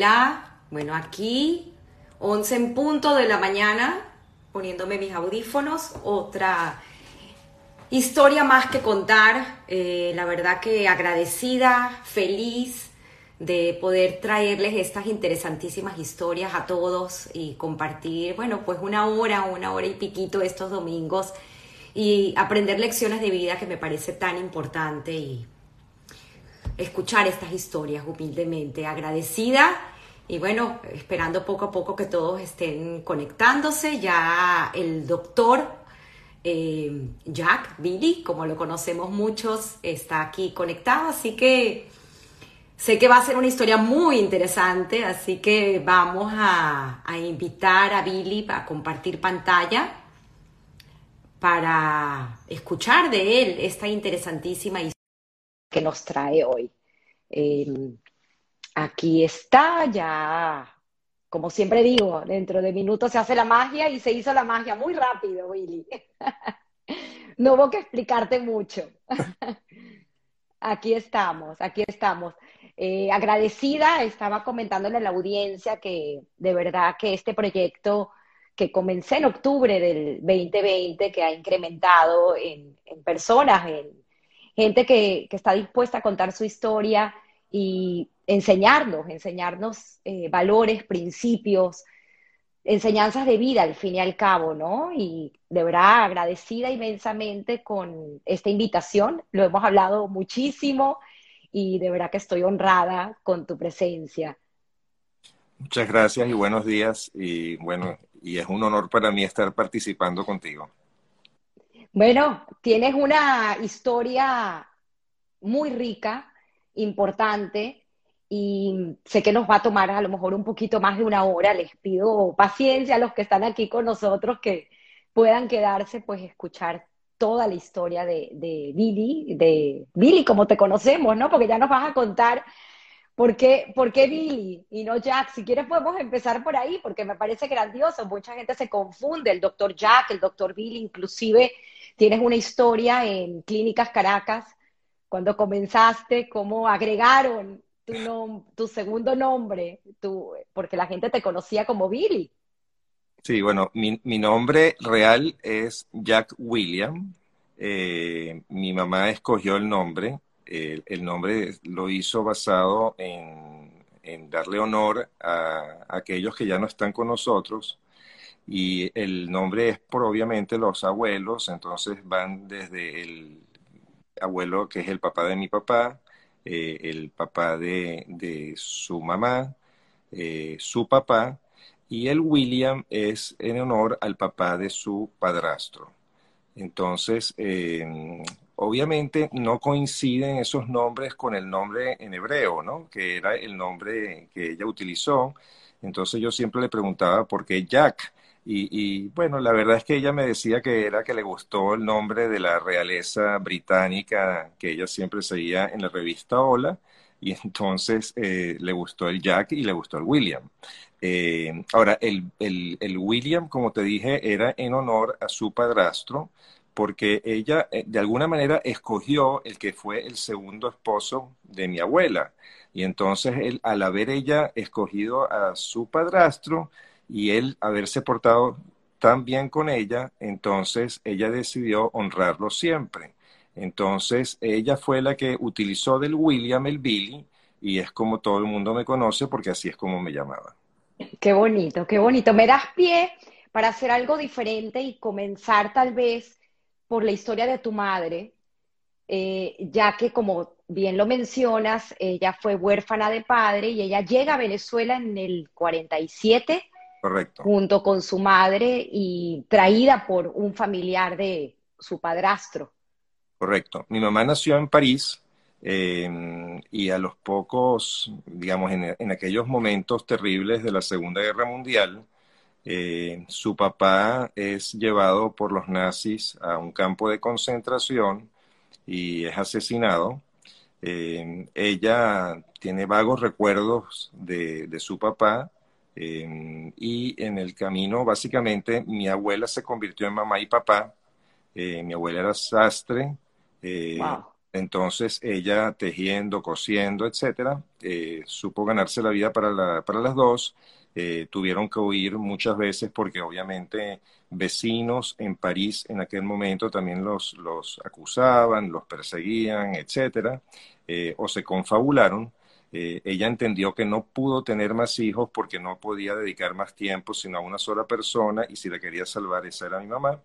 hola. Bueno, aquí, 11 en punto de la mañana, poniéndome mis audífonos. Otra historia más que contar. Eh, la verdad que agradecida, feliz de poder traerles estas interesantísimas historias a todos y compartir, bueno, pues una hora, una hora y piquito estos domingos y aprender lecciones de vida que me parece tan importante y escuchar estas historias humildemente, agradecida y bueno, esperando poco a poco que todos estén conectándose. Ya el doctor eh, Jack Billy, como lo conocemos muchos, está aquí conectado, así que sé que va a ser una historia muy interesante, así que vamos a, invitar a Billy a compartir pantalla para escuchar de él esta interesantísima historia que nos trae hoy. Em, aquí está, ya, como siempre digo, dentro de minutos se hace la magia y se hizo la magia muy rápido, Willy. no hubo que explicarte mucho. aquí estamos, aquí estamos. Eh, agradecida, estaba comentándole a la audiencia que de verdad que este proyecto que comencé en octubre del 2020, que ha incrementado en, en personas, en, gente que, está dispuesta a contar su historia y enseñarnos, enseñarnos eh, valores, principios, enseñanzas de vida al fin y al cabo, ¿no? Y de verdad agradecida inmensamente con esta invitación, lo hemos hablado muchísimo y de verdad que estoy honrada con tu presencia. Muchas gracias y buenos días y bueno, y es un honor para mí estar participando contigo. Bueno, tienes una historia muy rica, importante, y sé que nos va a tomar a lo mejor un poquito más de una hora. Les pido paciencia a los que están aquí con nosotros que puedan quedarse, pues, escuchar toda la historia de, Billy, de Billy como te conocemos, ¿no? Porque ya nos vas a contar por qué, por qué Billy y no Jack. Si quieres podemos empezar por ahí, porque me parece grandioso. Mucha gente se confunde, el doctor Jack, el doctor Billy, inclusive Tienes una historia en Clínicas Caracas, cuando comenzaste, cómo agregaron tu, tu segundo nombre, tu, porque la gente te conocía como Billy. Sí, bueno, mi, nombre real es Jack William. Eh, mi mamá escogió el nombre. el nombre lo hizo basado en, en darle honor a, a aquellos que ya no están con nosotros y el nombre es por obviamente los abuelos, entonces van desde el abuelo que es el papá de mi papá, eh, el papá de, su mamá, eh, su papá, y el William es en honor al papá de su padrastro. Entonces, em, obviamente no coinciden esos nombres con el nombre en hebreo, ¿no? Que era el nombre que ella utilizó. Entonces yo siempre le preguntaba por qué Jack y, bueno, la verdad es que ella me decía que era que le gustó el nombre de la realeza británica que ella siempre seguía en la revista Hola, y entonces eh, le gustó el Jack y le gustó el William. Eh, ahora, el, el, William, como te dije, era en honor a su padrastro, porque ella eh, de alguna manera escogió el que fue el segundo esposo de mi abuela. Y entonces, él, al haber ella escogido a su padrastro, y él haberse portado tan bien con ella, entonces ella decidió honrarlo siempre. Entonces ella fue la que utilizó del William el Billy y es como todo el mundo me conoce porque así es como me llamaba. Qué bonito, qué bonito. Me das pie para hacer algo diferente y comenzar tal vez por la historia de tu madre, eh, ya que como bien lo mencionas, ella fue huérfana de padre y ella llega a Venezuela en el 47 Correcto. junto con su madre y traída por un familiar de su padrastro. Correcto. Mi mamá nació en París em, y a los pocos, digamos, en, aquellos momentos terribles de la Segunda Guerra Mundial, eh, su papá es llevado por los nazis a un campo de concentración y es asesinado. Em, ella tiene vagos recuerdos de, de su papá Y en el camino, básicamente, mi abuela se convirtió en mamá y papá. Eh, mi abuela era sastre. Eh, Entonces ella tejiendo, cosiendo, etcétera, eh, supo ganarse la vida para, la, para las dos. Tuvieron que huir muchas veces porque obviamente vecinos en París en aquel momento también los, los acusaban, los perseguían, etcétera, o se confabularon. Ella entendió que no pudo tener más hijos porque no podía dedicar más tiempo sino a una sola persona y si la quería salvar esa era mi mamá.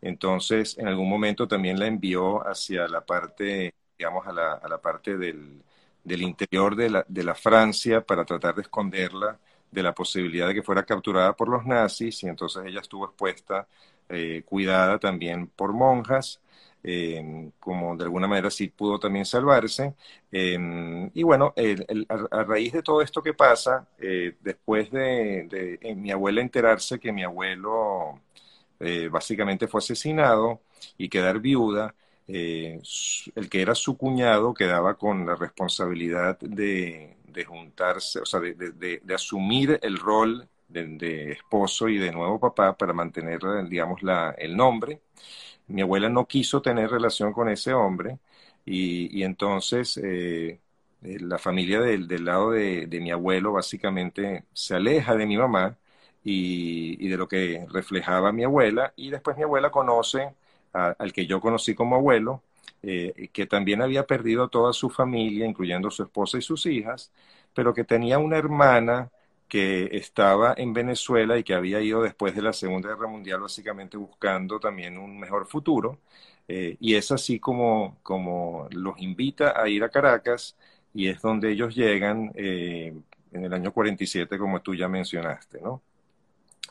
Entonces, en algún momento también la envió hacia la parte, digamos, a la, parte del, del interior de la, de la, Francia para tratar de esconderla de la posibilidad de que fuera capturada por los nazis y entonces ella estuvo expuesta, eh, cuidada también por monjas, eh, como de alguna manera sí pudo también salvarse. Eh, y bueno, el, a, raíz de todo esto que pasa, eh, después de, de mi abuela enterarse que mi abuelo eh, básicamente fue asesinado y quedar viuda, eh, el que era su cuñado quedaba con la responsabilidad de, de juntarse, o sea, de, de, de asumir el rol de, esposo y de nuevo papá para mantener, digamos, la, el nombre. Mi abuela no quiso tener relación con ese hombre y, entonces eh, la familia del, lado de, mi abuelo básicamente se aleja de mi mamá y, de lo que reflejaba mi abuela. Y después mi abuela conoce a, al que yo conocí como abuelo, eh, que también había perdido toda su familia, incluyendo su esposa y sus hijas, pero que tenía una hermana que estaba en Venezuela y que había ido después de la Segunda Guerra Mundial básicamente buscando también un mejor futuro. Eh, y es así como, como los invita a ir a Caracas y es donde ellos llegan eh, en el año 47, como tú ya mencionaste, ¿no?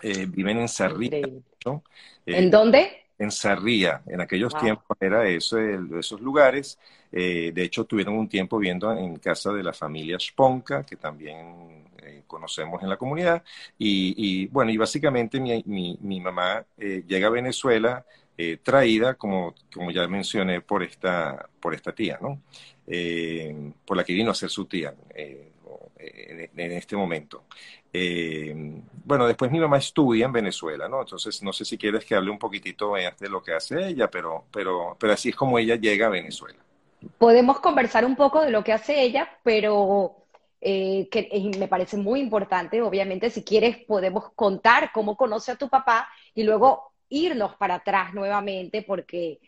eh, viven en. Eh, ¿En dónde? En Sarria. En aquellos wow. tiempos era eso, el, esos lugares. De hecho, tuvieron un tiempo viviendo en casa de la familia Sponka, que también conocemos en la comunidad. Y, bueno, y básicamente mi, mi, mamá llega a Venezuela traída, como, como ya mencioné, por esta, por esta tía, ¿no? por la que vino a ser su tía en, este momento. Eh, bueno, después mi mamá estudia en Venezuela, ¿no? Entonces, no sé si quieres que hable un poquitito de lo que hace ella, pero, pero, pero así es como ella llega a Venezuela. Podemos conversar un poco de lo que hace ella, pero eh, que me parece muy importante, obviamente, si quieres podemos contar cómo conoce a tu papá y luego irnos para atrás nuevamente, porque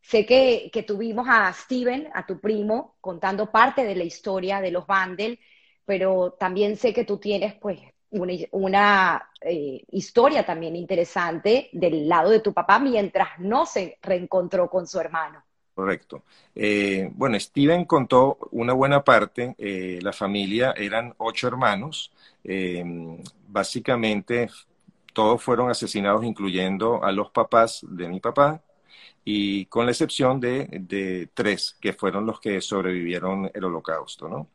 sé que, que tuvimos a Steven, a tu primo, contando parte de la historia de los Vandel, pero también sé que tú tienes pues una, una eh, historia también interesante del lado de tu papá mientras no se reencontró con su hermano. Correcto. Eh, bueno, Steven contó una buena parte. Eh, la familia eran ocho hermanos. Eh, básicamente todos fueron asesinados, incluyendo a los papás de mi papá, y con la excepción de, de tres, que fueron los que sobrevivieron el holocausto, ¿no?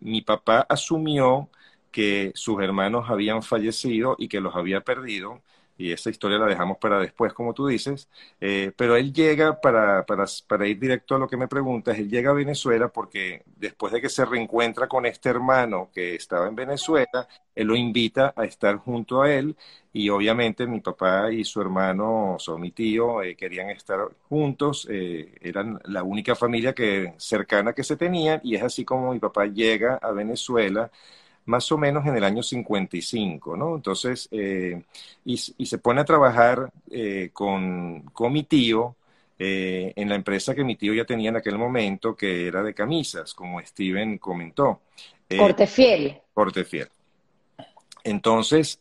mi papá asumió que sus hermanos habían fallecido y que los había perdido, y esa historia la dejamos para después, como tú dices, eh, pero él llega, para, para, para, ir directo a lo que me preguntas, él llega a Venezuela porque después de que se reencuentra con este hermano que estaba en Venezuela, él lo invita a estar junto a él y obviamente mi papá y su hermano, o mi tío, eh, querían estar juntos, eh, eran la única familia que, cercana que se tenían y es así como mi papá llega a Venezuela más o menos en el año 55, ¿no? Entonces, eh, y, y, se pone a trabajar eh, con, con, mi tío eh, en la empresa que mi tío ya tenía en aquel momento, que era de camisas, como Steven comentó. Portefiel. Portefiel. Entonces,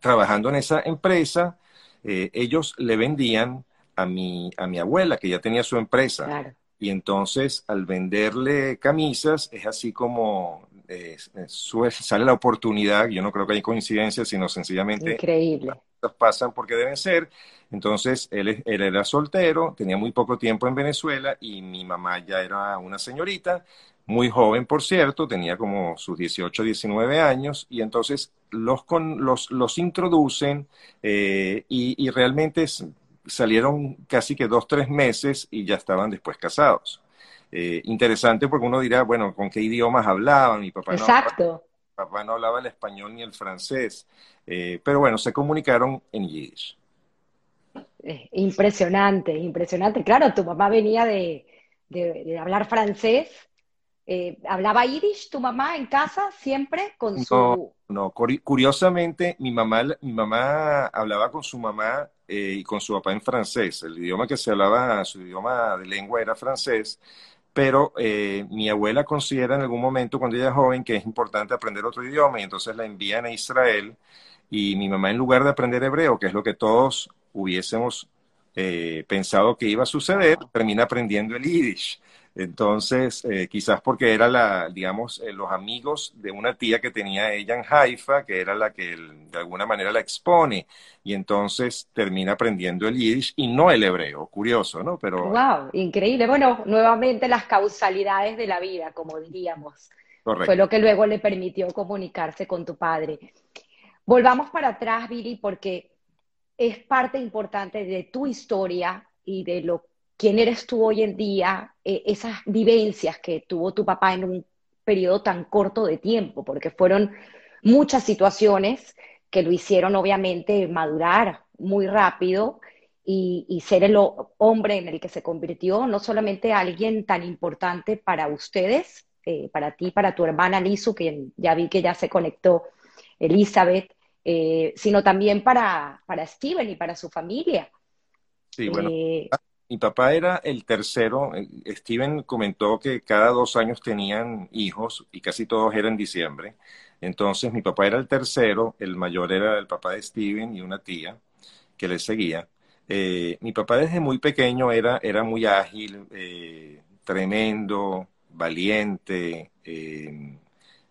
trabajando en esa empresa, ellos le vendían a mi, a mi abuela, que ya tenía su empresa. Claro. Y entonces, al venderle camisas, es así como eh, sale la oportunidad, yo no creo que haya coincidencias, sino sencillamente Increíble. pasan porque deben ser. Entonces, él, él, era soltero, tenía muy poco tiempo en Venezuela y mi mamá ya era una señorita, muy joven, por cierto, tenía como sus 18, 19 años, y entonces los, con, los, los introducen eh, y, y realmente salieron casi que dos, tres meses y ya estaban después casados eh, interesante porque uno dirá, bueno, ¿con qué idiomas hablaban? Mi papá Exacto. No, mi papá no hablaba el español ni el francés, eh, pero bueno, se comunicaron en yiddish. Eh, impresionante, impresionante. Claro, tu mamá venía de, hablar francés. Eh, ¿Hablaba irish tu mamá en casa siempre con su...? No, curiosamente mi mamá, mi mamá hablaba con su mamá eh, y con su papá en francés. El idioma que se hablaba, su idioma de lengua era francés, pero mi abuela considera en algún momento cuando ella es joven que es importante aprender otro idioma y entonces la envían a Israel y mi mamá en lugar de aprender hebreo, que es lo que todos hubiésemos eh, pensado que iba a suceder, termina aprendiendo el yiddish. Entonces, eh, quizás porque era la, digamos, eh, los amigos de una tía que tenía ella en Haifa, que era la que de alguna manera la expone, y entonces termina aprendiendo el yiddish y no el hebreo. Curioso, ¿no? Pero. ¡Wow! Increíble. Bueno, nuevamente las causalidades de la vida, como diríamos. Fue lo que luego le permitió comunicarse con tu padre. Volvamos para atrás, Billy, porque es parte importante de tu historia y de lo quién eres tú hoy en día, eh, esas vivencias que tuvo tu papá en un periodo tan corto de tiempo, porque fueron muchas situaciones que lo hicieron obviamente madurar muy rápido y, ser el hombre en el que se convirtió, no solamente alguien tan importante para ustedes, eh, para ti, para tu hermana Lizu, que ya vi que ya se conectó, Elizabeth, eh, sino también para, para Steven y para su familia. Sí, bueno. Eh, mi papá era el tercero. Eh, Steven comentó que cada dos años tenían hijos y casi todos eran en diciembre. Entonces mi papá era el tercero, el mayor era el papá de Steven y una tía que le seguía. mi papá desde muy pequeño era, era muy ágil, tremendo, valiente,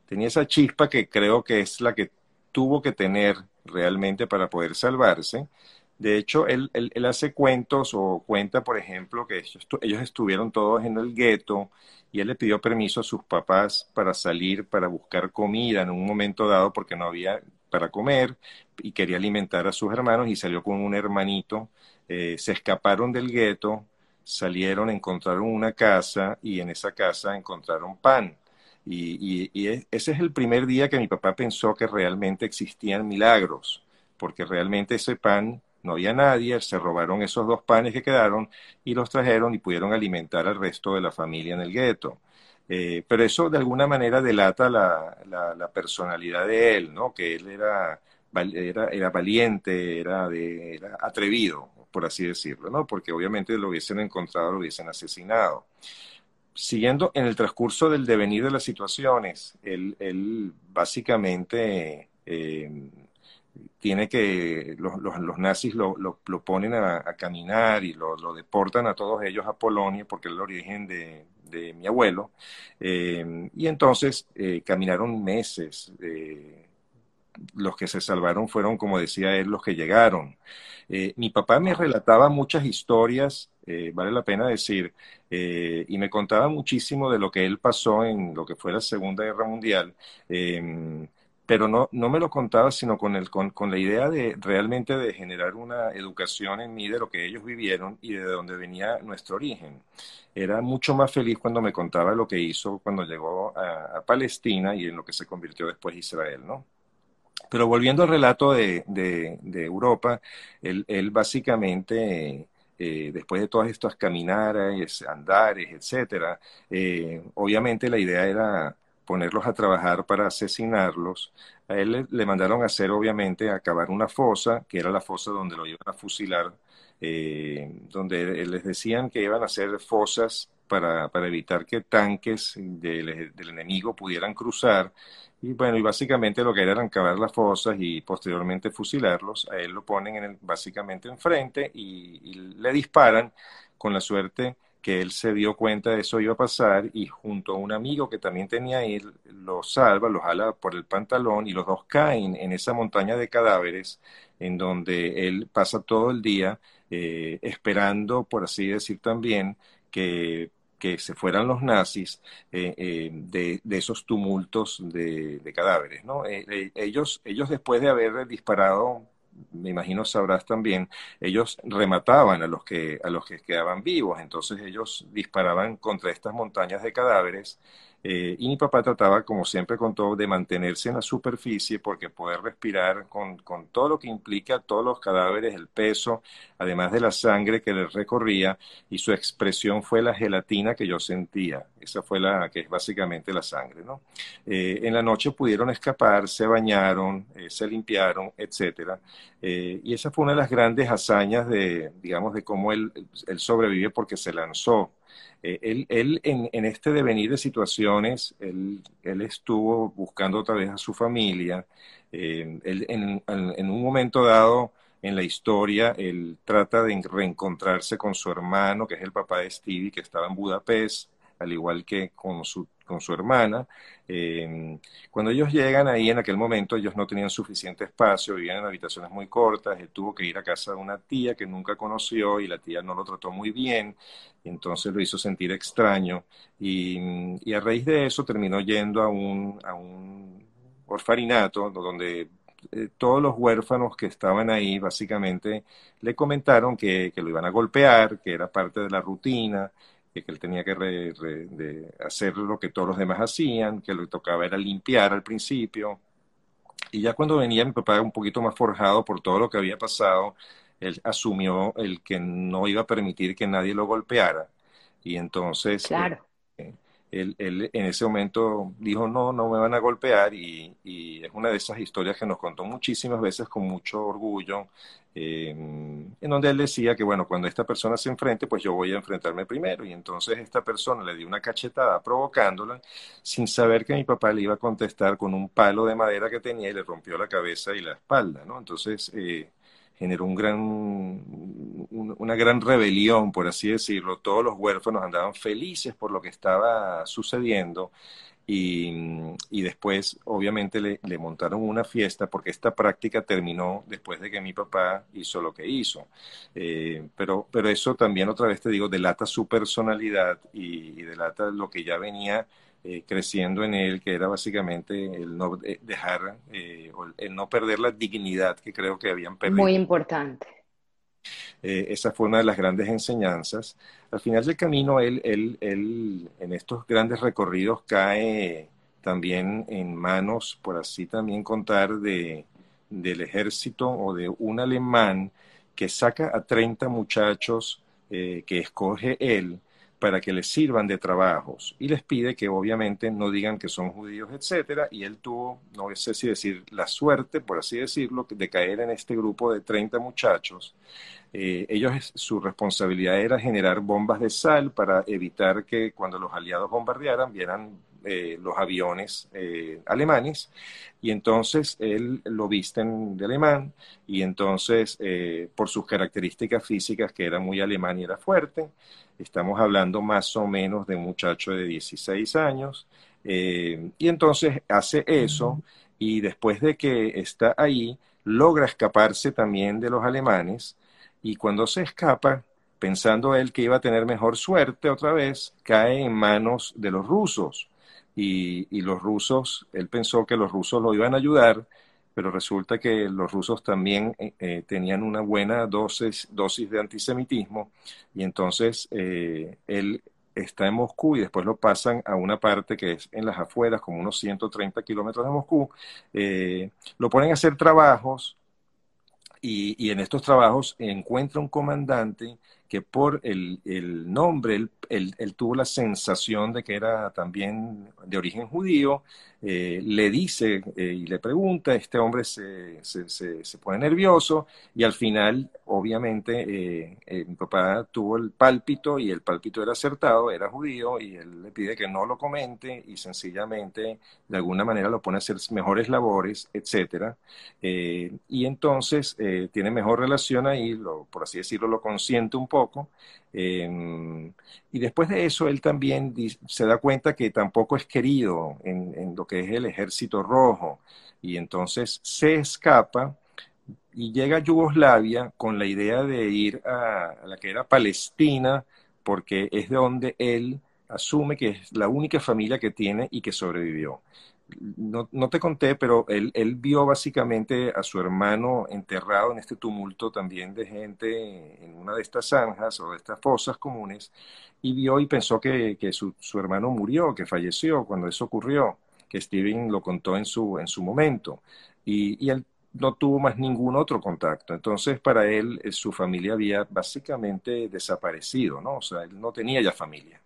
tenía esa chispa que creo que es la que tuvo que tener realmente para poder salvarse. De hecho, él, hace cuentos o cuenta, por ejemplo, que ellos, estuvieron todos en el gueto y él le pidió permiso a sus papás para salir, para buscar comida en un momento dado porque no había para comer y quería alimentar a sus hermanos y salió con un hermanito. Eh, se escaparon del gueto, salieron, encontraron una casa y en esa casa encontraron pan. Y, ese es el primer día que mi papá pensó que realmente existían milagros, porque realmente ese pan no había nadie, se robaron esos dos panes que quedaron y los trajeron y pudieron alimentar al resto de la familia en el gueto. Eh, pero eso de alguna manera delata la, la, personalidad de él, ¿no? Que él era, era, era valiente, era, de, era atrevido, por así decirlo, ¿no? Porque obviamente lo hubiesen encontrado, lo hubiesen asesinado siguiendo en el transcurso del devenir de las situaciones, él, básicamente eh, tiene que, los, nazis lo, ponen a, caminar y lo, deportan a todos ellos a Polonia porque es el origen de, mi abuelo. Eh, y entonces eh, caminaron meses. los que se salvaron fueron, como decía él, los que llegaron. mi papá me relataba muchas historias eh, vale la pena decir, eh, y me contaba muchísimo de lo que él pasó en lo que fue la Segunda Guerra Mundial, pero no, no me lo contaba sino con, el, con, con, la idea de realmente de generar una educación en mí de lo que ellos vivieron y de dónde venía nuestro origen. Era mucho más feliz cuando me contaba lo que hizo cuando llegó a, Palestina y en lo que se convirtió después Israel, ¿no? Pero volviendo al relato de, de, Europa, él, él básicamente eh, después de todas estas caminares, andares, etcétera, eh, obviamente la idea era ponerlos a trabajar para asesinarlos. A él le, mandaron a hacer, obviamente, a cavar una fosa, que era la fosa donde lo iban a fusilar, eh, donde les decían que iban a hacer fosas para, para evitar que tanques del, enemigo pudieran cruzar y bueno, y básicamente lo que era era cavar las fosas y posteriormente fusilarlos. A él lo ponen en el, básicamente enfrente y, le disparan con la suerte que él se dio cuenta de eso iba a pasar y junto a un amigo que también tenía ahí, lo salva, lo jala por el pantalón y los dos caen en esa montaña de cadáveres en donde él pasa todo el día eh, esperando, por así decir también, que que se fueran los nazis eh, eh, de, esos tumultos de, cadáveres. ¿no? Eh, ellos, ellos después de haber disparado, me imagino sabrás también, ellos remataban a los que, a los que quedaban vivos, entonces ellos disparaban contra estas montañas de cadáveres Eh, y mi papá trataba, como siempre con todo, de mantenerse en la superficie porque poder respirar con, con, todo lo que implica todos los cadáveres, el peso, además de la sangre que le recorría, y su expresión fue la gelatina que yo sentía. Esa fue la que es básicamente la sangre, ¿no? Eh, en la noche pudieron escapar, se bañaron, eh, se limpiaron, etcétera. y esa fue una de las grandes hazañas de, digamos, de cómo él, él sobrevive porque se lanzó eh, él, él en, este devenir de situaciones, él, él, estuvo buscando otra vez a su familia. Eh, él, en, en, un momento dado en la historia, él trata de reencontrarse con su hermano, que es el papá de Stevie, que estaba en Budapest, al igual que con su con su hermana. Eh, cuando ellos llegan ahí, en aquel momento ellos no tenían suficiente espacio, vivían en habitaciones muy cortas, él tuvo que ir a casa de una tía que nunca conoció y la tía no lo trató muy bien, entonces lo hizo sentir extraño. Y, a raíz de eso terminó yendo a un, a un orfarinato donde eh, todos los huérfanos que estaban ahí básicamente le comentaron que, que, lo iban a golpear, que era parte de la rutina, que él tenía que hacer lo que todos los demás hacían, que lo tocaba era limpiar al principio. Y ya cuando venía mi papá un poquito más forjado por todo lo que había pasado, él asumió el que no iba a permitir que nadie lo golpeara. Y entonces claro. Eh, él, él, en ese momento dijo, no, no me van a golpear y, y, es una de esas historias que nos contó muchísimas veces con mucho orgullo, eh, en donde él decía que, bueno, cuando esta persona se enfrente, pues yo voy a enfrentarme primero. Y entonces esta persona le dio una cachetada provocándola sin saber que mi papá le iba a contestar con un palo de madera que tenía y le rompió la cabeza y la espalda, ¿no? Entonces... Eh, generó un gran, una gran rebelión, por así decirlo. Todos los huérfanos andaban felices por lo que estaba sucediendo y, después obviamente le, montaron una fiesta porque esta práctica terminó después de que mi papá hizo lo que hizo. Eh, pero, pero eso también otra vez te digo, delata su personalidad y, y delata lo que ya venía eh, creciendo en él, que era básicamente el no eh, dejar, eh, el no perder la dignidad que creo que habían perdido. Muy importante. esa fue una de las grandes enseñanzas. Al final del camino, él, él, él en estos grandes recorridos cae también en manos, por así también contar, de, del ejército o de un alemán que saca a 30 muchachos que escoge él para que les sirvan de trabajos. Y les pide que obviamente no digan que son judíos, etcétera, y él tuvo, no sé si decir la suerte, por así decirlo, de caer en este grupo de 30 muchachos. Eh, ellos, su responsabilidad era generar bombas de sal para evitar que cuando los aliados bombardearan vieran eh, los aviones eh, alemanes. Y entonces él lo visten de alemán. Y entonces por sus características físicas que era muy alemán y era fuerte, Estamos hablando más o menos de un muchacho de 16 años. Eh, y entonces hace eso y después de que está ahí, logra escaparse también de los alemanes y cuando se escapa, pensando él que iba a tener mejor suerte otra vez, cae en manos de los rusos. Y, y los rusos, él pensó que los rusos lo iban a ayudar, pero resulta que los rusos también eh, eh, tenían una buena dosis, dosis de antisemitismo y entonces eh, él está en Moscú y después lo pasan a una parte que es en las afueras, como unos 130 kilómetros de Moscú, lo ponen a hacer trabajos y, y en estos trabajos encuentra un comandante que por el, el nombre, él, él, tuvo la sensación de que era también de origen judío, eh, le dice eh, y le pregunta, este hombre se, se, se, pone nervioso y al final, obviamente, eh, mi papá tuvo el pálpito y el pálpito era acertado, era judío y él le pide que no lo comente y sencillamente de alguna manera lo pone a hacer mejores labores, etcétera. y entonces tiene mejor relación ahí, lo, por así decirlo, lo consiente un poco Em, y después de eso, él también se da cuenta que tampoco es querido en, lo que es el ejército rojo. Y entonces se escapa y llega a Yugoslavia con la idea de ir a, la que era Palestina, porque es de donde él asume que es la única familia que tiene y que sobrevivió. No, no, te conté, pero él, él, vio básicamente a su hermano enterrado en este tumulto también de gente en una de estas zanjas o de estas fosas comunes y vio y pensó que, que su, su, hermano murió, que falleció cuando eso ocurrió, que Steven lo contó en su, en su momento. Y, y él no tuvo más ningún otro contacto. Entonces, para él, eh, su familia había básicamente desaparecido, ¿no? O sea, él no tenía ya familia.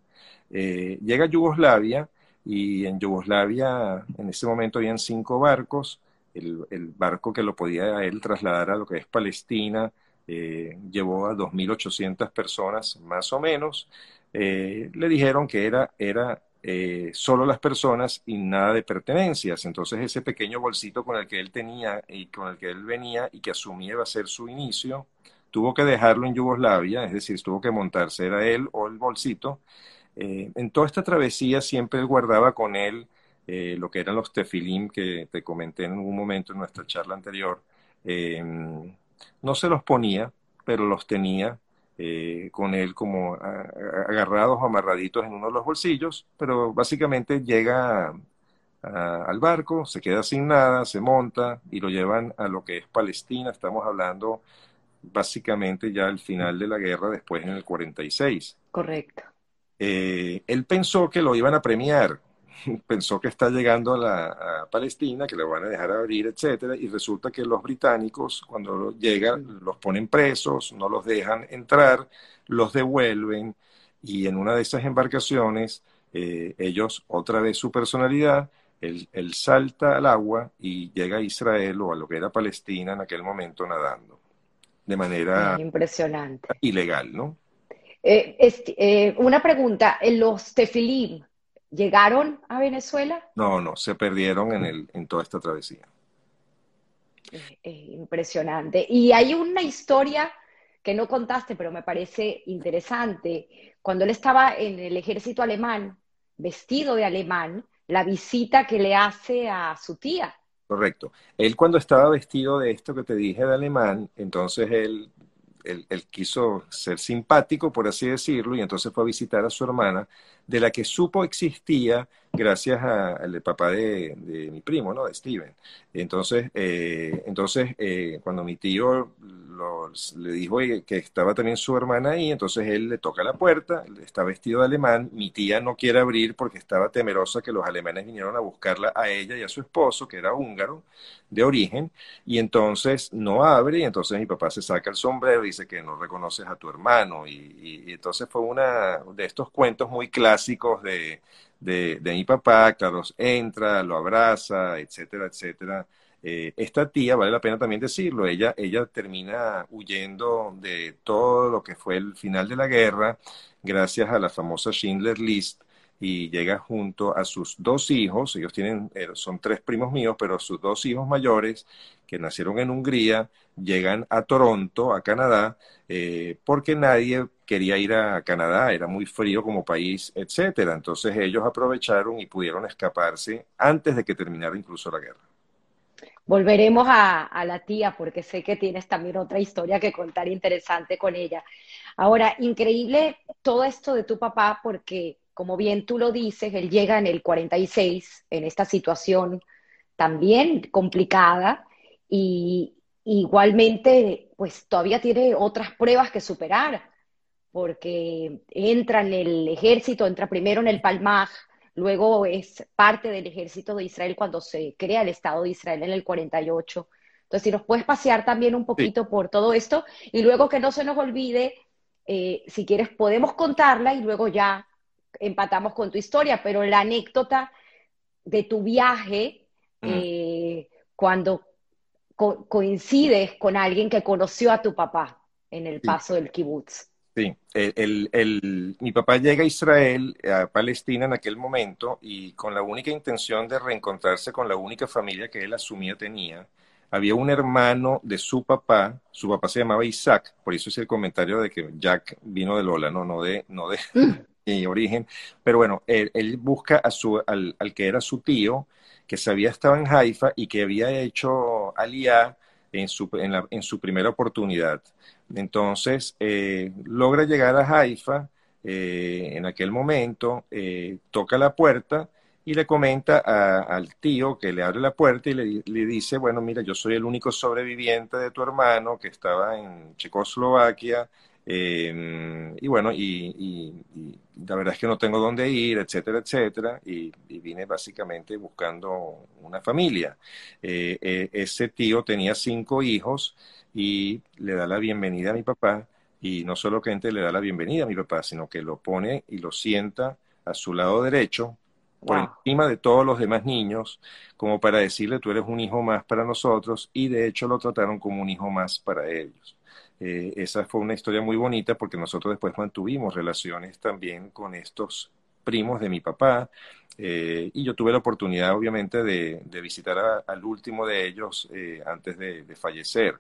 Eh, llega a Yugoslavia y en Yugoslavia en ese momento habían cinco barcos. El, el barco que lo podía él trasladar a lo que es Palestina eh, llevó a 2.800 personas más o menos. Eh, le dijeron que era, era eh, solo las personas y nada de pertenencias. Entonces ese pequeño bolsito con el que él tenía y con el que él venía y que asumía iba a ser su inicio, tuvo que dejarlo en Yugoslavia, es decir, tuvo que montarse, era él o el bolsito. Eh, en toda esta travesía siempre guardaba con él eh, lo que eran los tefilim que te comenté en algún momento en nuestra charla anterior. no se los ponía, pero los tenía eh, con él como agarrados o amarraditos en uno de los bolsillos, pero básicamente llega al barco, se queda sin nada, se monta y lo llevan a lo que es Palestina. Estamos hablando básicamente ya al final de la guerra, después en el 46. Correcto. Eh, él pensó que lo iban a premiar, pensó que está llegando a, la, Palestina, que le van a dejar abrir, etcétera, y resulta que los británicos, cuando llegan, los ponen presos, no los dejan entrar, los devuelven, y en una de esas embarcaciones, eh, ellos, otra vez su personalidad, él, salta al agua y llega a Israel o a lo que era Palestina en aquel momento nadando, de manera impresionante, ilegal, ¿no? Eh, eh, una pregunta, los tefilim, ¿Llegaron a Venezuela? No, no, se perdieron en, el, en toda esta travesía. impresionante. Y hay una historia que no contaste, pero me parece interesante. Cuando él estaba en el ejército alemán, vestido de alemán, la visita que le hace a su tía. Correcto. Él cuando estaba vestido de esto que te dije de alemán, entonces él él, quiso ser simpático, por así decirlo, y entonces fue a visitar a su hermana, de la que supo existía gracias al papá de, mi primo, ¿no? De Steven. Entonces, eh, entonces eh, cuando mi tío le dijo que estaba también su hermana ahí, entonces él le toca la puerta, está vestido de alemán, mi tía no quiere abrir porque estaba temerosa que los alemanes vinieron a buscarla a ella y a su esposo, que era húngaro de origen, y entonces no abre, y entonces mi papá se saca el sombrero y dice que no reconoces a tu hermano, y, entonces fue una de estos cuentos muy clásicos de, de, de mi papá, Carlos entra, lo abraza, etcétera, etcétera. Eh, esta tía, vale la pena también decirlo, ella, ella termina huyendo de todo lo que fue el final de la guerra, gracias a la famosa Schindler List, y llega junto a sus dos hijos, ellos tienen, eh, son tres primos míos, pero sus dos hijos mayores, que nacieron en Hungría, llegan a Toronto, a Canadá, eh, porque nadie quería ir a Canadá, era muy frío como país, etcétera. Entonces ellos aprovecharon y pudieron escaparse antes de que terminara incluso la guerra. Volveremos a, la tía porque sé que tienes también otra historia que contar interesante con ella. Ahora, increíble todo esto de tu papá porque, como bien tú lo dices, él llega en el 46 en esta situación también complicada y igualmente, pues todavía tiene otras pruebas que superar porque entra en el ejército, entra primero en el Palmaj, luego es parte del ejército de Israel cuando se crea el Estado de Israel en el 48. Entonces, si nos puedes pasear también un poquito por todo esto y luego que no se nos olvide, eh, si quieres podemos contarla y luego ya empatamos con tu historia, pero la anécdota de tu viaje eh, cuando coincides con alguien que conoció a tu papá en el paso del kibutz. Sí, el, mi papá llega a Israel, a Palestina en aquel momento, y con la única intención de reencontrarse con la única familia que él asumía tenía. Había un hermano de su papá, su papá se llamaba Isaac, por eso es el comentario de que Jack vino de Lola, no, no de, no de mi origen. Pero bueno, él, busca a su, al, al, que era su tío, que sabía estaba en Haifa y que había hecho Aliyah en su, en, la, en su primera oportunidad. Entonces, eh, logra llegar a Haifa, eh, en aquel momento, eh, toca la puerta y le comenta al tío que le abre la puerta y le, dice, bueno, mira, yo soy el único sobreviviente de tu hermano que estaba en Checoslovaquia, em, y bueno, y, la verdad es que no tengo dónde ir, etcétera, etcétera, y, vine básicamente buscando una familia. Eh, ese tío tenía cinco hijos y le da la bienvenida a mi papá y no solo que le da la bienvenida a mi papá, sino que lo pone y lo sienta a su lado derecho, por encima de todos los demás niños, como para decirle, tú eres un hijo más para nosotros, y de hecho lo trataron como un hijo más para ellos. Eh, esa fue una historia muy bonita porque nosotros después mantuvimos relaciones también con estos primos de mi papá, eh, y yo tuve la oportunidad, obviamente, de, visitar al último de ellos eh, antes de fallecer.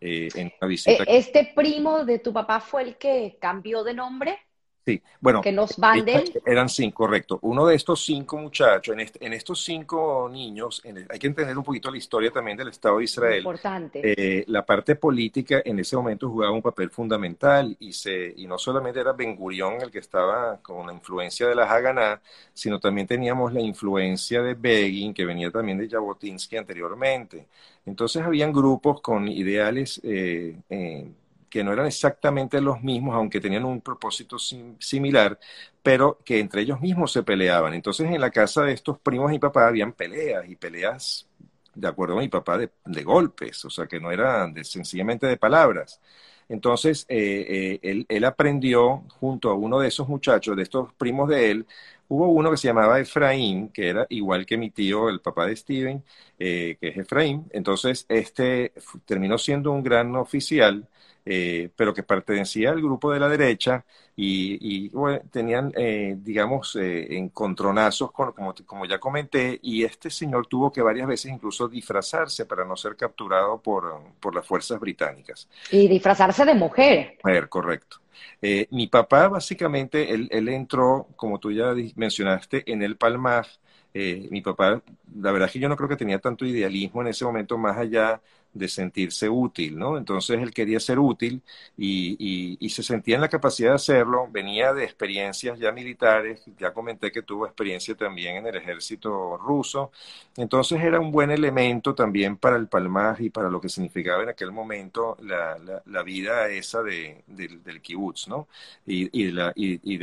Eh, en una visita. E, ¿Este primo de tu papá fue el que cambió de nombre? Sí, bueno, que los Vandel. eran cinco, correcto. Uno de estos cinco muchachos, en, estos cinco niños, hay que entender un poquito la historia también del Estado de Israel. Importante. Eh, la parte política en ese momento jugaba un papel fundamental y, se, y no solamente era Ben Gurión el que estaba con la influencia de la Haganá, sino también teníamos la influencia de Begin, que venía también de Jabotinsky anteriormente. Entonces habían grupos con ideales eh, eh, que no eran exactamente los mismos, aunque tenían un propósito similar, pero que entre ellos mismos se peleaban. Entonces en la casa de estos primos y papá habían peleas y peleas, de acuerdo a mi papá, de, golpes, o sea que no eran sencillamente de palabras. Entonces, eh, él, él, aprendió junto a uno de esos muchachos, de estos primos de él, Hubo uno que se llamaba Efraín, que era igual que mi tío, el papá de Steven, eh, que es Efraín. Entonces, este terminó siendo un gran oficial, eh, pero que pertenecía al grupo de la derecha y, tenían, eh, digamos, encontronazos, con, como, como ya comenté, y este señor tuvo que varias veces incluso disfrazarse para no ser capturado por, por las fuerzas británicas. Y disfrazarse de mujer. Mujer, correcto. Eh, mi papá, básicamente, él, entró, como tú ya mencionaste, en el Palmar. Eh, mi papá, la verdad es que yo no creo que tenía tanto idealismo en ese momento, más allá de sentirse útil, ¿no? Entonces él quería ser útil y, y, se sentía en la capacidad de hacerlo, venía de experiencias ya militares, ya comenté que tuvo experiencia también en el ejército ruso, entonces era un buen elemento también para el Palmaj y para lo que significaba en aquel momento la, la, vida esa de, del kibutz, ¿no? Y, y, de y,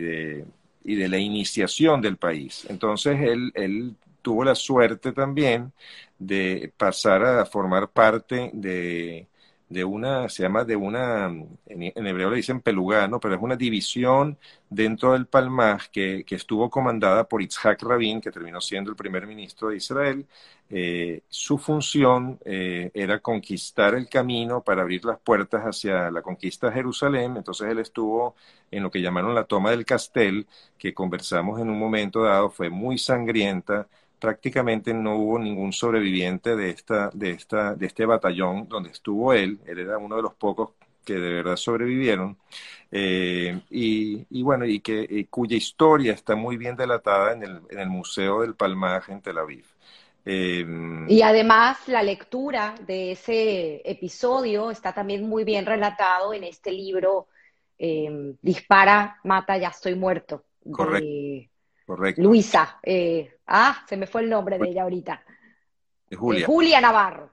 de, y de la iniciación del país. Entonces él, él tuvo la suerte también de pasar a formar parte de, de una, se llama de una, en, hebreo le dicen pelugano, pero es una división dentro del Palmaj que, que, estuvo comandada por Itzhak Rabin, que terminó siendo el primer ministro de Israel. Eh, su función eh, era conquistar el camino para abrir las puertas hacia la conquista de Jerusalén. Entonces él estuvo en lo que llamaron la toma del castel, que conversamos en un momento dado, fue muy sangrienta prácticamente no hubo ningún sobreviviente de, esta, de, esta, de este batallón donde estuvo él. Él era uno de los pocos que de verdad sobrevivieron. Eh, y, bueno, y, que, cuya historia está muy bien delatada en el, en el Museo del Palmaje en Tel Aviv. Eh, y además la lectura de ese episodio está también muy bien relatado en este libro eh, Dispara, mata, ya estoy muerto. Correcto. Correcto. Luisa. Eh, ah, se me fue el nombre de ella ahorita. Julia. Julia Navarro.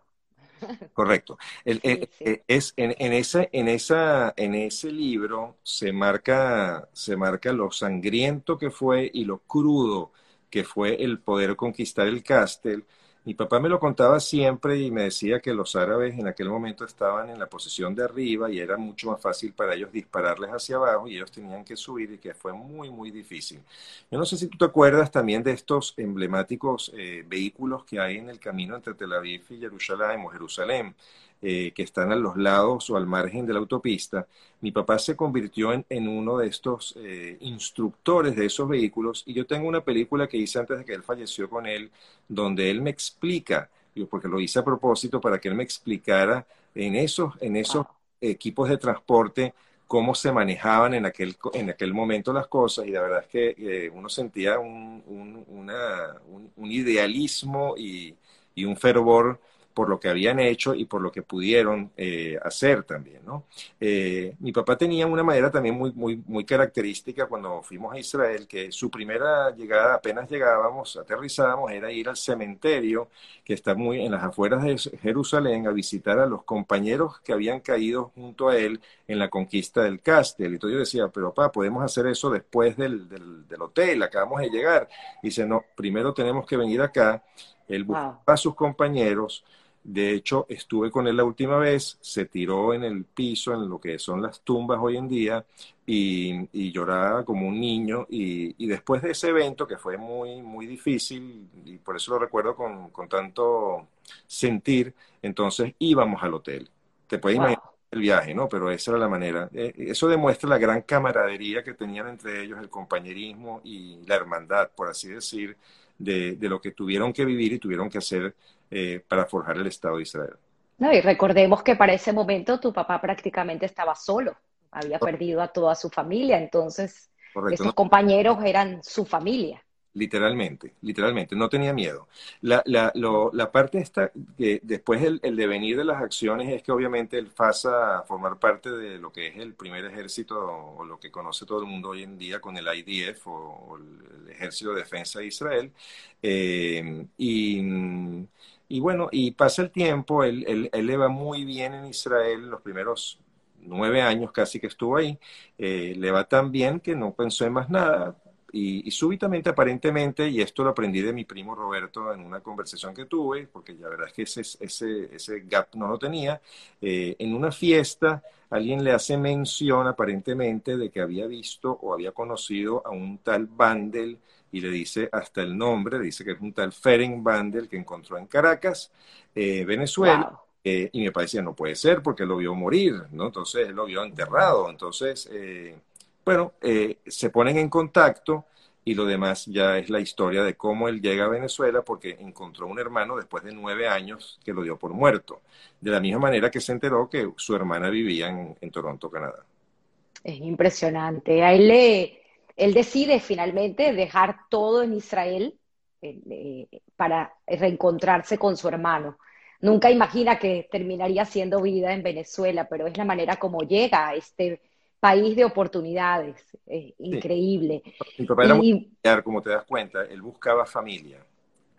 Correcto. Eh, eh, es, en, ese, en, esa, en ese libro se marca, se marca lo sangriento que fue y lo crudo que fue el poder conquistar el Castel mi papá me lo contaba siempre y me decía que los árabes en aquel momento estaban en la posición de arriba y era mucho más fácil para ellos dispararles hacia abajo y ellos tenían que subir y que fue muy, muy difícil. Yo no sé si tú te acuerdas también de estos emblemáticos eh, vehículos que hay en el camino entre Tel Aviv y Jerusalén o Jerusalén. Eh, que están a los lados o al margen de la autopista, mi papá se convirtió en, uno de estos eh, instructores de esos vehículos y yo tengo una película que hice antes de que él falleció con él, donde él me explica, porque lo hice a propósito para que él me explicara en esos, en esos equipos de transporte cómo se manejaban en aquel, en aquel momento las cosas y la verdad es que eh, uno sentía un, un, idealismo y, y, un fervor por lo que habían hecho y por lo que pudieron eh, hacer también, ¿no? Eh, mi papá tenía una manera también muy, muy, muy característica cuando fuimos a Israel, que su primera llegada, apenas llegábamos, aterrizábamos, era ir al cementerio que está muy en las afueras de Jerusalén a visitar a los compañeros que habían caído junto a él en la conquista del Castel. Y entonces yo decía, pero papá, podemos hacer eso después del, del, hotel, acabamos de llegar. Y dice, no, primero tenemos que venir acá. Él buscaba a sus compañeros, de hecho, estuve con él la última vez, se tiró en el piso, en lo que son las tumbas hoy en día, y, lloraba como un niño. Y, después de ese evento, que fue muy, muy difícil, y por eso lo recuerdo con, tanto sentir, entonces íbamos al hotel. Te puedes imaginar el viaje, ¿no? Pero esa era la manera. Eh, eso demuestra la gran camaradería que tenían entre ellos, el compañerismo y la hermandad, por así decir, de, de lo que tuvieron que vivir y tuvieron que hacer eh, para forjar el Estado de Israel. No, y recordemos que para ese momento tu papá prácticamente estaba solo, había perdido a toda su familia, entonces esos compañeros eran su familia. Literalmente, literalmente, no tenía miedo. La, la, la parte esta, que después el, el, devenir de las acciones es que obviamente él pasa a formar parte de lo que es el primer ejército o, lo que conoce todo el mundo hoy en día con el IDF o, el Ejército de Defensa de Israel. Eh, y y bueno, y pasa el tiempo, él, él, le va muy bien en Israel los primeros nueve años casi que estuvo ahí, eh, le va tan bien que no pensó en más nada. Y, súbitamente, aparentemente, y esto lo aprendí de mi primo Roberto en una conversación que tuve, porque la verdad es que ese, ese, ese gap no lo tenía, eh, en una fiesta alguien le hace mención aparentemente de que había visto o había conocido a un tal Bandel y le dice hasta el nombre, dice que es un tal Ferenc Bandel que encontró en Caracas, eh, Venezuela. Eh, y me parecía, no puede ser porque lo vio morir, ¿no? Entonces él lo vio enterrado. Entonces, eh, bueno, se ponen en contacto y lo demás ya es la historia de cómo él llega a Venezuela porque encontró un hermano después de nueve años que lo dio por muerto. De la misma manera que se enteró que su hermana vivía en, en Toronto, Canadá. Es impresionante. A él le, él decide finalmente dejar todo en Israel eh, para reencontrarse con su hermano. Nunca imagina que terminaría siendo vida en Venezuela, pero es la manera como llega a este país de oportunidades. Es increíble. Mi papá era muy como te das cuenta, él buscaba familia,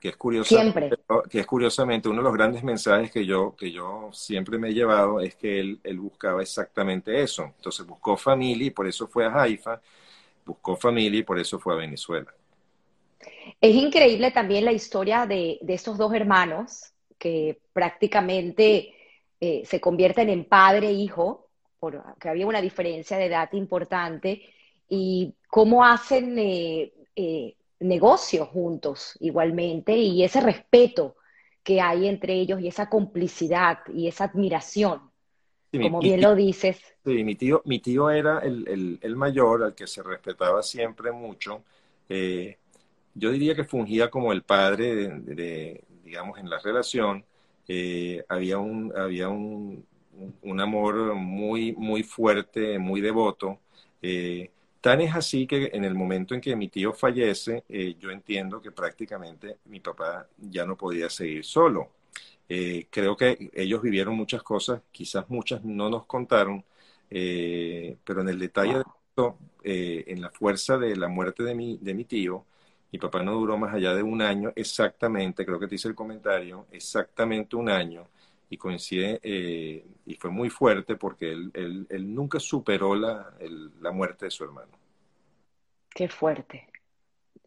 que es curiosamente, que es curiosamente uno de los grandes mensajes que yo, que yo siempre me he llevado es que él, él buscaba exactamente eso. Entonces buscó familia y por eso fue a Haifa buscó familia y por eso fue a Venezuela. Es increíble también la historia de, de estos dos hermanos que prácticamente eh, se convierten en padre e hijo, porque había una diferencia de edad importante, y cómo hacen eh, eh, negocios juntos igualmente, y ese respeto que hay entre ellos, y esa complicidad y esa admiración como bien lo dices. Sí, mi tío, mi tío era el, el, mayor, al que se respetaba siempre mucho. Eh, yo diría que fungía como el padre, de, digamos, en la relación. Eh, había un, había un, un, amor muy, muy fuerte, muy devoto. Eh, tan es así que en el momento en que mi tío fallece, yo entiendo que prácticamente mi papá ya no podía seguir solo. Eh, creo que ellos vivieron muchas cosas, quizás muchas no nos contaron, eh, pero en el detalle de esto, eh, en la fuerza de la muerte de mi, de mi tío, mi papá no duró más allá de un año exactamente, creo que te hice el comentario, exactamente un año, y coincide, y fue muy fuerte porque él, él, él nunca superó la, la muerte de su hermano. Qué fuerte.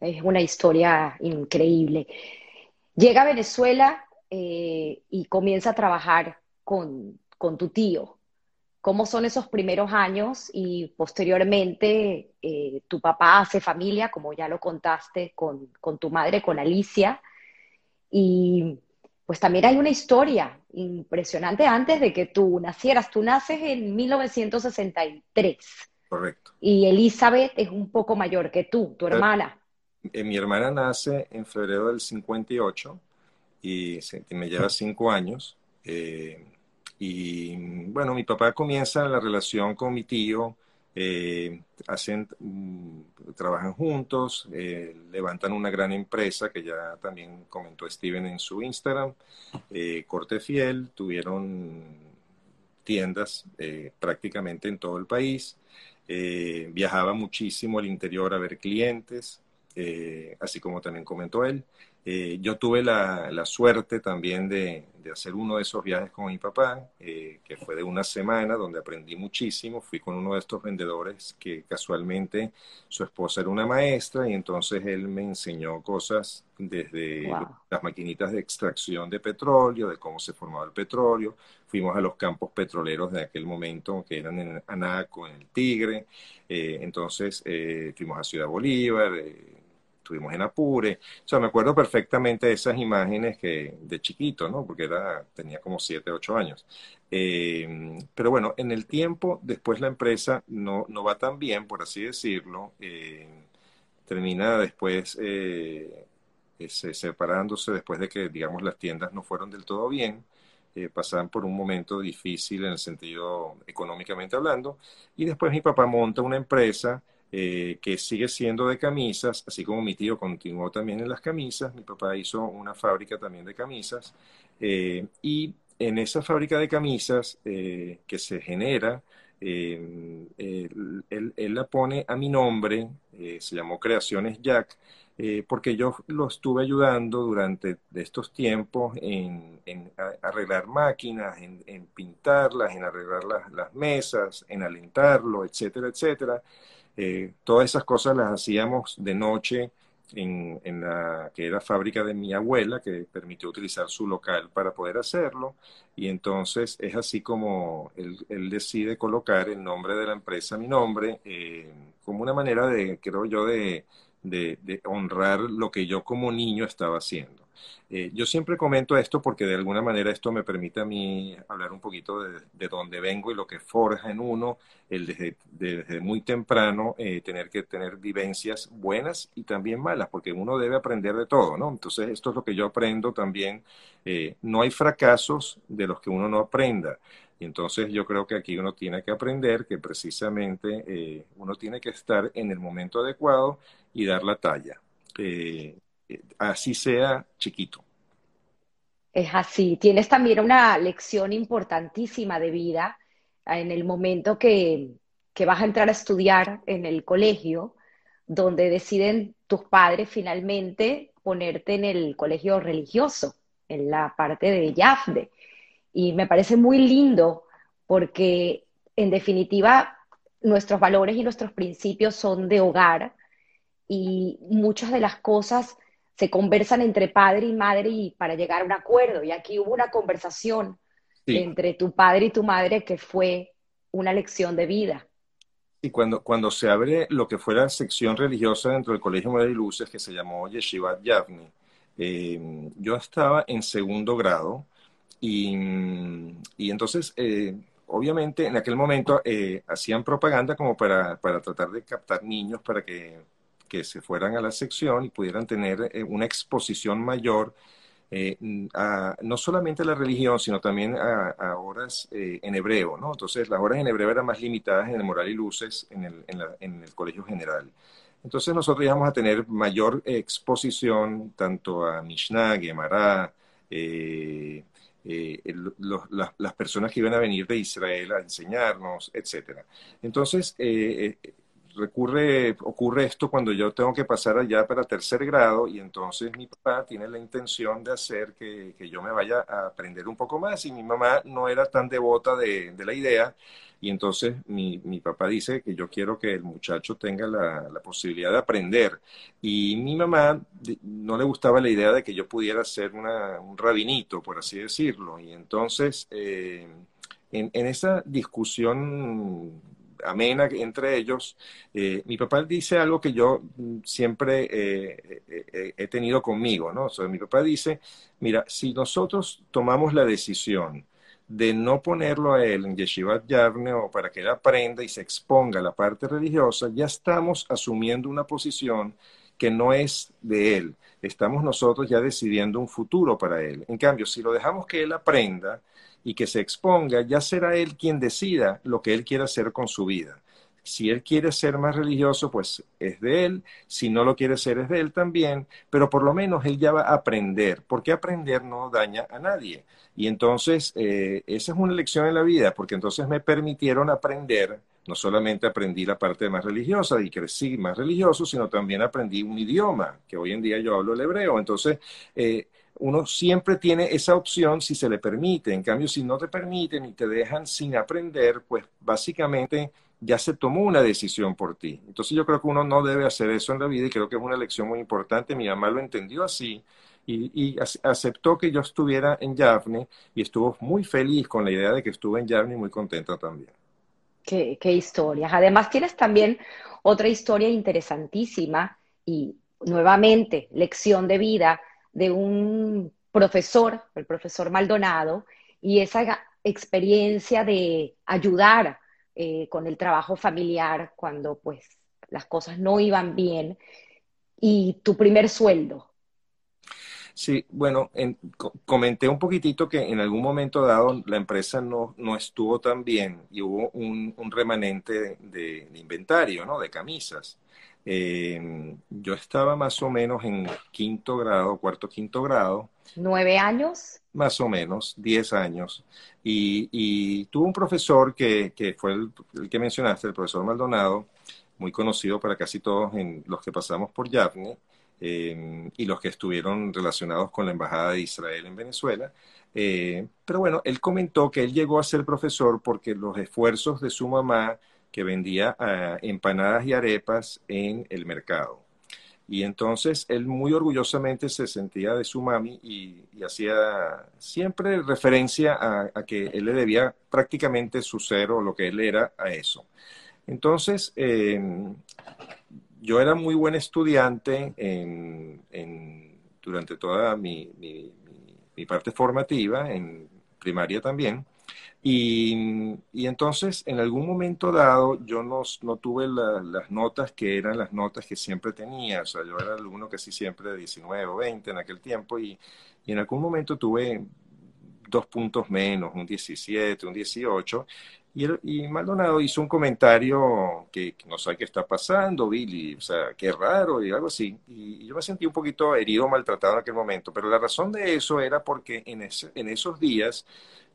Es una historia increíble. Llega a Venezuela eh, y comienza a trabajar con, tu tío. ¿Cómo son esos primeros años y posteriormente eh, tu papá hace familia, como ya lo contaste, con, tu madre, con Alicia? Y pues también hay una historia impresionante antes de que tú nacieras. Tú naces en 1963. Correcto. Y Elizabeth es un poco mayor que tú, tu hermana. Eh, mi hermana nace en febrero del 58 y me lleva cinco años. Eh, y bueno, mi papá comienza la relación con mi tío eh, hacen, mm, trabajan juntos, eh, levantan una gran empresa que ya también comentó Steven en su Instagram, Corte Fiel, tuvieron tiendas prácticamente en todo el país, viajaba muchísimo al interior a ver clientes, así como también comentó él. Eh, yo tuve la, suerte también de, hacer uno de esos viajes con mi papá, eh, que fue de una semana, donde aprendí muchísimo. Fui con uno de estos vendedores que casualmente su esposa era una maestra y entonces él me enseñó cosas desde las maquinitas de extracción de petróleo, de cómo se formaba el petróleo. Fuimos a los campos petroleros de aquel momento, que eran en Anaco, en el Tigre. Eh, entonces fuimos a Ciudad Bolívar estuvimos en Apure. O sea, me acuerdo perfectamente de esas imágenes que de chiquito, ¿no? Porque era, tenía como 7, 8 años. Eh, pero bueno, en el tiempo, después la empresa no, no va tan bien, por así decirlo. Eh, termina después eh, separándose después de que, digamos, las tiendas no fueron del todo bien. pasaban por un momento difícil en el sentido económicamente hablando. Y después mi papá monta una empresa eh, que sigue siendo de camisas, así como mi tío continuó también en las camisas, mi papá hizo una fábrica también de camisas, eh, y en esa fábrica de camisas eh, que se genera, él, la pone a mi nombre, se llamó Creaciones Jack, porque yo lo estuve ayudando durante estos tiempos en, arreglar máquinas, en, pintarlas, en arreglar las mesas, en alentarlo, etcétera, etcétera. Eh, todas esas cosas las hacíamos de noche en, la que era fábrica de mi abuela, que permitió utilizar su local para poder hacerlo. Y entonces es así como él, decide colocar el nombre de la empresa, mi nombre, eh, como una manera de, creo yo, de honrar lo que yo como niño estaba haciendo. Eh, yo siempre comento esto porque de alguna manera esto me permite a mí hablar un poquito de, de dónde vengo y lo que forja en uno el desde, muy temprano eh, tener que tener vivencias buenas y también malas, porque uno debe aprender de todo, ¿no? Entonces esto es lo que yo aprendo también. Eh, no hay fracasos de los que uno no aprenda. Y entonces yo creo que aquí uno tiene que aprender que precisamente uno tiene que estar en el momento adecuado y dar la talla así sea chiquito. Es así. Tienes también una lección importantísima de vida en el momento que, que vas a entrar a estudiar en el colegio, donde deciden tus padres finalmente ponerte en el colegio religioso, en la parte de Yafde. Y me parece muy lindo porque, en definitiva, nuestros valores y nuestros principios son de hogar y muchas de las cosas se conversan entre padre y madre y para llegar a un acuerdo. Y aquí hubo una conversación entre tu padre y tu madre que fue una lección de vida. Y cuando, cuando se abre lo que fue la sección religiosa dentro del Colegio María de Luces, que se llamó Yeshivat Yavni, eh, yo estaba en segundo grado y, y entonces, eh, obviamente, en aquel momento eh, hacían propaganda como para, para tratar de captar niños para que que se fueran a la sección y pudieran tener eh, una exposición mayor eh, no solamente a la religión, sino también a, horas eh, en hebreo, ¿no? Entonces, las horas en hebreo eran más limitadas en el Moral y Luces, en el, en el colegio general. Entonces, nosotros íbamos a tener mayor exposición tanto a Mishnah, Gemara, las, personas que iban a venir de Israel a enseñarnos, etc. Entonces, recurre, ocurre esto cuando yo tengo que pasar allá para tercer grado y entonces mi papá tiene la intención de hacer que, yo me vaya a aprender un poco más y mi mamá no era tan devota de, la idea. Y entonces mi, papá dice que yo quiero que el muchacho tenga la, posibilidad de aprender. Y mi mamá no le gustaba la idea de que yo pudiera ser un rabinito, por así decirlo, y entonces... Eh, en, en, esa discusión amena entre ellos, eh, mi papá dice algo que yo mm, siempre eh, eh, he tenido conmigo, ¿no? mi papá dice, mira, si nosotros tomamos la decisión de no ponerlo a él en Yeshivat Yarne o para que él aprenda y se exponga a la parte religiosa, ya estamos asumiendo una posición que no es de él. Estamos nosotros ya decidiendo un futuro para él. En cambio, si lo dejamos que él aprenda, y que se exponga, ya será él quien decida lo que él quiera hacer con su vida. Si él quiere ser más religioso, pues es de él. Si no lo quiere ser, es de él también. Pero por lo menos él ya va a aprender, porque aprender no daña a nadie. Y entonces, eh, esa es una lección en la vida, porque entonces me permitieron aprender no solamente aprendí la parte más religiosa y crecí más religioso, sino también aprendí un idioma, que hoy en día yo hablo el hebreo. Entonces, eh, uno siempre tiene esa opción si se le permite. En cambio, si no te permiten y te dejan sin aprender, pues básicamente ya se tomó una decisión por ti. Entonces yo creo que uno no debe hacer eso en la vida y creo que es una lección muy importante. Mi mamá lo entendió así y, aceptó que yo estuviera en Yavne y estuvo muy feliz con la idea de que estuve en Yavne y muy contenta también. Qué, qué historias. Además tienes también otra historia interesantísima y nuevamente lección de vida de un profesor, el profesor Maldonado, y esa experiencia de ayudar eh, con el trabajo familiar cuando pues las cosas no iban bien y tu primer sueldo. Sí, bueno, comenté un poquitito que en algún momento dado la empresa no, no estuvo tan bien y hubo un, remanente de, inventario, ¿no? De camisas. Eh, yo estaba más o menos en quinto grado, cuarto, quinto grado. ¿Nueve años? Más o menos, diez años. Y, y tuve un profesor que, que fue el, que mencionaste, el profesor Maldonado, muy conocido para casi todos en los que pasamos por Yavne eh, y los que estuvieron relacionados con la Embajada de Israel en Venezuela. Eh, pero bueno, él comentó que él llegó a ser profesor porque los esfuerzos de su mamá que vendía ah, empanadas y arepas en el mercado. Y entonces él muy orgullosamente se sentía de su mami y, hacía siempre referencia a, que él le debía prácticamente su ser o lo que él era a eso. Entonces, em, yo era muy buen estudiante durante toda mi, mi, parte formativa, en primaria también, y, entonces, en algún momento dado, yo no, no tuve las notas que eran las notas que siempre tenía. O sea, yo era alumno casi siempre de 19 o 20 en aquel tiempo y, y en algún momento tuve dos puntos menos, un 17, un 18. Y, y Maldonado hizo un comentario que, no sé qué está pasando, Billy, o sea, qué raro y algo así. Y, yo me sentí un poquito herido, maltratado en aquel momento. Pero la razón de eso era porque en, ese, en esos días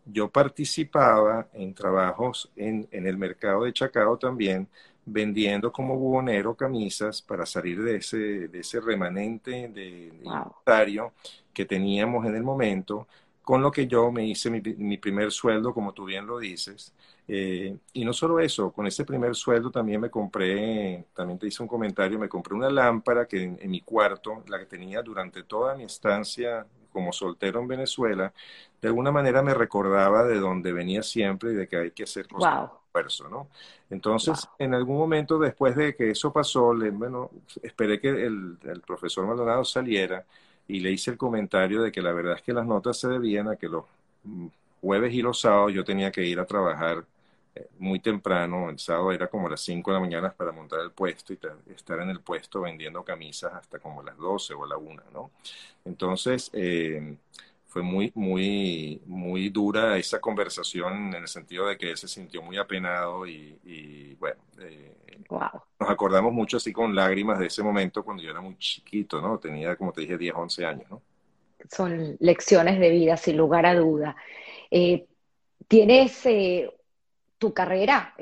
yo participaba en trabajos en, el mercado de Chacao también, vendiendo como bubonero camisas para salir de ese, de ese remanente de, inventario que teníamos en el momento, con lo que yo me hice mi, primer sueldo, como tú bien lo dices. Eh, y no solo eso, con ese primer sueldo también me compré, también te hice un comentario, me compré una lámpara que en mi cuarto, la que tenía durante toda mi estancia como soltero en Venezuela, de alguna manera me recordaba de dónde venía siempre y de que hay que hacer cosas esfuerzo, ¿no? Entonces, en algún momento después de que eso pasó, le, bueno, esperé que el, el, profesor Maldonado saliera y le hice el comentario de que la verdad es que las notas se debían a que los mm, jueves y los sábados yo tenía que ir a trabajar muy temprano, el sábado era como las 5 de la mañana para montar el puesto y estar en el puesto vendiendo camisas hasta como las 12 o la 1, ¿no? Entonces, eh, fue muy, muy, muy dura esa conversación en el sentido de que él se sintió muy apenado y, bueno, eh, nos acordamos mucho así con lágrimas de ese momento cuando yo era muy chiquito, ¿no? Tenía, como te dije, 10, 11 años, ¿no? Son lecciones de vida, sin lugar a duda. Eh, ¿Tienes eh, tu carrera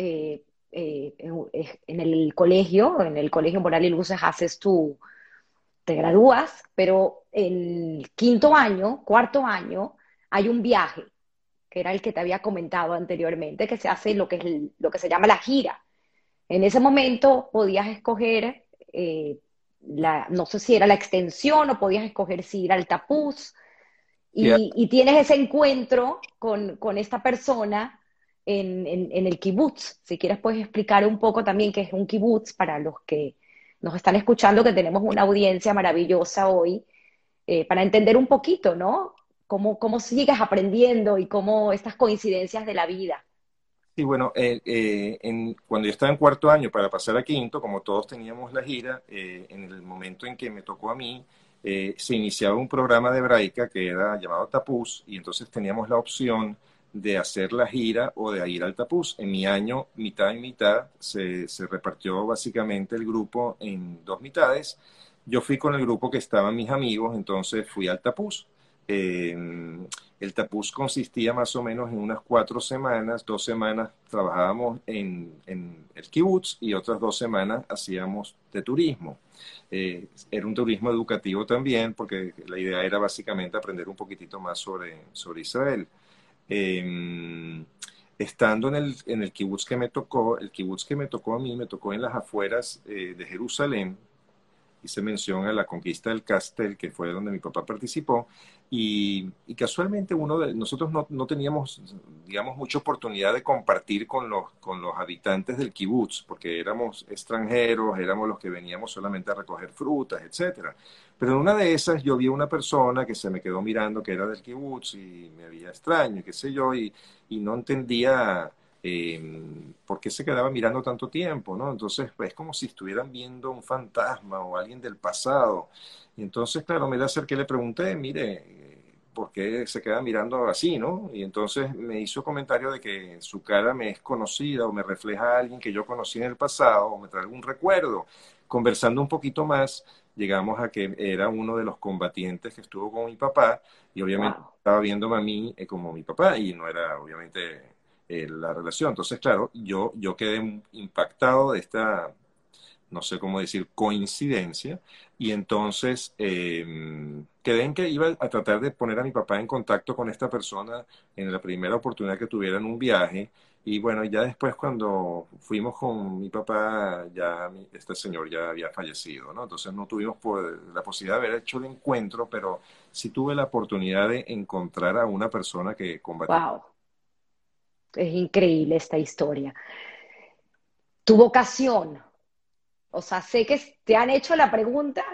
en, el colegio, en el Colegio Moral y Luces, haces tu, te gradúas, pero el quinto año, cuarto año, hay un viaje, que era el que te había comentado anteriormente, que se hace lo que, es lo que se llama la gira. En ese momento podías escoger, eh, la, no sé si era la extensión o podías escoger si ir al tapuz, y, tienes ese encuentro con, con esta persona en, en, en, el kibutz. Si quieres, puedes explicar un poco también qué es un kibutz para los que nos están escuchando, que tenemos una audiencia maravillosa hoy, eh, para entender un poquito, ¿no? Cómo, cómo sigues aprendiendo y cómo estas coincidencias de la vida. Sí, bueno, eh, eh, en, cuando yo estaba en cuarto año para pasar a quinto, como todos teníamos la gira, en el momento en que me tocó a mí, se iniciaba un programa de hebraica que era llamado Tapuz, y entonces teníamos la opción de hacer la gira o de ir al Tapuz. En mi año, mitad y mitad, se, se repartió básicamente el grupo en dos mitades. Yo fui con el grupo que estaban mis amigos, entonces fui al Tapuz. Eh, el tapuz consistía más o menos en unas cuatro semanas, dos semanas trabajábamos en, el kibutz y otras dos semanas hacíamos de turismo. Eh, era un turismo educativo también porque la idea era básicamente aprender un poquitito más sobre, sobre Israel. Em, estando en el, en el kibutz que me tocó, el kibutz que me tocó a mí me tocó en las afueras eh, de Jerusalén, hice mención la conquista del Castel, que fue donde mi papá participó, y, casualmente uno de nosotros no, no, teníamos, digamos, mucha oportunidad de compartir con los, con los habitantes del kibutz, porque éramos extranjeros, éramos los que veníamos solamente a recoger frutas, etcétera. Pero en una de esas yo vi a una persona que se me quedó mirando que era del kibutz y me había extraño, qué sé yo, y no entendía eh, ¿por qué se quedaba mirando tanto tiempo? ¿no? Entonces es como si estuvieran viendo un fantasma o alguien del pasado. Y entonces, claro, me le acerqué y le pregunté, mire, ¿por qué se queda mirando así? ¿no? Y entonces me hizo comentario de que su cara me es conocida o me refleja a alguien que yo conocí en el pasado o me trae algún recuerdo. Conversando un poquito más, llegamos a que era uno de los combatientes que estuvo con mi papá y obviamente estaba viéndome a mí eh, como mi papá y no era obviamente eh, la relación. Entonces, claro, yo, yo quedé impactado de esta, no sé cómo decir, coincidencia, y entonces em, quedé en que iba a tratar de poner a mi papá en contacto con esta persona en la primera oportunidad que tuviera en un viaje. Y bueno, ya después cuando fuimos con mi papá, ya este señor ya había fallecido, ¿no? Entonces no tuvimos la posibilidad de haber hecho el encuentro, pero sí tuve la oportunidad de encontrar a una persona que combatió es increíble esta historia. Tu vocación, o sea, sé que te han hecho la pregunta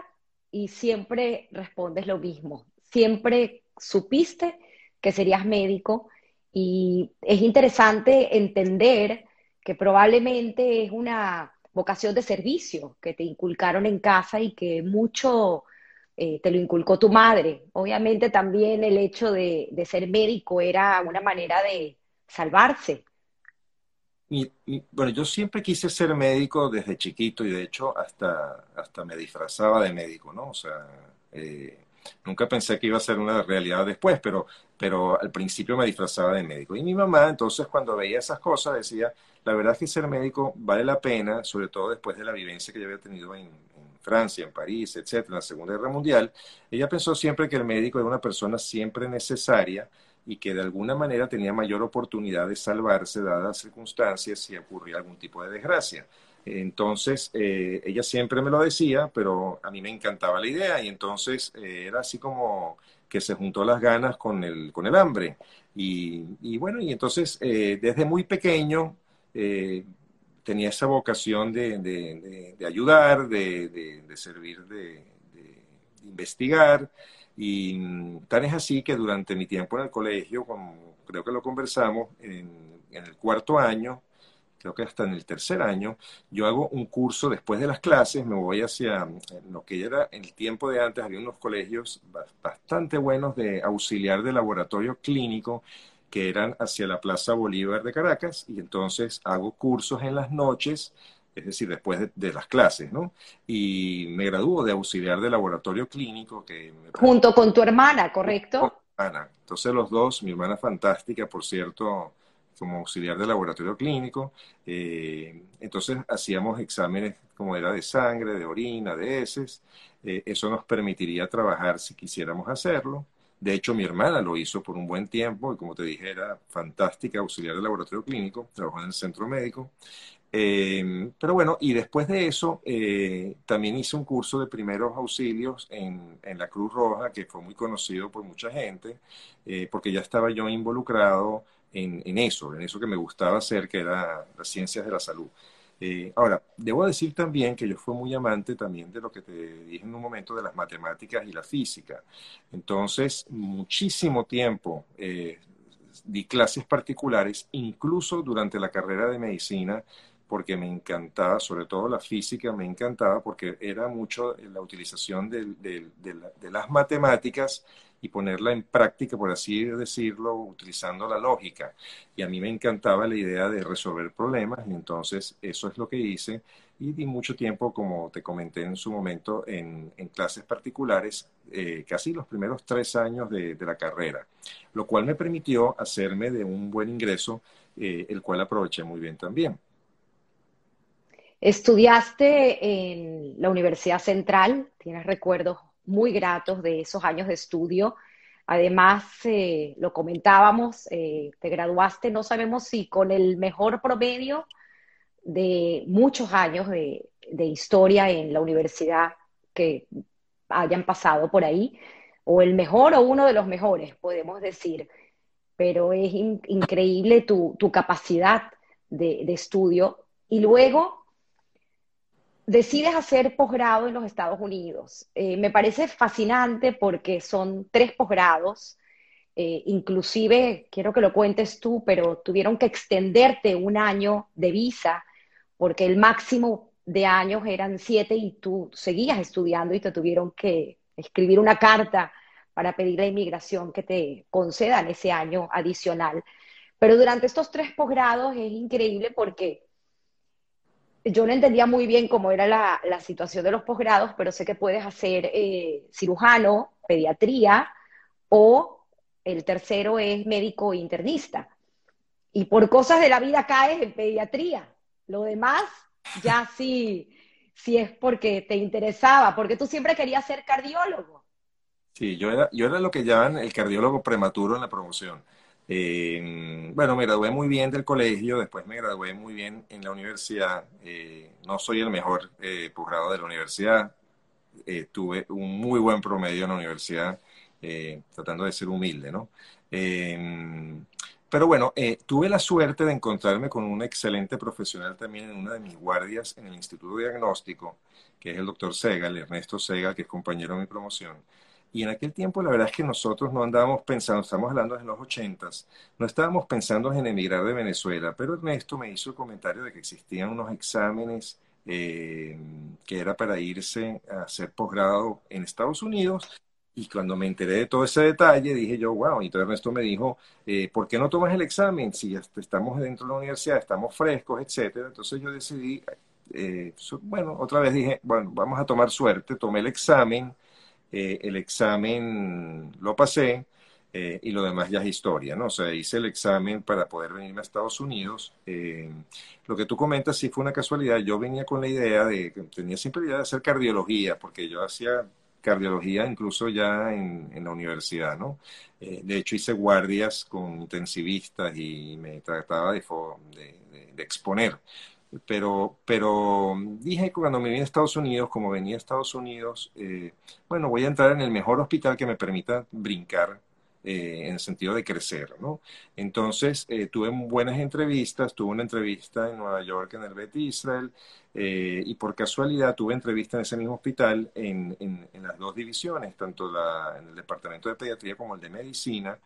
y siempre respondes lo mismo. Siempre supiste que serías médico y es interesante entender que probablemente es una vocación de servicio que te inculcaron en casa y que mucho eh, te lo inculcó tu madre. Obviamente también el hecho de ser médico era una manera de, salvarse. bueno, yo siempre quise ser médico desde chiquito y de hecho hasta, hasta me disfrazaba de médico, ¿no? O sea, eh, nunca pensé que iba a ser una realidad después, pero, pero al principio me disfrazaba de médico. Y mi mamá, entonces, cuando veía esas cosas, decía, la verdad que ser médico vale la pena, sobre todo después de la vivencia que yo había tenido en, en Francia, en París, etcétera, en la Segunda Guerra Mundial. Ella pensó siempre que el médico era una persona siempre necesaria y que de alguna manera tenía mayor oportunidad de salvarse dadas circunstancias si ocurría algún tipo de desgracia. Entonces, eh, ella siempre me lo decía, pero a mí me encantaba la idea y entonces eh, era así como que se juntó las ganas con el, con el hambre. Y, bueno, y entonces eh, desde muy pequeño tenía esa vocación de, ayudar, de, servir, de investigar. Y mm, tan es así que durante mi tiempo en el colegio, como creo que lo conversamos, en, el cuarto año, creo que hasta en el tercer año, yo hago un curso después de las clases, me voy hacia lo que era el tiempo de antes, había unos colegios bastante buenos de auxiliar de laboratorio clínico que eran hacia la Plaza Bolívar de Caracas, y entonces hago cursos en las noches es decir, después de, las clases, ¿no? Y me graduó de auxiliar de laboratorio clínico. Que Junto con tu hermana, ¿correcto? Ana. Entonces los dos, mi hermana fantástica, por cierto, como auxiliar de laboratorio clínico, eh, entonces hacíamos exámenes como era de sangre, de orina, de heces, eh, eso nos permitiría trabajar si quisiéramos hacerlo. De hecho, mi hermana lo hizo por un buen tiempo y como te dije, era fantástica auxiliar de laboratorio clínico, trabajó en el centro médico. Eh, pero bueno, y después de eso, eh, también hice un curso de primeros auxilios en, la Cruz Roja, que fue muy conocido por mucha gente, eh, porque ya estaba yo involucrado en, en, eso, en eso que me gustaba hacer, que era las ciencias de la salud. ahora, debo decir también que yo fui muy amante también de lo que te dije en un momento de las matemáticas y la física. Entonces, muchísimo tiempo di clases particulares, incluso durante la carrera de medicina porque me encantaba, sobre todo la física, me encantaba porque era mucho la utilización de, las matemáticas y ponerla en práctica, por así decirlo, utilizando la lógica. Y a mí me encantaba la idea de resolver problemas y entonces eso es lo que hice y di mucho tiempo, como te comenté en su momento, en, clases particulares, eh, casi los primeros tres años de, la carrera, lo cual me permitió hacerme de un buen ingreso, eh, el cual aproveché muy bien también. Estudiaste en la Universidad Central, tienes recuerdos muy gratos de esos años de estudio. Además, eh, lo comentábamos, eh, te graduaste, no sabemos si con el mejor promedio de muchos años de, historia en la universidad que hayan pasado por ahí, o el mejor o uno de los mejores, podemos decir. Pero es increíble tu, capacidad de, de estudio. Y luego decides hacer posgrado en los Estados Unidos. Eh, me parece fascinante porque son tres posgrados, eh, inclusive, quiero que lo cuentes tú, pero tuvieron que extenderte un año de visa porque el máximo de años eran siete y tú seguías estudiando y te tuvieron que escribir una carta para pedir la inmigración que te concedan ese año adicional. Pero durante estos tres posgrados es increíble porque yo no entendía muy bien cómo era la, situación de los posgrados, pero sé que puedes hacer eh, cirujano, pediatría o el tercero es médico internista. Y por cosas de la vida caes en pediatría. Lo demás ya sí, sí es porque te interesaba, porque tú siempre querías ser cardiólogo. Sí, yo era, yo era lo que llaman el cardiólogo prematuro en la promoción. Eh, bueno, me gradué muy bien del colegio, después me gradué muy bien en la universidad. Eh, no soy el mejor eh, posgrado de la universidad. Eh, tuve un muy buen promedio en la universidad, tratando de ser humilde, ¿no? pero bueno, tuve la suerte de encontrarme con un excelente profesional también en una de mis guardias en el Instituto Diagnóstico, que es el doctor Segal, Ernesto Segal, que es compañero de mi promoción. Y en aquel tiempo la verdad es que nosotros no andábamos pensando, estamos hablando de los ochentas, no estábamos pensando en emigrar de Venezuela, pero Ernesto me hizo el comentario de que existían unos exámenes eh, que era para irse a hacer posgrado en Estados Unidos. Y cuando me enteré de todo ese detalle, dije yo, wow, y entonces Ernesto me dijo, eh, ¿por qué no tomas el examen? Si estamos dentro de la universidad, estamos frescos, etcétera. Entonces yo decidí, eh, bueno, otra vez dije, bueno, vamos a tomar suerte, tomé el examen, eh, el examen lo pasé eh, y lo demás ya es historia, ¿no? O sea, hice el examen para poder venirme a Estados Unidos. Eh, lo que tú comentas sí fue una casualidad. Yo venía con la idea de, tenía siempre la idea de hacer cardiología, porque yo hacía cardiología incluso ya en, la universidad, ¿no? de hecho hice guardias con intensivistas y me trataba de exponer pero, pero dije que cuando me vine a Estados Unidos, como venía a Estados Unidos, eh, bueno, voy a entrar en el mejor hospital que me permita brincar eh, en el sentido de crecer, ¿no? Entonces, eh, tuve buenas entrevistas, tuve una entrevista en Nueva York en el Bet Israel, y por casualidad tuve entrevista en ese mismo hospital en, en, en las dos divisiones, tanto la, en el departamento de pediatría como el de medicina,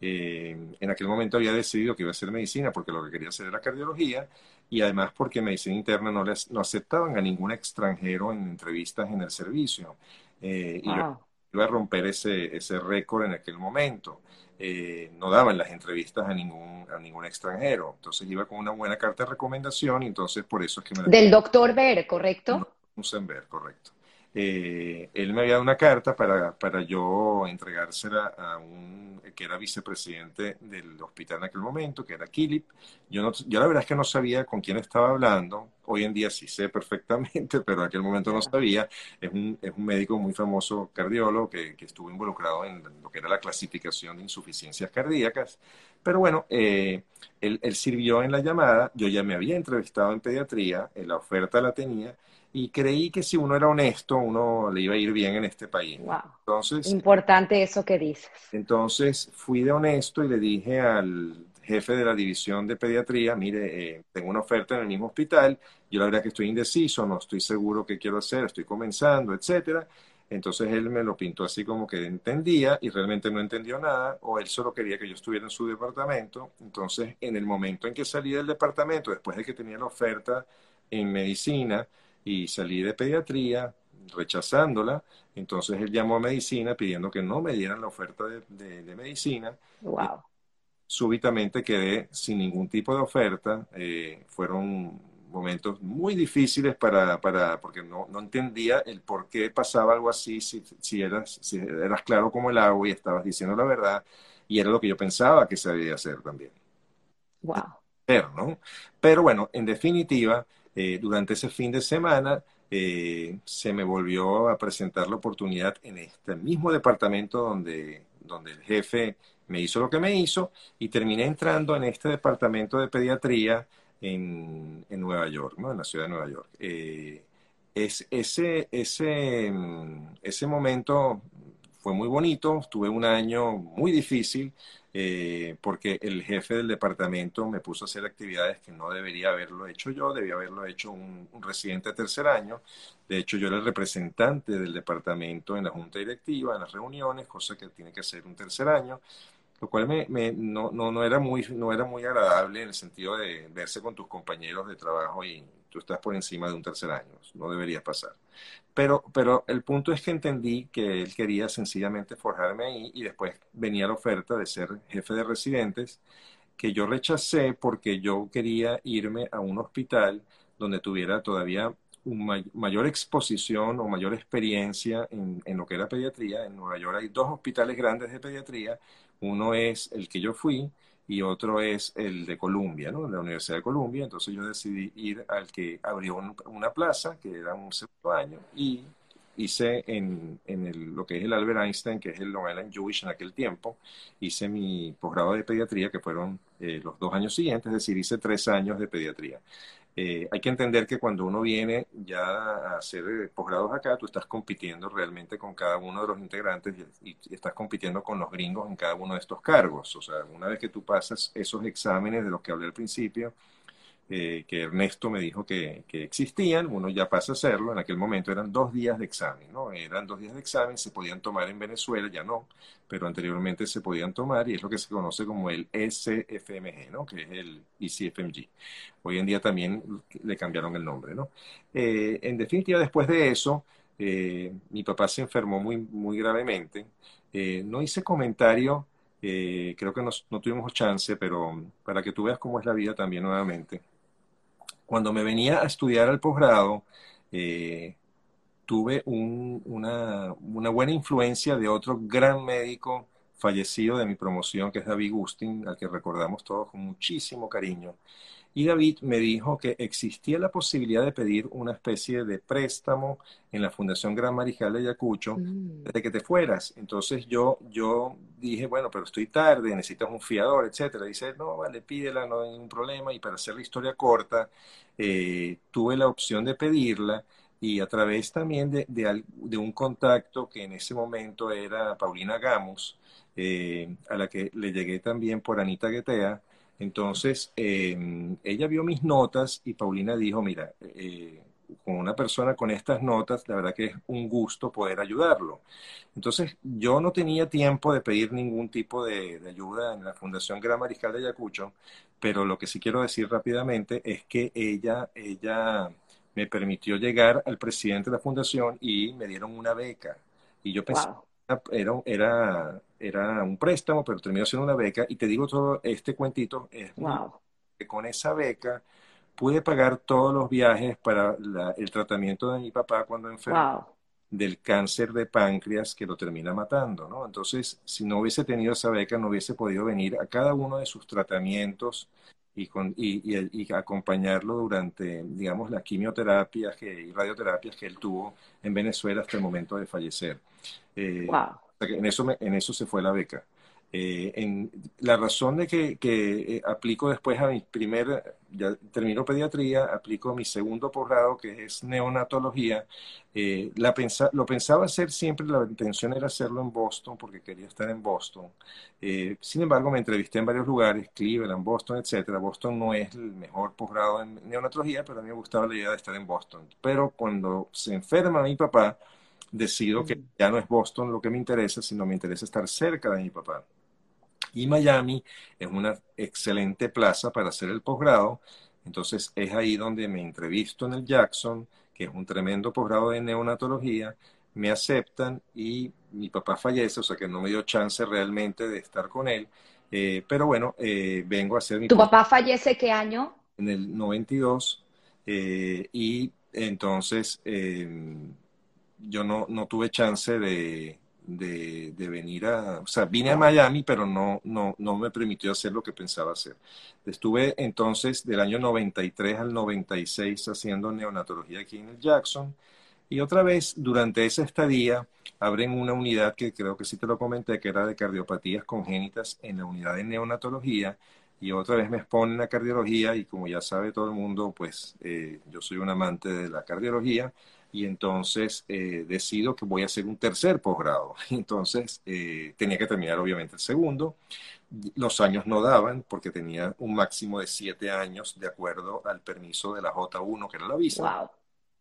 en aquel momento había decidido que iba a hacer medicina porque lo que quería hacer era cardiología y además porque medicina interna no, les, no aceptaban a ningún extranjero en entrevistas en el servicio. Eh, y yo iba a romper ese, ese récord en aquel momento. Eh, no daban las entrevistas a ningún, a ningún extranjero. Entonces iba con una buena carta de recomendación y entonces por eso es que me... Del doctor Ver, ¿correcto? Ver, correcto. Eh, él me había dado una carta para, para yo entregársela a un que era vicepresidente del hospital en aquel momento, que era Kilip. Yo, no, yo la verdad es que no sabía con quién estaba hablando. Hoy en día sí sé perfectamente, pero en aquel momento no sabía. Es un, es un médico muy famoso cardiólogo que, que, estuvo involucrado en lo que era la clasificación de insuficiencias cardíacas. Pero bueno, eh, él, él sirvió en la llamada. Yo ya me había entrevistado en pediatría, la oferta la tenía y creí que si uno era honesto, uno le iba a ir bien en este país. Entonces, Importante eso que dices. Entonces fui de honesto y le dije al jefe de la división de pediatría, mire, eh, tengo una oferta en el mismo hospital, yo la verdad que estoy indeciso, no estoy seguro qué quiero hacer, estoy comenzando, etcétera. Entonces él me lo pintó así como que entendía y realmente no entendió nada, o él solo quería que yo estuviera en su departamento. Entonces, en el momento en que salí del departamento, después de que tenía la oferta en medicina, y salí de pediatría, rechazándola. Entonces él llamó a medicina pidiendo que no me dieran la oferta de, medicina. Wow. súbitamente quedé sin ningún tipo de oferta. Eh, fueron momentos muy difíciles para, para porque no, no, entendía el por qué pasaba algo así, si, si, eras, si eras claro como el agua y estabas diciendo la verdad, y era lo que yo pensaba que se debía hacer también. Wow. Pero, ¿no? Pero bueno, en definitiva, eh, durante ese fin de semana eh, se me volvió a presentar la oportunidad en este mismo departamento donde, donde el jefe me hizo lo que me hizo y terminé entrando en este departamento de pediatría en, en Nueva York, ¿no? en la ciudad de Nueva York. Eh, es, ese, ese, ese momento fue muy bonito, tuve un año muy difícil eh, porque el jefe del departamento me puso a hacer actividades que no debería haberlo hecho yo, debía haberlo hecho un, un, residente de tercer año. De hecho, yo era el representante del departamento en la junta directiva, en las reuniones, cosa que tiene que hacer un tercer año lo cual me, me, no, no, no, era muy, no era muy agradable en el sentido de verse con tus compañeros de trabajo y tú estás por encima de un tercer año, no debería pasar. Pero, pero el punto es que entendí que él quería sencillamente forjarme ahí y después venía la oferta de ser jefe de residentes que yo rechacé porque yo quería irme a un hospital donde tuviera todavía una mayor exposición o mayor experiencia en, en, lo que era pediatría. En Nueva York hay dos hospitales grandes de pediatría uno es el que yo fui y otro es el de Columbia, ¿no? La Universidad de Columbia. Entonces yo decidí ir al que abrió una plaza, que era un segundo año, y hice en, en el, lo que es el Albert Einstein, que es el Long Island Jewish en aquel tiempo, hice mi posgrado de pediatría, que fueron eh, los dos años siguientes, es decir, hice tres años de pediatría. Eh, hay que entender que cuando uno viene ya a hacer eh, posgrados acá, tú estás compitiendo realmente con cada uno de los integrantes y, y, estás compitiendo con los gringos en cada uno de estos cargos. O sea, una vez que tú pasas esos exámenes de los que hablé al principio, eh, que Ernesto me dijo que, que, existían, uno ya pasa a hacerlo, en aquel momento eran dos días de examen, ¿no? Eran dos días de examen, se podían tomar en Venezuela, ya no, pero anteriormente se podían tomar y es lo que se conoce como el SFMG, ¿no? Que es el ECFMG. Hoy en día también le cambiaron el nombre, ¿no? Eh, en definitiva, después de eso, eh, mi papá se enfermó muy, muy gravemente. Eh, no hice comentario, eh, creo que no tuvimos chance, pero para que tú veas cómo es la vida también nuevamente cuando me venía a estudiar al posgrado, eh, tuve un, una, una, buena influencia de otro gran médico fallecido de mi promoción, que es David Gustin, al que recordamos todos con muchísimo cariño. Y David me dijo que existía la posibilidad de pedir una especie de préstamo en la Fundación Gran Mariscal de Ayacucho mm. desde que te fueras. Entonces yo, yo dije, bueno, pero estoy tarde, necesitas un fiador, etcétera. Dice, no, vale, pídela, no hay ningún problema. Y para hacer la historia corta, eh, tuve la opción de pedirla y a través también de, de, de, un contacto que en ese momento era Paulina Gamos, eh, a la que le llegué también por Anita Guetea, entonces, eh, ella vio mis notas y Paulina dijo, mira, eh, con una persona con estas notas, la verdad que es un gusto poder ayudarlo. Entonces, yo no tenía tiempo de pedir ningún tipo de, de ayuda en la Fundación Gran Mariscal de Ayacucho, pero lo que sí quiero decir rápidamente es que ella, ella me permitió llegar al presidente de la fundación y me dieron una beca. Y yo pensé, wow era, era, era un préstamo, pero terminó siendo una beca. Y te digo todo este cuentito, es que con esa beca pude pagar todos los viajes para la, el tratamiento de mi papá cuando enfermó del cáncer de páncreas que lo termina matando, ¿no? Entonces, si no hubiese tenido esa beca, no hubiese podido venir a cada uno de sus tratamientos y, con, y, y, y acompañarlo durante, digamos, las quimioterapias que, y radioterapias que él tuvo en Venezuela hasta el momento de fallecer. Eh, wow. En, eso me, en eso se fue la beca. Eh, en, la razón de que, que eh, aplico después a mi primer, ya termino pediatría, aplico mi segundo posgrado que es neonatología, eh, la pensa, lo pensaba hacer siempre, la intención era hacerlo en Boston porque quería estar en Boston. Eh, sin embargo, me entrevisté en varios lugares, Cleveland, Boston, etcétera. Boston no es el mejor posgrado en neonatología, pero a mí me gustaba la idea de estar en Boston. Pero cuando se enferma mi papá, decido que ya no es Boston lo que me interesa, sino me interesa estar cerca de mi papá. Y Miami es una excelente plaza para hacer el posgrado. Entonces es ahí donde me entrevisto en el Jackson, que es un tremendo posgrado de neonatología, me aceptan y mi papá fallece, o sea que no me dio chance realmente de estar con él. Eh, pero bueno, eh, vengo a hacer mi... ¿Tu papá fallece qué año? En el 92. y entonces yo no, no tuve chance de, de, venir a, o sea, vine a Miami, pero no, no, no me permitió hacer lo que pensaba hacer. Estuve entonces del año 93 al 96 haciendo neonatología aquí en el Jackson. Y otra vez, durante esa estadía, abren una unidad que creo que sí te lo comenté, que era de cardiopatías congénitas en la unidad de neonatología. Y otra vez me exponen a cardiología y como ya sabe todo el mundo, pues eh, yo soy un amante de la cardiología y entonces eh, decido que voy a hacer un tercer posgrado. Entonces eh, tenía que terminar obviamente el segundo. Los años no daban porque tenía un máximo de siete años de acuerdo al permiso de la J1, que era la visa.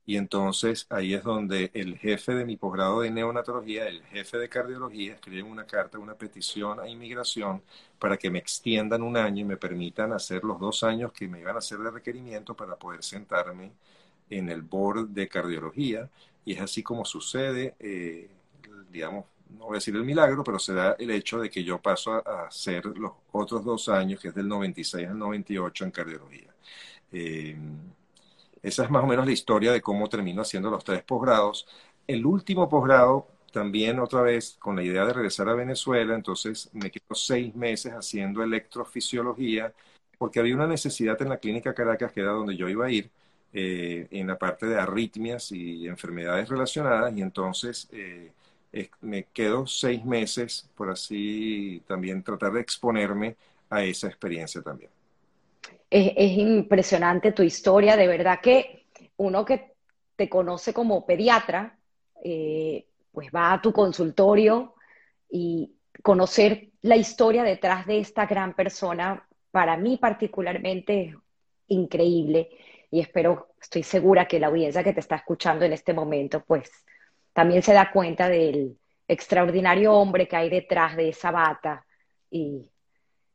Y entonces ahí es donde el jefe de mi posgrado de neonatología, el jefe de cardiología, escribe una carta, una petición a inmigración para que me extiendan un año y me permitan hacer los dos años que me iban a hacer de requerimiento para poder sentarme en el board de cardiología y es así como sucede, eh, digamos, no voy a decir el milagro, pero se da el hecho de que yo paso a, hacer los otros dos años, que es del 96 al 98 en cardiología. Eh, esa es más o menos la historia de cómo termino haciendo los tres posgrados. El último posgrado, también otra vez con la idea de regresar a Venezuela, entonces me quedo seis meses haciendo electrofisiología, porque había una necesidad en la clínica Caracas, que era donde yo iba a ir, eh, en la parte de arritmias y enfermedades relacionadas y entonces eh, me quedo seis meses por así también tratar de exponerme a esa experiencia también. Es, impresionante tu historia, de verdad que uno que te conoce como pediatra, eh, pues va a tu consultorio y conocer la historia detrás de esta gran persona, para mí particularmente es increíble y espero, estoy segura que la audiencia que te está escuchando en este momento, pues también se da cuenta del extraordinario hombre que hay detrás de esa bata y,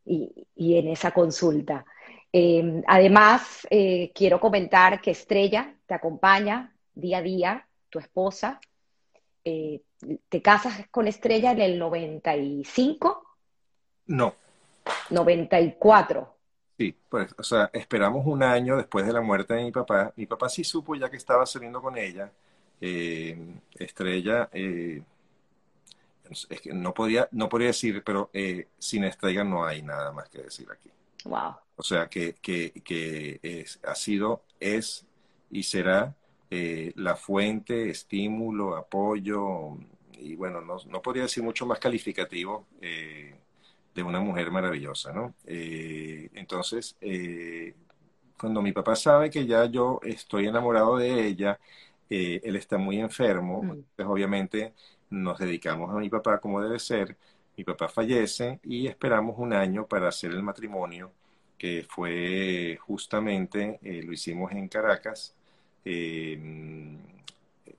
en esa consulta. Em, además, eh, quiero comentar que Estrella te acompaña día a día, tu esposa. Eh, ¿Te casas con Estrella en el 95? No. 94. Sí, pues, o sea, esperamos un año después de la muerte de mi papá. Mi papá sí supo ya que estaba saliendo con ella. Eh, Estrella, eh, es que no podía, no podría decir, pero eh, sin Estrella no hay nada más que decir aquí. Wow. O sea, que, que, que es, ha sido, es y será la fuente, estímulo, apoyo, y bueno, no, no podría decir mucho más calificativo de una mujer maravillosa, ¿no? Eh, entonces, eh, cuando mi papá sabe que ya yo estoy enamorado de ella, eh, él está muy enfermo, mm. pues obviamente nos dedicamos a mi papá como debe ser, mi papá fallece y esperamos un año para hacer el matrimonio, que fue justamente, lo hicimos en Caracas,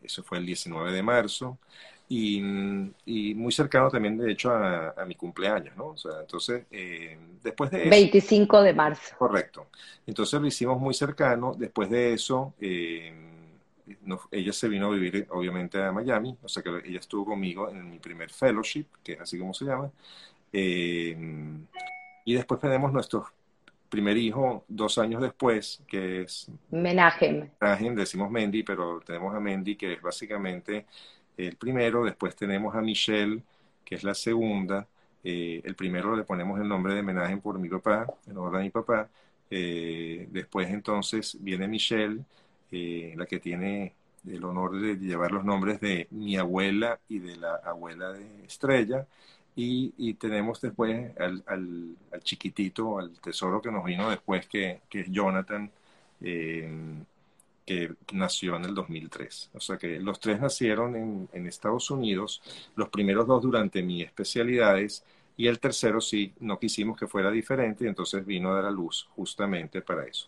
eso fue el 19 de marzo, y, muy cercano también, de hecho, a, mi cumpleaños, ¿no? O sea, entonces, eh, después de eso... 25 de marzo. Correcto. Entonces lo hicimos muy cercano. Después de eso, eh, ella se vino a vivir, obviamente, a Miami, o sea que ella estuvo conmigo en mi primer fellowship, que es así como se llama. Eh, y después tenemos nuestro primer hijo dos años después, que es... Menajem. Menajem, decimos Mendy, pero tenemos a Mendy, que es básicamente el primero, después tenemos a Michelle, que es la segunda. Eh, el primero le ponemos el nombre de homenaje por mi papá, en honor a mi papá. Eh, después entonces viene Michelle, eh, la que tiene el honor de llevar los nombres de mi abuela y de la abuela de Estrella. Y, tenemos después al, al, chiquitito, al tesoro que nos vino después, que, que es Jonathan, que nació en el 2003. O sea que los tres nacieron en, en, Estados Unidos, los primeros dos durante mis especialidades y el tercero sí, no quisimos que fuera diferente y entonces vino a dar a luz justamente para eso.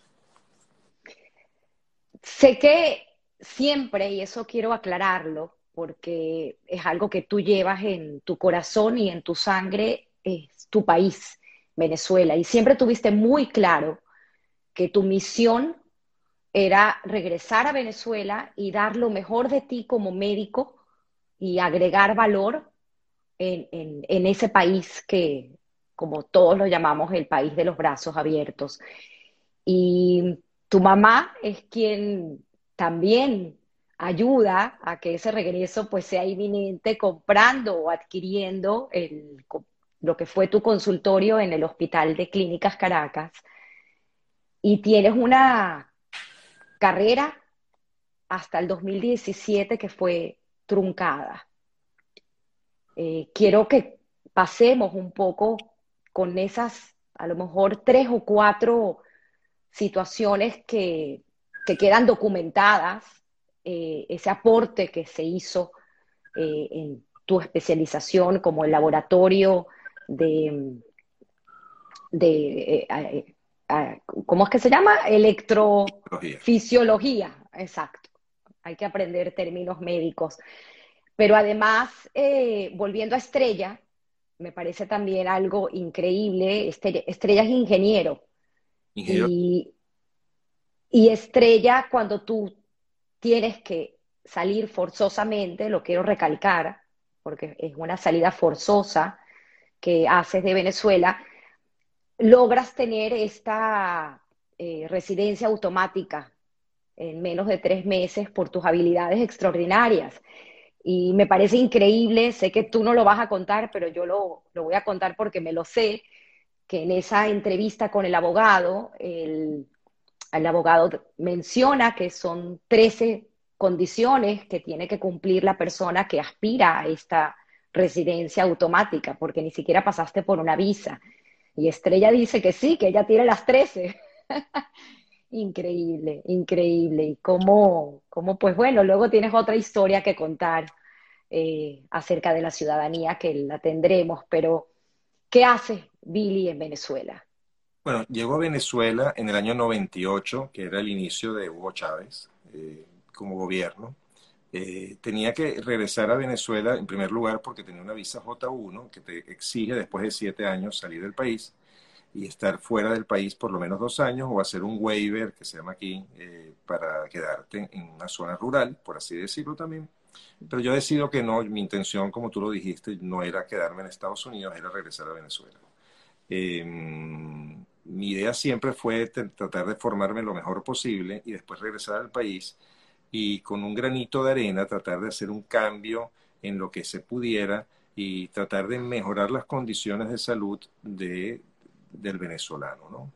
Sé que siempre, y eso quiero aclararlo, porque es algo que tú llevas en tu corazón y en tu sangre, es tu país, Venezuela, y siempre tuviste muy claro que tu misión era regresar a Venezuela y dar lo mejor de ti como médico y agregar valor en, ese país que, como todos lo llamamos, el país de los brazos abiertos. Y tu mamá es quien también ayuda a que ese regreso pues sea inminente comprando o adquiriendo lo que fue tu consultorio en el Hospital de Clínicas Caracas y tienes una carrera hasta el 2017 que fue truncada. Eh, quiero que pasemos un poco con esas, a lo mejor tres o cuatro situaciones que, quedan documentadas, eh, ese aporte que se hizo eh, en tu especialización como el laboratorio de, de ¿cómo es que se llama? Electrofisiología, exacto. Hay que aprender términos médicos. Pero además, eh, volviendo a Estrella, me parece también algo increíble. Estrella, es ingeniero. Y, y Estrella, cuando tú tienes que salir forzosamente, lo quiero recalcar, porque es una salida forzosa que haces de Venezuela, logras tener esta eh, residencia automática en menos de tres meses por tus habilidades extraordinarias. Y me parece increíble, sé que tú no lo vas a contar, pero yo lo, voy a contar porque me lo sé, que en esa entrevista con el abogado, el, el abogado menciona que son 13 condiciones que tiene que cumplir la persona que aspira a esta residencia automática, porque ni siquiera pasaste por una visa. Y Estrella dice que sí, que ella tiene las 13. increíble, increíble. Y cómo, cómo, pues bueno, luego tienes otra historia que contar eh, acerca de la ciudadanía que la tendremos, pero ¿qué hace Billy en Venezuela? Bueno, llegó a Venezuela en el año 98, que era el inicio de Hugo Chávez eh, como gobierno. Eh, tenía que regresar a Venezuela en primer lugar porque tenía una visa J1 que te exige después de siete años salir del país y estar fuera del país por lo menos dos años o hacer un waiver que se llama aquí eh, para quedarte en una zona rural, por así decirlo también. Pero yo decido que no, mi intención, como tú lo dijiste, no era quedarme en Estados Unidos, era regresar a Venezuela. Em, mi idea siempre fue tratar de formarme lo mejor posible y después regresar al país y con un granito de arena tratar de hacer un cambio en lo que se pudiera y tratar de mejorar las condiciones de salud de, del venezolano. ¿no?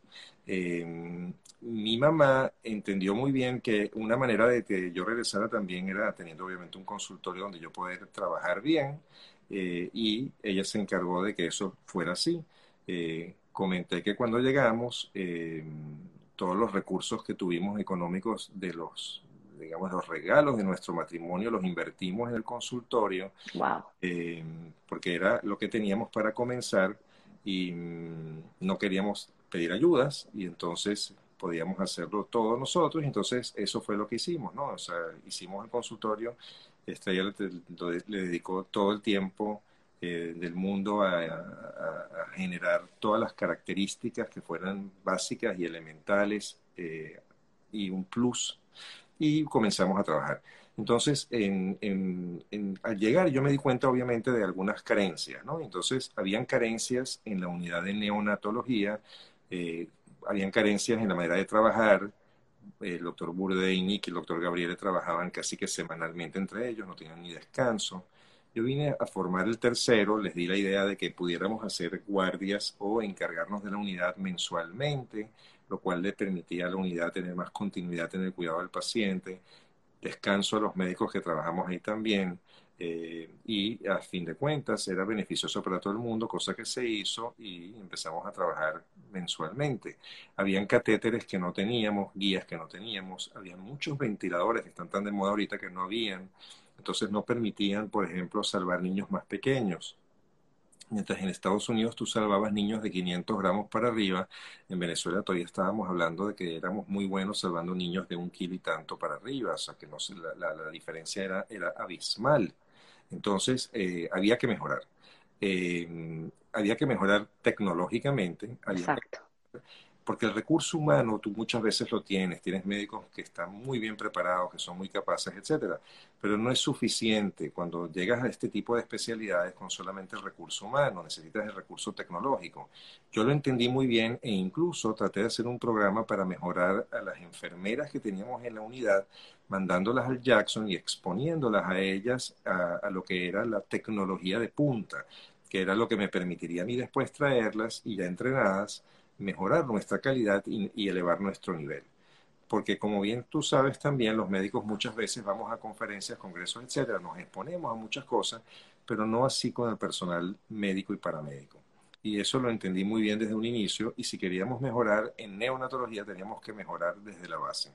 Em, mi mamá entendió muy bien que una manera de que yo regresara también era teniendo obviamente un consultorio donde yo poder trabajar bien eh, y ella se encargó de que eso fuera así. Eh, comenté que cuando llegamos, em, todos los recursos que tuvimos económicos de los digamos, los regalos de nuestro matrimonio los invertimos en el consultorio, eh, porque era lo que teníamos para comenzar y mm, no queríamos pedir ayudas y entonces podíamos hacerlo todos nosotros, y entonces eso fue lo que hicimos, ¿no? O sea, hicimos el consultorio, Estrella le, le dedicó todo el tiempo eh, del mundo a, generar todas las características que fueran básicas y elementales eh, y un plus y comenzamos a trabajar. Entonces, al llegar yo me di cuenta obviamente de algunas carencias, ¿no? Entonces, habían carencias en la unidad de neonatología, eh, habían carencias en la manera de trabajar, el doctor Burdeini y el doctor Gabriele trabajaban casi que semanalmente entre ellos, no tenían ni descanso. Yo vine a formar el tercero, les di la idea de que pudiéramos hacer guardias o encargarnos de la unidad mensualmente, lo cual le permitía a la unidad tener más continuidad en el cuidado del paciente, descanso a los médicos que trabajamos ahí también, eh, y a fin de cuentas era beneficioso para todo el mundo, cosa que se hizo y empezamos a trabajar mensualmente. Habían catéteres que no teníamos, guías que no teníamos, había muchos ventiladores que están tan de moda ahorita que no habían, entonces no permitían, por ejemplo, salvar niños más pequeños. Mientras en Estados Unidos tú salvabas niños de 500 gramos para arriba, en Venezuela todavía estábamos hablando de que éramos muy buenos salvando niños de un kilo y tanto para arriba, o sea que no, la, la, diferencia era, era abismal. Entonces eh, había que mejorar. Eh, había que mejorar tecnológicamente, había porque el recurso humano tú muchas veces lo tienes, tienes médicos que están muy bien preparados, que son muy capaces, etcétera, pero no es suficiente cuando llegas a este tipo de especialidades con solamente el recurso humano, necesitas el recurso tecnológico. Yo lo entendí muy bien e incluso traté de hacer un programa para mejorar a las enfermeras que teníamos en la unidad, mandándolas al Jackson y exponiéndolas a ellas a, a lo que era la tecnología de punta, que era lo que me permitiría a mí después traerlas y ya entrenadas mejorar nuestra calidad y, elevar nuestro nivel. Porque como bien tú sabes también, los médicos muchas veces vamos a conferencias, congresos, etcétera, nos exponemos a muchas cosas, pero no así con el personal médico y paramédico. Y eso lo entendí muy bien desde un inicio, y si queríamos mejorar en neonatología, teníamos que mejorar desde la base.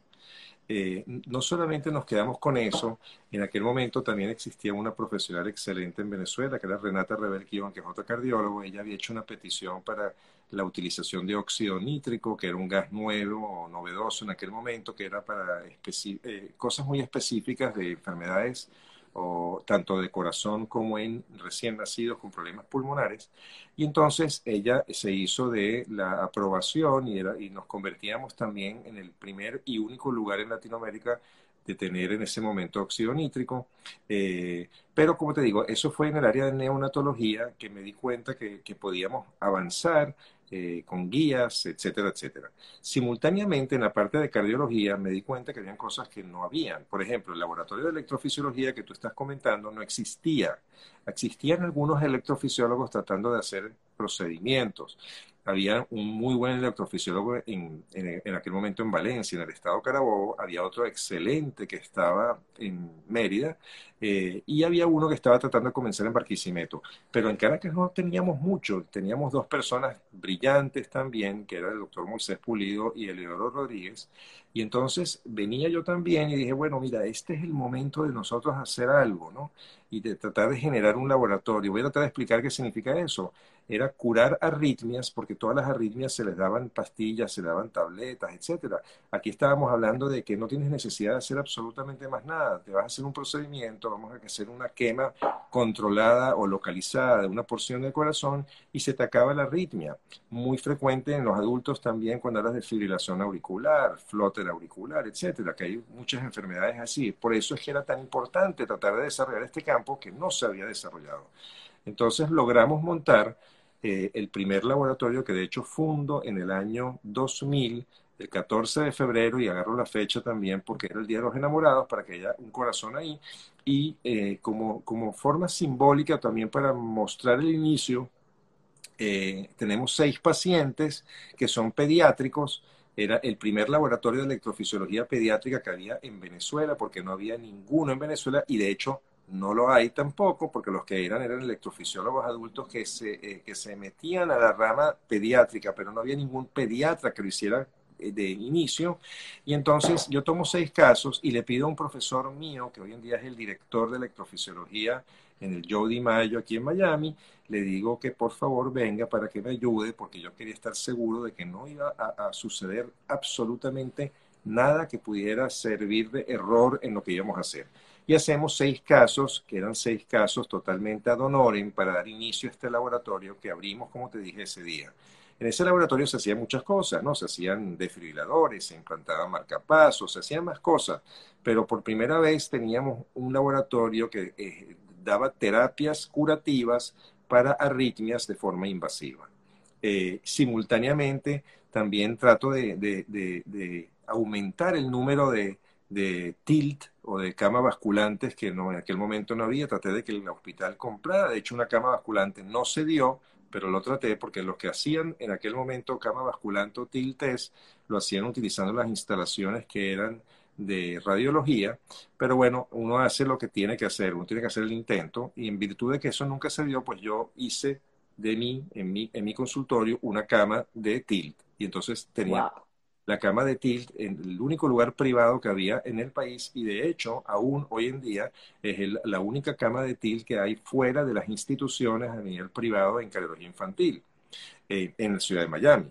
Eh, no solamente nos quedamos con eso, en aquel momento también existía una profesional excelente en Venezuela, que era Renata Rebelquión, que es otra cardiólogo. Ella había hecho una petición para la utilización de óxido nítrico, que era un gas nuevo o novedoso en aquel momento, que era para eh, cosas muy específicas de enfermedades o tanto de corazón como en recién nacidos con problemas pulmonares. Y entonces ella se hizo de la aprobación y, era, y nos convertíamos también en el primer y único lugar en Latinoamérica de tener en ese momento óxido nítrico. Eh, pero como te digo, eso fue en el área de neonatología que me di cuenta que, podíamos avanzar eh, con guías, etcétera, etcétera. Simultáneamente, en la parte de cardiología, me di cuenta que habían cosas que no habían. Por ejemplo, el laboratorio de electrofisiología que tú estás comentando no existía. Existían algunos electrofisiólogos tratando de hacer procedimientos había un muy buen electrofisiólogo en, en, aquel momento en Valencia, en el estado Carabobo, había otro excelente que estaba en Mérida, eh, y había uno que estaba tratando de comenzar en Barquisimeto. Pero en Caracas no teníamos mucho, teníamos dos personas brillantes también, que era el doctor Moisés Pulido y Eleodoro Rodríguez, y entonces venía yo también y dije, bueno, mira, este es el momento de nosotros hacer algo, ¿no? Y de tratar de generar un laboratorio. Voy a tratar de explicar qué significa eso era curar arritmias, porque todas las arritmias se les daban pastillas, se daban tabletas, etcétera. Aquí estábamos hablando de que no tienes necesidad de hacer absolutamente más nada. Te vas a hacer un procedimiento, vamos a hacer una quema controlada o localizada de una porción del corazón y se te acaba la arritmia. Muy frecuente en los adultos también cuando hablas de fibrilación auricular, flóter auricular, etcétera, que hay muchas enfermedades así. Por eso es que era tan importante tratar de desarrollar este campo que no se había desarrollado. Entonces logramos montar eh, el primer laboratorio que de hecho fundo en el año 2000, el 14 de febrero, y agarro la fecha también porque era el Día de los Enamorados, para que haya un corazón ahí, y eh, como, como forma simbólica también para mostrar el inicio, eh, tenemos seis pacientes que son pediátricos, era el primer laboratorio de electrofisiología pediátrica que había en Venezuela, porque no había ninguno en Venezuela, y de hecho no lo hay tampoco, porque los que eran eran electrofisiólogos adultos que se, eh, que se metían a la rama pediátrica, pero no había ningún pediatra que lo hiciera de inicio. Y entonces yo tomo seis casos y le pido a un profesor mío, que hoy en día es el director de electrofisiología en el Joe Mayo aquí en Miami, le digo que por favor venga para que me ayude, porque yo quería estar seguro de que no iba a suceder absolutamente nada que pudiera servir de error en lo que íbamos a hacer y hacemos seis casos, que eran seis casos totalmente ad honorem para dar inicio a este laboratorio que abrimos, como te dije, ese día. En ese laboratorio se hacían muchas cosas, ¿no? Se hacían desfibriladores, se implantaban marcapasos, se hacían más cosas, pero por primera vez teníamos un laboratorio que eh, daba terapias curativas para arritmias de forma invasiva. Eh, simultáneamente, también trato de aumentar el número de, tilt o de cama basculantes que en aquel momento no había. Traté de que el hospital comprara. De hecho, una cama basculante no se dio, pero lo traté porque los que hacían en aquel momento cama basculante o tiltes lo hacían utilizando las instalaciones que eran de radiología, pero bueno, uno hace lo que tiene que hacer, uno tiene que hacer el intento y en virtud de que eso nunca se dio, pues yo hice de mí, en mi, en mi consultorio, una cama de tilt y entonces tenía la cama de Tilt en el único lugar privado que había en el país y de hecho aún hoy en día es la única cama de Tilt que hay fuera de las instituciones a nivel privado en cardiología infantil eh, en la ciudad de Miami.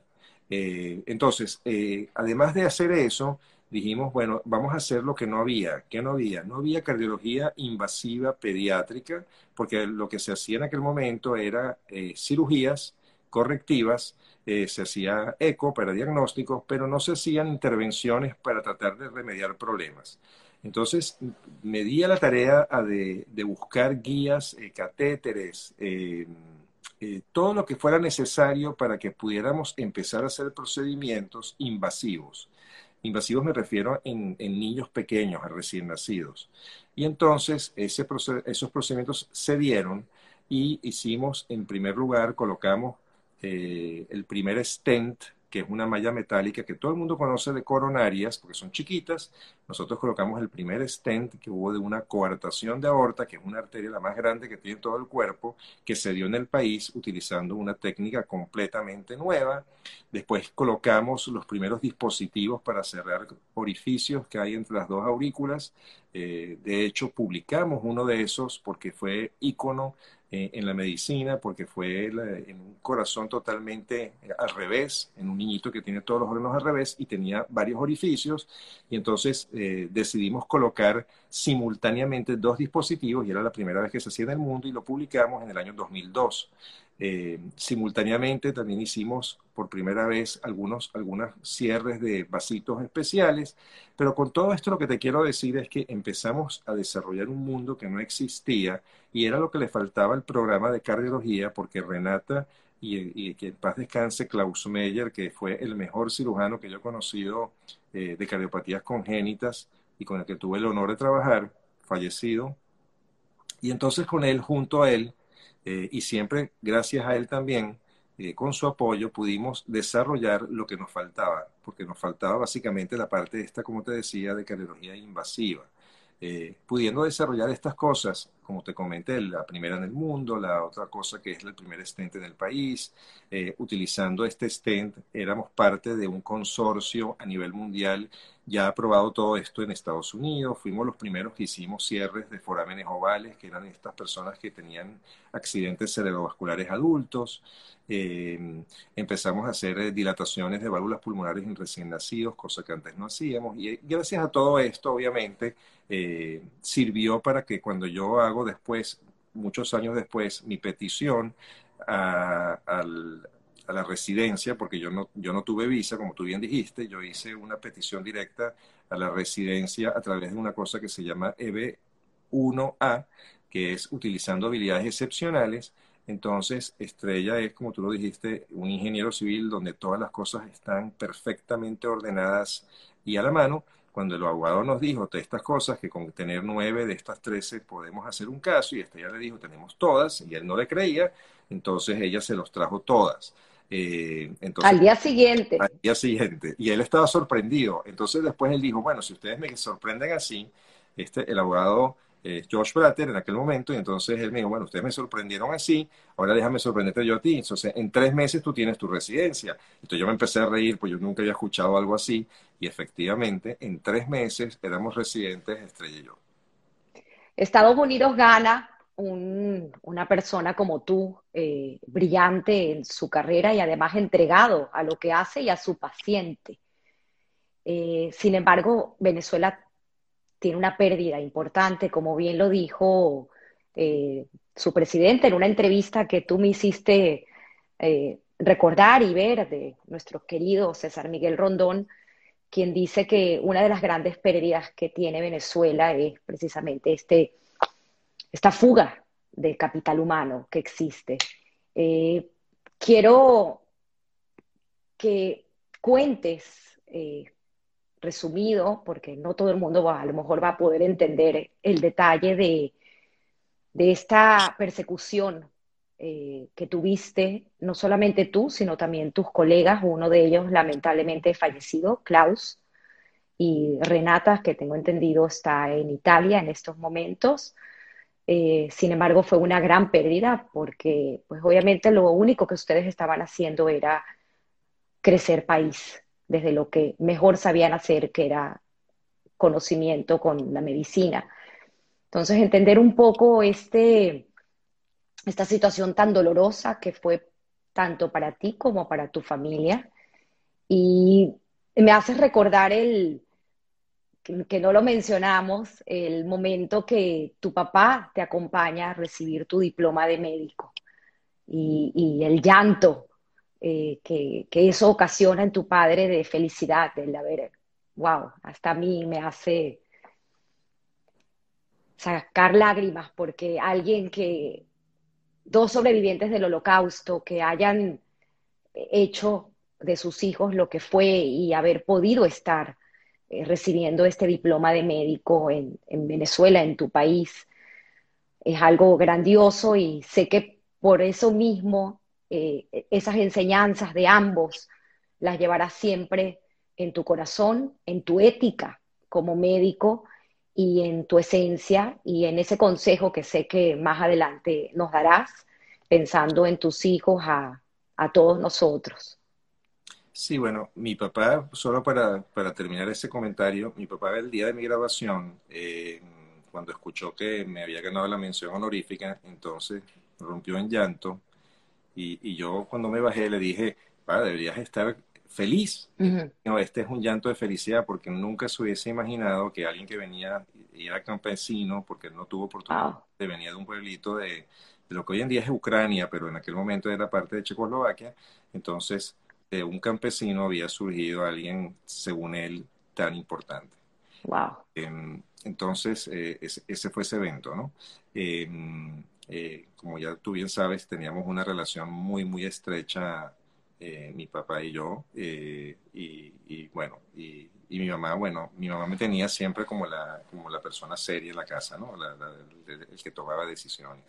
Eh, entonces, eh, además de hacer eso, dijimos, bueno, vamos a hacer lo que no había. ¿Qué no había? No había cardiología invasiva pediátrica, porque lo que se hacía en aquel momento era cirugías correctivas, eh, se hacía eco para diagnósticos, pero no se hacían intervenciones para tratar de remediar problemas. Entonces, me di a la tarea de, buscar guías, eh, catéteres, eh, todo lo que fuera necesario para que pudiéramos empezar a hacer procedimientos invasivos. Invasivos me refiero en, niños pequeños, recién nacidos. Y entonces esos procedimientos se dieron y hicimos, en primer lugar, colocamos eh, el primer stent que es una malla metálica que todo el mundo conoce de coronarias, porque son chiquitas. Nosotros colocamos el primer stent que hubo de una coartación de aorta, que es una arteria la más grande que tiene todo el cuerpo, que se dio en el país utilizando una técnica completamente nueva. Después colocamos los primeros dispositivos para cerrar orificios que hay entre las dos aurículas. Eh, de hecho, publicamos uno de esos porque fue ícono en la medicina porque fue en un corazón totalmente al revés, en un niñito que tiene todos los órganos al revés y tenía varios orificios y entonces eh, decidimos colocar simultáneamente dos dispositivos y era la primera vez que se hacía en el mundo y lo publicamos en el año 2002. Eh, simultáneamente también hicimos por primera vez algunos, algunos cierres de vasitos especiales, pero con todo esto lo que te quiero decir es que empezamos a desarrollar un mundo que no existía y era lo que le faltaba al programa de cardiología porque Renata y, que en paz descanse Klaus Meyer, que fue el mejor cirujano que yo he conocido eh, de cardiopatías congénitas y con el que tuve el honor de trabajar, fallecido. Y entonces con él, junto a él, eh, y siempre gracias a él también, eh, con su apoyo, pudimos desarrollar lo que nos faltaba, porque nos faltaba básicamente la parte esta, como te decía, de cardiología invasiva. Eh, pudiendo desarrollar estas cosas, como te comenté, la primera en el mundo, la otra cosa que es el primer stent en el país, utilizando este stent éramos parte de un consorcio a nivel mundial ya ha probado todo esto en Estados Unidos. Fuimos los primeros que hicimos cierres de forámenes ovales, que eran estas personas que tenían accidentes cerebrovasculares adultos. Eh, empezamos a hacer eh, dilataciones de válvulas pulmonares en recién nacidos, cosa que antes no hacíamos. Y gracias a todo esto, obviamente, eh, sirvió para que cuando yo hago después, muchos años después, mi petición a la residencia, porque yo no, yo no tuve visa, como tú bien dijiste, yo hice una petición directa a la residencia a través de una cosa que se llama EB1A, que es utilizando habilidades excepcionales. Entonces, Estrella es, como tú lo dijiste, un ingeniero civil donde todas las cosas están perfectamente ordenadas y a la mano. Cuando el abogado nos dijo de estas cosas, que con tener nueve de estas trece podemos hacer un caso, y Estrella le dijo, tenemos todas, y él no le creía, entonces ella se los trajo todas. Eh, entonces, al día siguiente. Al día siguiente. Y él estaba sorprendido. Entonces después él dijo, bueno, si ustedes me sorprenden así, este, el abogado eh, George Bratter en aquel momento, y entonces él me dijo, bueno, ustedes me sorprendieron así, ahora déjame sorprenderte yo a ti. Entonces, en tres meses tú tienes tu residencia. Entonces yo me empecé a reír, pues yo nunca había escuchado algo así, y efectivamente, en tres meses éramos residentes, Estrella y yo. Estados Unidos gana una persona como tú, eh, brillante en su carrera y además entregado a lo que hace y a su paciente. Eh, sin embargo, Venezuela tiene una pérdida importante, como bien lo dijo eh, su presidente en una entrevista que tú me hiciste recordar y ver de nuestro querido César Miguel Rondón, quien dice que una de las grandes pérdidas que tiene Venezuela es precisamente este esta fuga de capital humano que existe. Eh, quiero que cuentes, eh, resumido, porque no todo el mundo va, a lo mejor va a poder entender el detalle de, de esta persecución eh, que tuviste, no solamente tú, sino también tus colegas, uno de ellos lamentablemente fallecido, Klaus, y Renata, que tengo entendido está en Italia en estos momentos. Eh, sin embargo, fue una gran pérdida porque, pues obviamente, lo único que ustedes estaban haciendo era crecer país desde lo que mejor sabían hacer, que era conocimiento con la medicina. Entonces, entender un poco este, esta situación tan dolorosa que fue tanto para ti como para tu familia. Y me hace recordar el, que, no lo mencionamos, el momento que tu papá te acompaña a recibir tu diploma de médico y, el llanto eh, que, eso ocasiona en tu padre de felicidad, el haber, wow, hasta a mí me hace sacar lágrimas porque alguien que, dos sobrevivientes del holocausto que hayan hecho de sus hijos lo que fue y haber podido estar eh, recibiendo este diploma de médico en, Venezuela, en tu país, es algo grandioso y sé que por eso mismo eh, esas enseñanzas de ambos las llevarás siempre en tu corazón, en tu ética como médico y en tu esencia y en ese consejo que sé que más adelante nos darás, pensando en tus hijos a, a todos nosotros. Sí, bueno, mi papá, solo para, para, terminar ese comentario, mi papá el día de mi graduación, eh, cuando escuchó que me había ganado la mención honorífica, entonces rompió en llanto y, y yo cuando me bajé le dije, papá, deberías estar feliz. no, este es un llanto de felicidad porque nunca se hubiese imaginado que alguien que venía y era campesino, porque no tuvo oportunidad, de venía de un pueblito de, de, lo que hoy en día es Ucrania, pero en aquel momento era parte de Checoslovaquia, entonces de un campesino había surgido alguien, según él, tan importante. Wow. Eh, entonces, eh, ese, ese, fue ese evento, ¿no? Eh, como ya tú bien sabes, teníamos una relación muy, muy estrecha eh, mi papá y yo, eh, y, bueno, y, mi mamá, bueno, mi mamá me tenía siempre como la, como la persona seria en la casa, ¿no? El, que tomaba decisiones.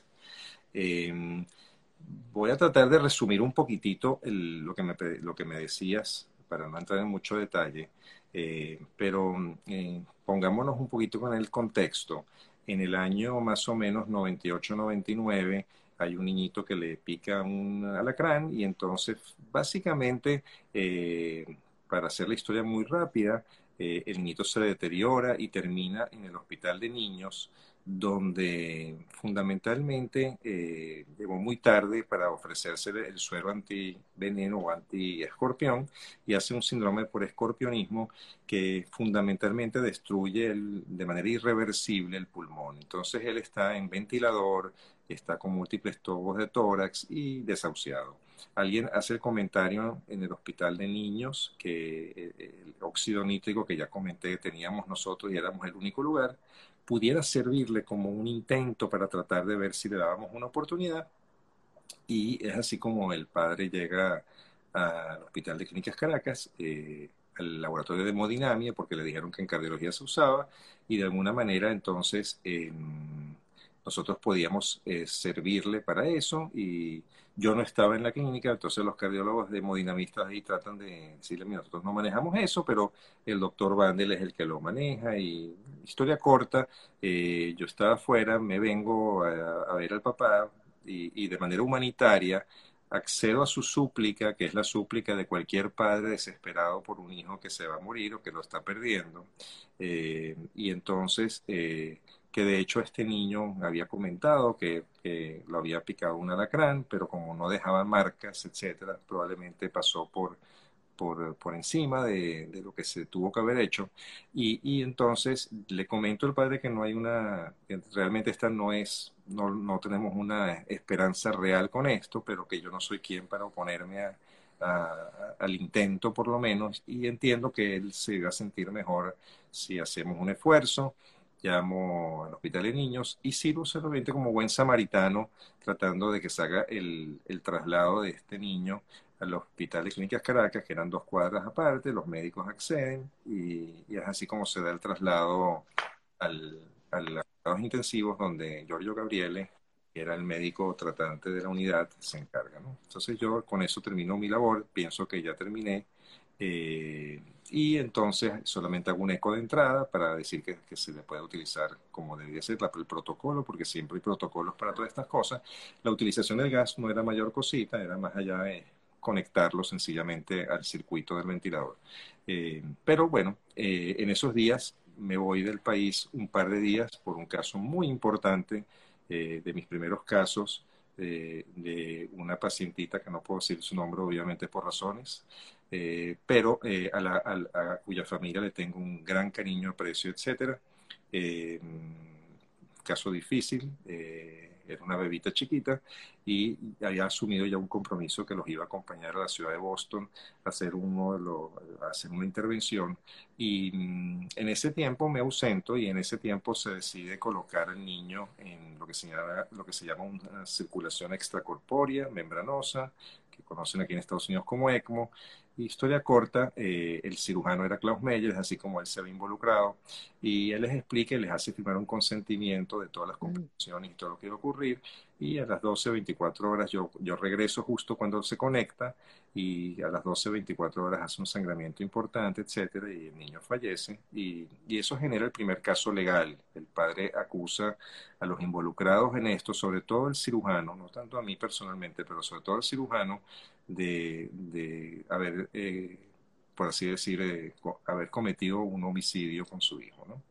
Eh, voy a tratar de resumir un poquitito lo, que me, lo que me decías, para no entrar en mucho detalle, eh, pero eh, pongámonos un poquito con el contexto. En el año más o menos 98-99, hay un niñito que le pica un alacrán y entonces básicamente, eh, para hacer la historia muy rápida, eh, el niñito se deteriora y termina en el hospital de niños donde fundamentalmente eh, llegó muy tarde para ofrecerse el suero antiveneno o anti-escorpión y hace un síndrome por escorpionismo que fundamentalmente destruye de manera irreversible el pulmón. Entonces él está en ventilador, está con múltiples tubos de tórax y desahuciado. Alguien hace el comentario en el hospital de niños que el óxido nítrico que ya comenté teníamos nosotros y éramos el único lugar, pudiera servirle como un intento para tratar de ver si le dábamos una oportunidad. Y es así como el padre llega al Hospital de Clínicas Caracas, eh, al laboratorio de hemodinamia, porque le dijeron que en cardiología se usaba, y de alguna manera entonces eh, nosotros podíamos eh, servirle para eso y yo no estaba en la clínica, entonces los cardiólogos de hemodinamistas ahí tratan de decirle, mira, nosotros no manejamos eso, pero el doctor Vandel es el que lo maneja y historia corta, eh, yo estaba afuera, me vengo a, a ver al papá y, y, de manera humanitaria accedo a su súplica, que es la súplica de cualquier padre desesperado por un hijo que se va a morir o que lo está perdiendo, eh, y entonces... Eh, que de hecho este niño había comentado que, que, lo había picado un alacrán, pero como no dejaba marcas, etcétera, probablemente pasó por, por, por encima de, de, lo que se tuvo que haber hecho. Y, y, entonces le comento al padre que no hay una, realmente esta no es, no, no tenemos una esperanza real con esto, pero que yo no soy quien para oponerme al intento por lo menos, y entiendo que él se va a sentir mejor si hacemos un esfuerzo llamo al hospital de niños y sirvo solamente como buen samaritano tratando de que se haga el, el, traslado de este niño al hospital de clínicas Caracas, que eran dos cuadras aparte, los médicos acceden y, es así como se da el traslado al, al cuidados intensivos donde Giorgio Gabriele, que era el médico tratante de la unidad, se encarga. ¿no? Entonces yo con eso termino mi labor, pienso que ya terminé. Eh, y entonces solamente hago un eco de entrada para decir que, que se le puede utilizar como debería ser el protocolo, porque siempre hay protocolos para todas estas cosas. La utilización del gas no era mayor cosita, era más allá de conectarlo sencillamente al circuito del ventilador. Eh, pero bueno, eh, en esos días me voy del país un par de días por un caso muy importante eh, de mis primeros casos de, de, una pacientita que no puedo decir su nombre obviamente por razones, eh, pero eh, a, la, a, a, cuya familia le tengo un gran cariño, aprecio, etc. Eh, caso difícil, eh, era una bebita chiquita y había asumido ya un compromiso que los iba a acompañar a la ciudad de Boston a hacer, uno de los, a hacer una intervención. Y mm, en ese tiempo me ausento y en ese tiempo se decide colocar al niño en lo que se llama, lo que se llama una circulación extracorpórea, membranosa, que conocen aquí en Estados Unidos como ECMO, historia corta, eh, el cirujano era Klaus Meyer, así como él se había involucrado, y él les explica y les hace firmar un consentimiento de todas las complicaciones y todo lo que iba a ocurrir, y a las 12, 24 horas yo, yo regreso justo cuando se conecta, y a las 12, 24 horas hace un sangramiento importante, etcétera, y el niño fallece, y, y eso genera el primer caso legal. El padre acusa a los involucrados en esto, sobre todo el cirujano, no tanto a mí personalmente, pero sobre todo al cirujano, de, de haber, eh, por así decir, eh, haber cometido un homicidio con su hijo, ¿no?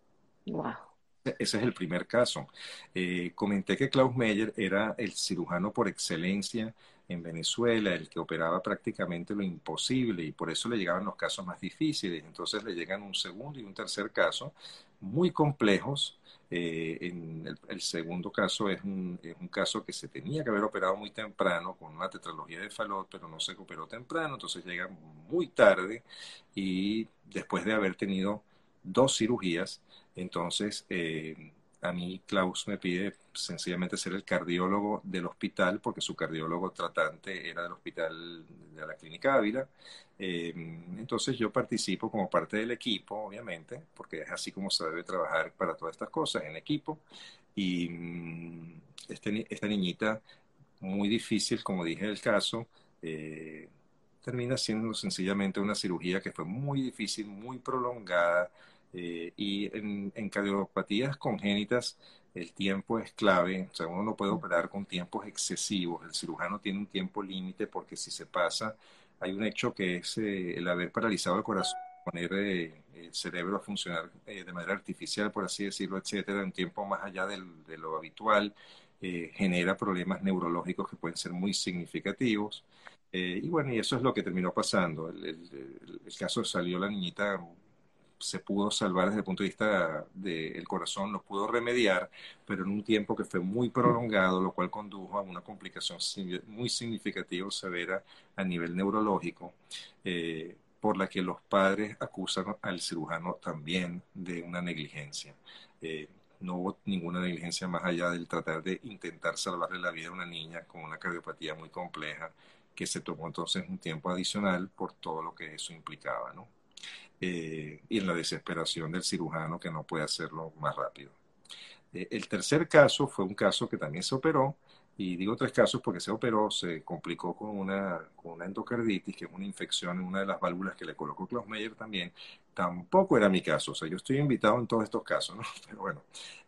Wow. Ese es el primer caso. Eh, comenté que Klaus Meyer era el cirujano por excelencia en Venezuela, el que operaba prácticamente lo imposible y por eso le llegaban los casos más difíciles. Entonces le llegan un segundo y un tercer caso muy complejos. Eh, en el, segundo caso es un, es un, caso que se tenía que haber operado muy temprano con una tetralogía de Falot, pero no se operó temprano, entonces llega muy tarde y después de haber tenido dos cirugías, entonces eh, a mí Klaus me pide sencillamente ser el cardiólogo del hospital, porque su cardiólogo tratante era del hospital de la Clínica Ávila. Eh, entonces yo participo como parte del equipo, obviamente, porque es así como se debe trabajar para todas estas cosas, en equipo. Y mm, este, esta niñita, muy difícil, como dije el caso, eh, termina siendo sencillamente una cirugía que fue muy difícil, muy prolongada, eh, y en, en, cardiopatías congénitas el tiempo es clave, o sea, uno no puede operar con tiempos excesivos, el cirujano tiene un tiempo límite porque si se pasa, hay un hecho que es eh, el haber paralizado el corazón, poner eh, el cerebro a funcionar de manera artificial, por así decirlo, etcétera, un tiempo más allá del, de lo habitual, genera problemas neurológicos que pueden ser muy significativos. y bueno, y eso es lo que terminó pasando. El, el, el caso salió la niñita se pudo salvar desde el punto de vista del corazón, lo pudo remediar, pero en un tiempo que fue muy prolongado, lo cual condujo a una complicación muy significativa o severa a nivel neurológico, eh, por la que los padres acusan al cirujano también de una negligencia. Eh, no hubo ninguna negligencia más allá del tratar de intentar salvarle la vida a una niña con una cardiopatía muy compleja que se tomó entonces un tiempo adicional por todo lo que eso implicaba, ¿no? Eh, y en la desesperación del cirujano que no puede hacerlo más rápido. Eh, el tercer caso fue un caso que también se operó, y digo tres casos porque se operó, se complicó con una, con una endocarditis, que es una infección en una de las válvulas que le colocó Klaus Meyer también. Tampoco era mi caso, o sea, yo estoy invitado en todos estos casos, ¿no? Pero bueno,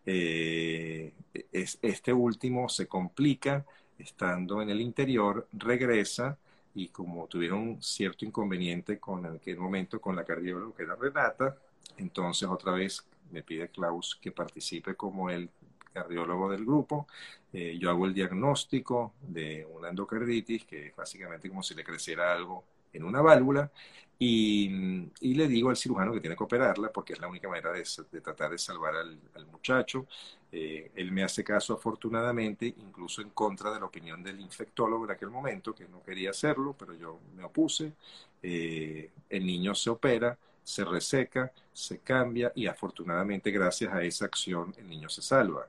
eh, es, este último se complica estando en el interior, regresa y como tuvieron cierto inconveniente con en aquel momento con la cardióloga que era Renata, entonces otra vez me pide Klaus que participe como el cardiólogo del grupo. Eh, yo hago el diagnóstico de una endocarditis, que es básicamente como si le creciera algo en una válvula, y, y, le digo al cirujano que tiene que operarla porque es la única manera de, de tratar de salvar al, al muchacho. Eh, él me hace caso afortunadamente, incluso en contra de la opinión del infectólogo en aquel momento, que no quería hacerlo, pero yo me opuse. Eh, el niño se opera, se reseca, se cambia y afortunadamente gracias a esa acción el niño se salva.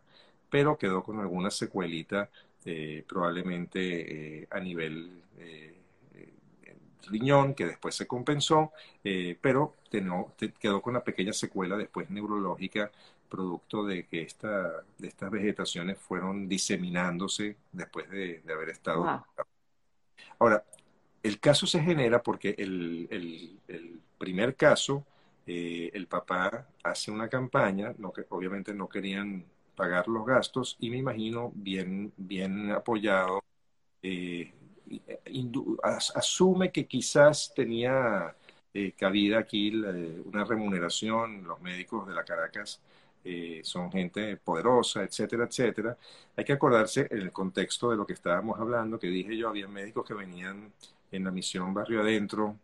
Pero quedó con alguna secuelita eh, probablemente a nivel riñón que después se compensó, pero quedó con una pequeña secuela después neurológica producto de que esta, de estas vegetaciones fueron diseminándose después de, haber estado. Ahora, el caso se genera porque el, el, primer caso, eh, el papá hace una campaña, no, que obviamente no querían pagar los gastos y me imagino bien, bien apoyado. Eh, asume que quizás tenía eh, cabida aquí una remuneración, los médicos de la Caracas eh, son gente poderosa, etcétera, etcétera. Hay que acordarse en el contexto de lo que estábamos hablando, que dije yo, había médicos que venían en la misión barrio adentro,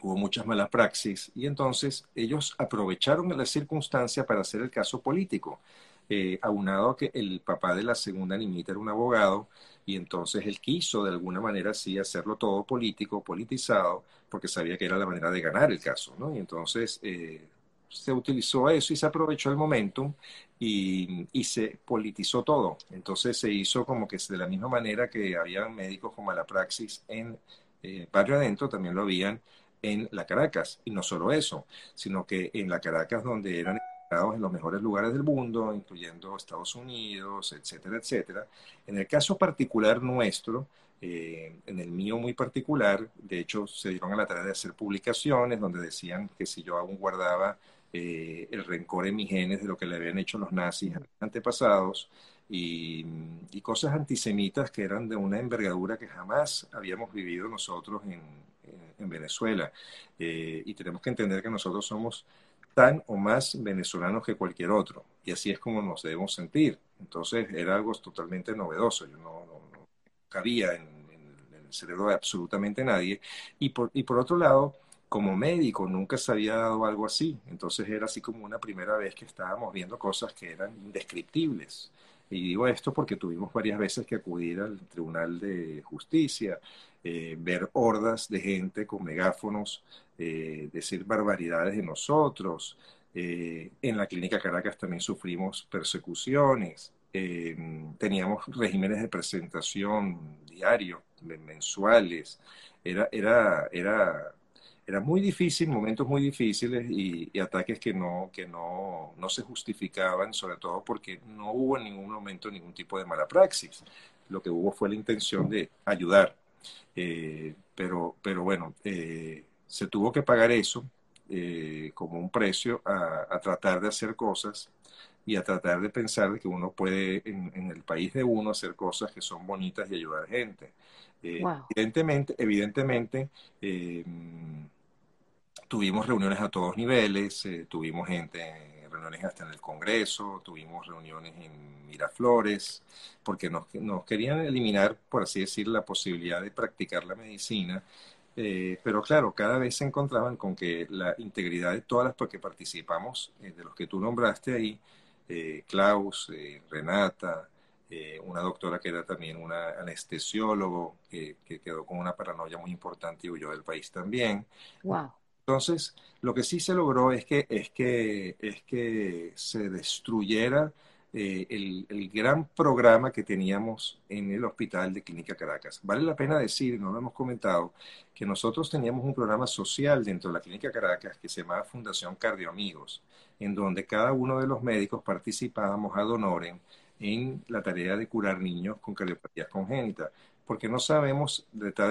hubo muchas malas praxis y entonces ellos aprovecharon la circunstancia para hacer el caso político. eh, aunado a que el papá de la segunda niñita era un abogado, y entonces él quiso de alguna manera sí hacerlo todo político, politizado, porque sabía que era la manera de ganar el caso, ¿no? Y entonces eh, se utilizó eso y se aprovechó el momentum y, y, se politizó todo. Entonces se hizo como que de la misma manera que había médicos como la praxis en eh, Barrio Adentro, también lo habían en la Caracas. Y no solo eso, sino que en la Caracas donde eran en los mejores lugares del mundo, incluyendo Estados Unidos, etcétera, etcétera. En el caso particular nuestro, eh, en el mío muy particular, de hecho se dieron a la tarea de hacer publicaciones donde decían que si yo aún guardaba eh, el rencor en mis genes de lo que le habían hecho los nazis antepasados y, cosas antisemitas que eran de una envergadura que jamás habíamos vivido nosotros en, en, Venezuela. Eh, y tenemos que entender que nosotros somos tan o más venezolanos que cualquier otro. Y así es como nos debemos sentir. Entonces era algo totalmente novedoso. Yo no, cabía en, el cerebro de absolutamente nadie. Y por, y por otro lado, como médico nunca se había dado algo así. Entonces era así como una primera vez que estábamos viendo cosas que eran indescriptibles. Y digo esto porque tuvimos varias veces que acudir al Tribunal de Justicia, eh, ver hordas de gente con megáfonos, eh, decir barbaridades de nosotros. Eh, en la clínica Caracas también sufrimos persecuciones. teníamos regímenes de presentación diarios, mensuales. Era, era, era, era muy difícil, momentos muy difíciles y, y, ataques que, no, que no, no se justificaban, sobre todo porque no hubo en ningún momento ningún tipo de mala praxis. Lo que hubo fue la intención de ayudar eh, pero, pero bueno, eh, se tuvo que pagar eso eh, como un precio a, tratar de hacer cosas y a tratar de pensar que uno puede en, el país de uno hacer cosas que son bonitas y ayudar a gente. Evidentemente, evidentemente tuvimos reuniones a todos niveles, tuvimos gente reuniones hasta en el Congreso, tuvimos reuniones en Miraflores, porque nos, nos querían eliminar, por así decir, la posibilidad de practicar la medicina. Eh, pero claro, cada vez se encontraban con que la integridad de todas las que participamos, eh, de los que tú nombraste ahí, eh, Klaus, Renata, una doctora que era también una anestesiólogo, que, quedó con una paranoia muy importante y huyó del país también. Wow. Entonces, lo que sí se logró es que, es que, es que se destruyera eh, el, el, gran programa que teníamos en el Hospital de Clínica Caracas. Vale la pena decir, no lo hemos comentado, que nosotros teníamos un programa social dentro de la Clínica Caracas que se llamaba Fundación Cardioamigos, en donde cada uno de los médicos participábamos ad honorem en la tarea de curar niños con cardiopatías congénitas porque no sabemos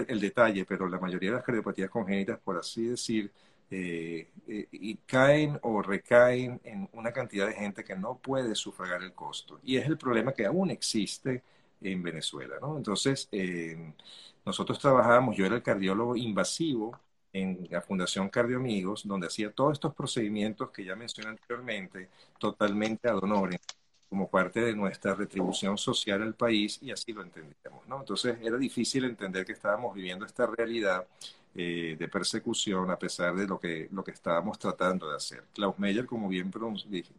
el detalle, pero la mayoría de las cardiopatías congénitas, por así decir, eh, eh, y caen o recaen en una cantidad de gente que no puede sufragar el costo. Y es el problema que aún existe en Venezuela. ¿no? Entonces, eh, nosotros trabajábamos, yo era el cardiólogo invasivo en la Fundación Cardioamigos, donde hacía todos estos procedimientos que ya mencioné anteriormente, totalmente ad honorem, como parte de nuestra retribución social al país, y así lo entendíamos. ¿no? Entonces, era difícil entender que estábamos viviendo esta realidad eh, de persecución a pesar de lo que, lo que estábamos tratando de hacer. Klaus Meyer, como bien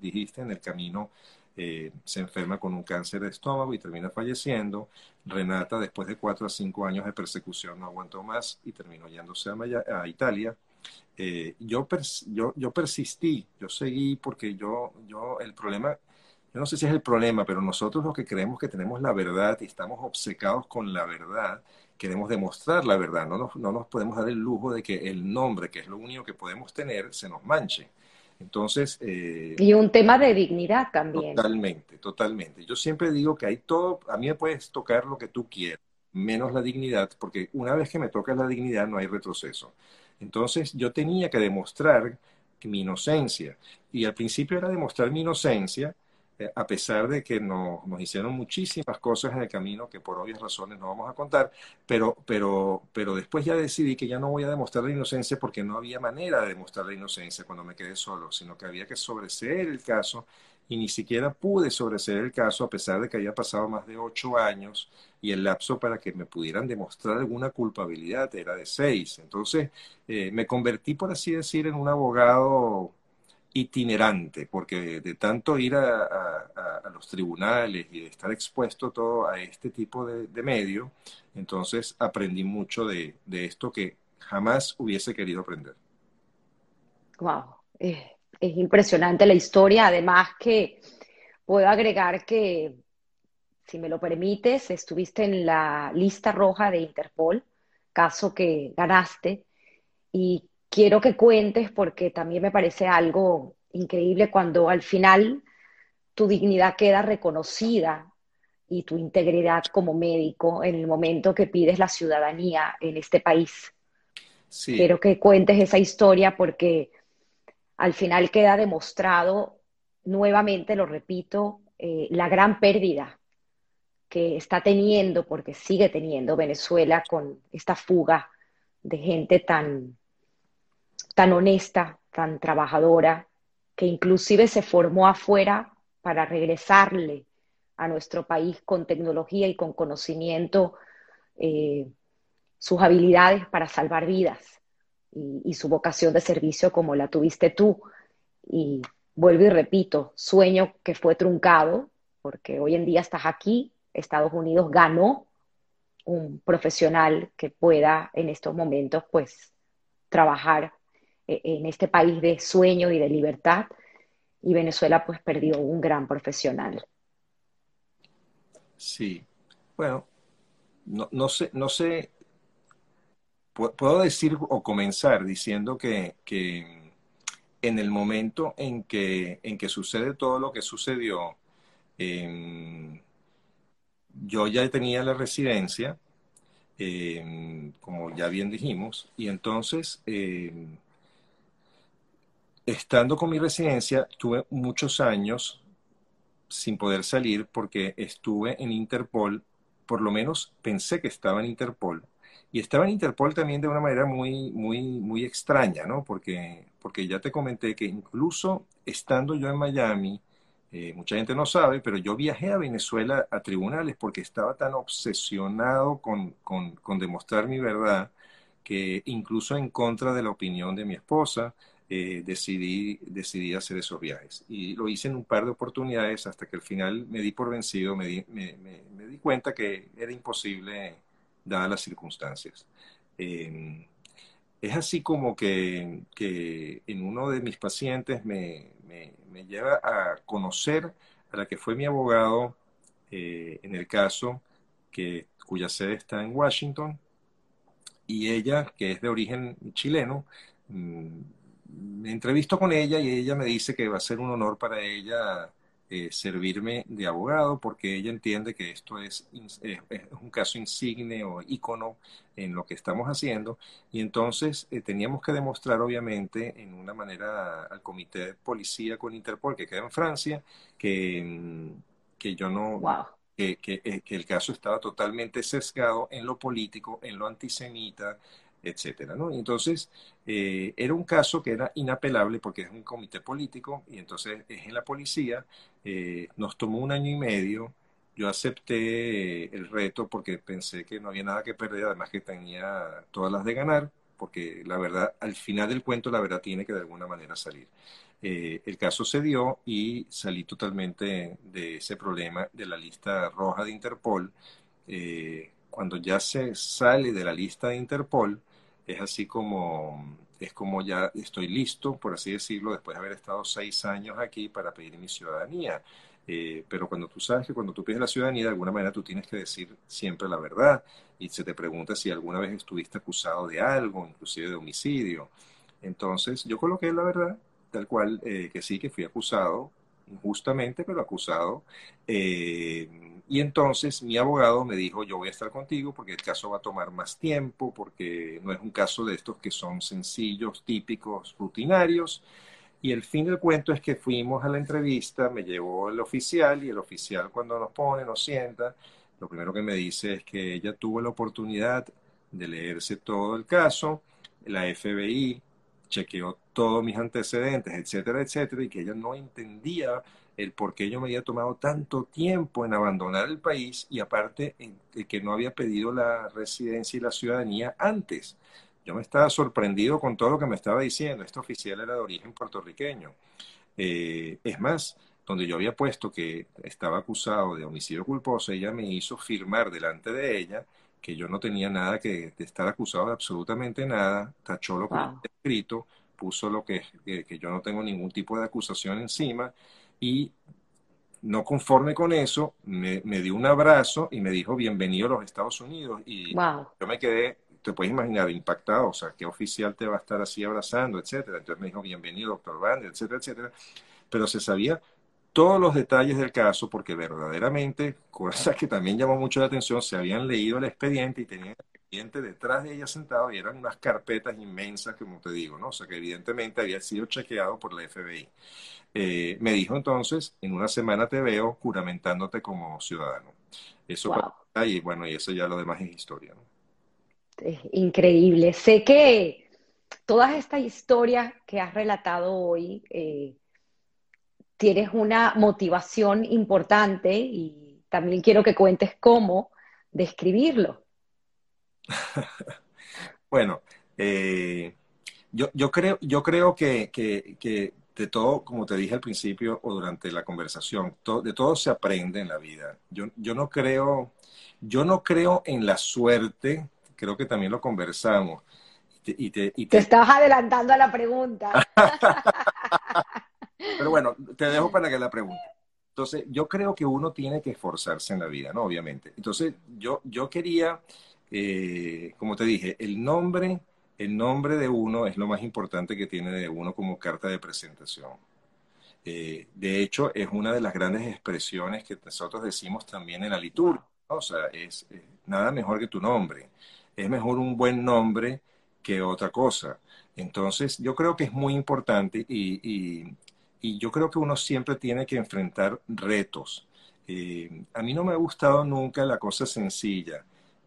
dijiste, en el camino eh, se enferma con un cáncer de estómago y termina falleciendo. Renata, después de cuatro a cinco años de persecución, no aguantó más y terminó yéndose a, a Italia. Eh, yo, yo, yo persistí, yo seguí porque yo, yo, el problema, yo no sé si es el problema, pero nosotros los que creemos que tenemos la verdad y estamos obcecados con la verdad, queremos demostrar la verdad, no nos, no nos podemos dar el lujo de que el nombre, que es lo único que podemos tener, se nos manche. Entonces... Eh, y un tema de dignidad también. Totalmente, totalmente. Yo siempre digo que hay todo, a mí me puedes tocar lo que tú quieras, menos la dignidad, porque una vez que me tocas la dignidad no hay retroceso. Entonces yo tenía que demostrar mi inocencia. Y al principio era demostrar mi inocencia eh, a pesar de que nos, hicieron muchísimas cosas en el camino que por obvias razones no vamos a contar, pero, pero, pero después ya decidí que ya no voy a demostrar la inocencia porque no había manera de demostrar la inocencia cuando me quedé solo, sino que había que sobreseer el caso y ni siquiera pude sobreseer el caso a pesar de que había pasado más de ocho años y el lapso para que me pudieran demostrar alguna culpabilidad era de seis. Entonces eh, me convertí, por así decir, en un abogado itinerante, porque de tanto ir a, los tribunales y de estar expuesto todo a este tipo de, medio, entonces aprendí mucho de, esto que jamás hubiese querido aprender. Wow, es, es impresionante la historia, además que puedo agregar que, si me lo permites, estuviste en la lista roja de Interpol, caso que ganaste, y quiero que cuentes porque también me parece algo increíble cuando al final tu dignidad queda reconocida y tu integridad como médico en el momento que pides la ciudadanía en este país. Quiero que cuentes esa historia porque al final queda demostrado, nuevamente lo repito, eh, la gran pérdida que está teniendo, porque sigue teniendo Venezuela con esta fuga de gente tan tan honesta, tan trabajadora, que inclusive se formó afuera para regresarle a nuestro país con tecnología y con conocimiento eh, sus habilidades para salvar vidas y, y, su vocación de servicio como la tuviste tú. Y vuelvo y repito, sueño que fue truncado, porque hoy en día estás aquí, Estados Unidos ganó un profesional que pueda en estos momentos pues trabajar en este país de sueño y de libertad, y Venezuela pues perdió un gran profesional. Sí, bueno, no, sé, no sé, puedo decir o comenzar diciendo que, en el momento en que, en que sucede todo lo que sucedió, em, yo ya tenía la residencia, em, como ya bien dijimos, y entonces em, estando con mi residencia, tuve muchos años sin poder salir porque estuve en Interpol, por lo menos pensé que estaba en Interpol. Y estaba en Interpol también de una manera muy, muy, muy extraña, ¿no? Porque, porque ya te comenté que incluso estando yo en Miami, eh, mucha gente no sabe, pero yo viajé a Venezuela a tribunales porque estaba tan obsesionado con, con, con demostrar mi verdad que incluso en contra de la opinión de mi esposa, eh, decidí, decidí hacer esos viajes. Y lo hice en un par de oportunidades hasta que al final me di por vencido, me di, me, di cuenta que era imposible dadas las circunstancias. Em, es así como que, que, en uno de mis pacientes me, me, lleva a conocer a la que fue mi abogado eh, en el caso, que, cuya sede está en Washington, y ella, que es de origen chileno, mm, me entrevisto con ella y ella me dice que va a ser un honor para ella eh, servirme de abogado porque ella entiende que esto es, un caso insigne o ícono en lo que estamos haciendo. Y entonces eh, teníamos que demostrar obviamente en una manera al comité de policía con Interpol que queda en Francia que, mm, que yo no... Que, que, eh, que el caso estaba totalmente sesgado en lo político, en lo antisemita, etcétera, ¿no? Entonces eh, era un caso que era inapelable porque es un comité político y entonces es en la policía. Eh, nos tomó un año y medio. Yo acepté eh, el reto porque pensé que no había nada que perder, además que tenía todas las de ganar, porque la verdad, al final del cuento, la verdad tiene que de alguna manera salir. el caso se dio y salí totalmente de ese problema de la lista roja de Interpol. cuando ya se sale de la lista de Interpol, es así como, es como ya estoy listo, por así decirlo, después de haber estado seis años aquí para pedir mi ciudadanía. Eh, pero cuando tú sabes que cuando tú pides la ciudadanía, de alguna manera tú tienes que decir siempre la verdad y se te pregunta si alguna vez estuviste acusado de algo, inclusive de homicidio. Entonces yo coloqué la verdad, tal cual, eh, que sí, que fui acusado, injustamente, pero acusado. Eh, y entonces mi abogado me dijo, yo voy a estar contigo porque el caso va a tomar más tiempo, porque no es un caso de estos que son sencillos, típicos, rutinarios. Y el fin del cuento es que fuimos a la entrevista, me llevó el oficial y el oficial cuando nos pone, nos sienta, lo primero que me dice es que ella tuvo la oportunidad de leerse todo el caso, la FBI chequeó todos mis antecedentes, etcétera, etcétera, y que ella no entendía el por qué yo me había tomado tanto tiempo en abandonar el país y aparte en, que no había pedido la residencia y la ciudadanía antes. yo me estaba sorprendido con todo lo que me estaba diciendo. Este oficial era de origen puertorriqueño. Eh, es más, donde yo había puesto que estaba acusado de homicidio culposo, ella me hizo firmar delante de ella que yo no tenía nada que de estar acusado de absolutamente nada, tachó lo que había escrito, puso lo que, que, yo no tengo ningún tipo de acusación encima y no conforme con eso, me, dio un abrazo y me dijo bienvenido a los Estados Unidos y yo me quedé, te puedes imaginar, impactado, o sea, qué oficial te va a estar así abrazando, etcétera. Entonces me dijo bienvenido, doctor Vander, etcétera, etcétera. Pero se sabía todos los detalles del caso porque verdaderamente, cosa que también llamó mucho la atención, se habían leído el expediente y tenían el expediente detrás de ella sentado y eran unas carpetas inmensas, como te digo, ¿no? O sea, que evidentemente había sido chequeado por la FBI. Eh, me dijo entonces, en una semana te veo juramentándote como ciudadano. Eso y bueno, y eso ya lo demás es historia. Es increíble. Sé que todas estas historias que has relatado hoy, eh, tienes una motivación importante y también quiero que cuentes cómo describirlo. bueno, eh, yo, yo, creo, yo creo que, que de todo, como te dije al principio o durante la conversación, de todo se aprende en la vida. Yo, yo, no creo, yo no creo en la suerte, creo que también lo conversamos. Y te, te, estabas adelantando a la pregunta. Pero bueno, te dejo para que la pregunte. Entonces, yo creo que uno tiene que esforzarse en la vida, ¿no? Obviamente. Entonces, yo, yo quería, eh, como te dije, el nombre el nombre de uno es lo más importante que tiene de uno como carta de presentación. Eh, de hecho, es una de las grandes expresiones que nosotros decimos también en la liturgia. O sea, es nada mejor que tu nombre. Es mejor un buen nombre que otra cosa. Entonces, yo creo que es muy importante y, yo creo que uno siempre tiene que enfrentar retos. Eh, a mí no me ha gustado nunca la cosa sencilla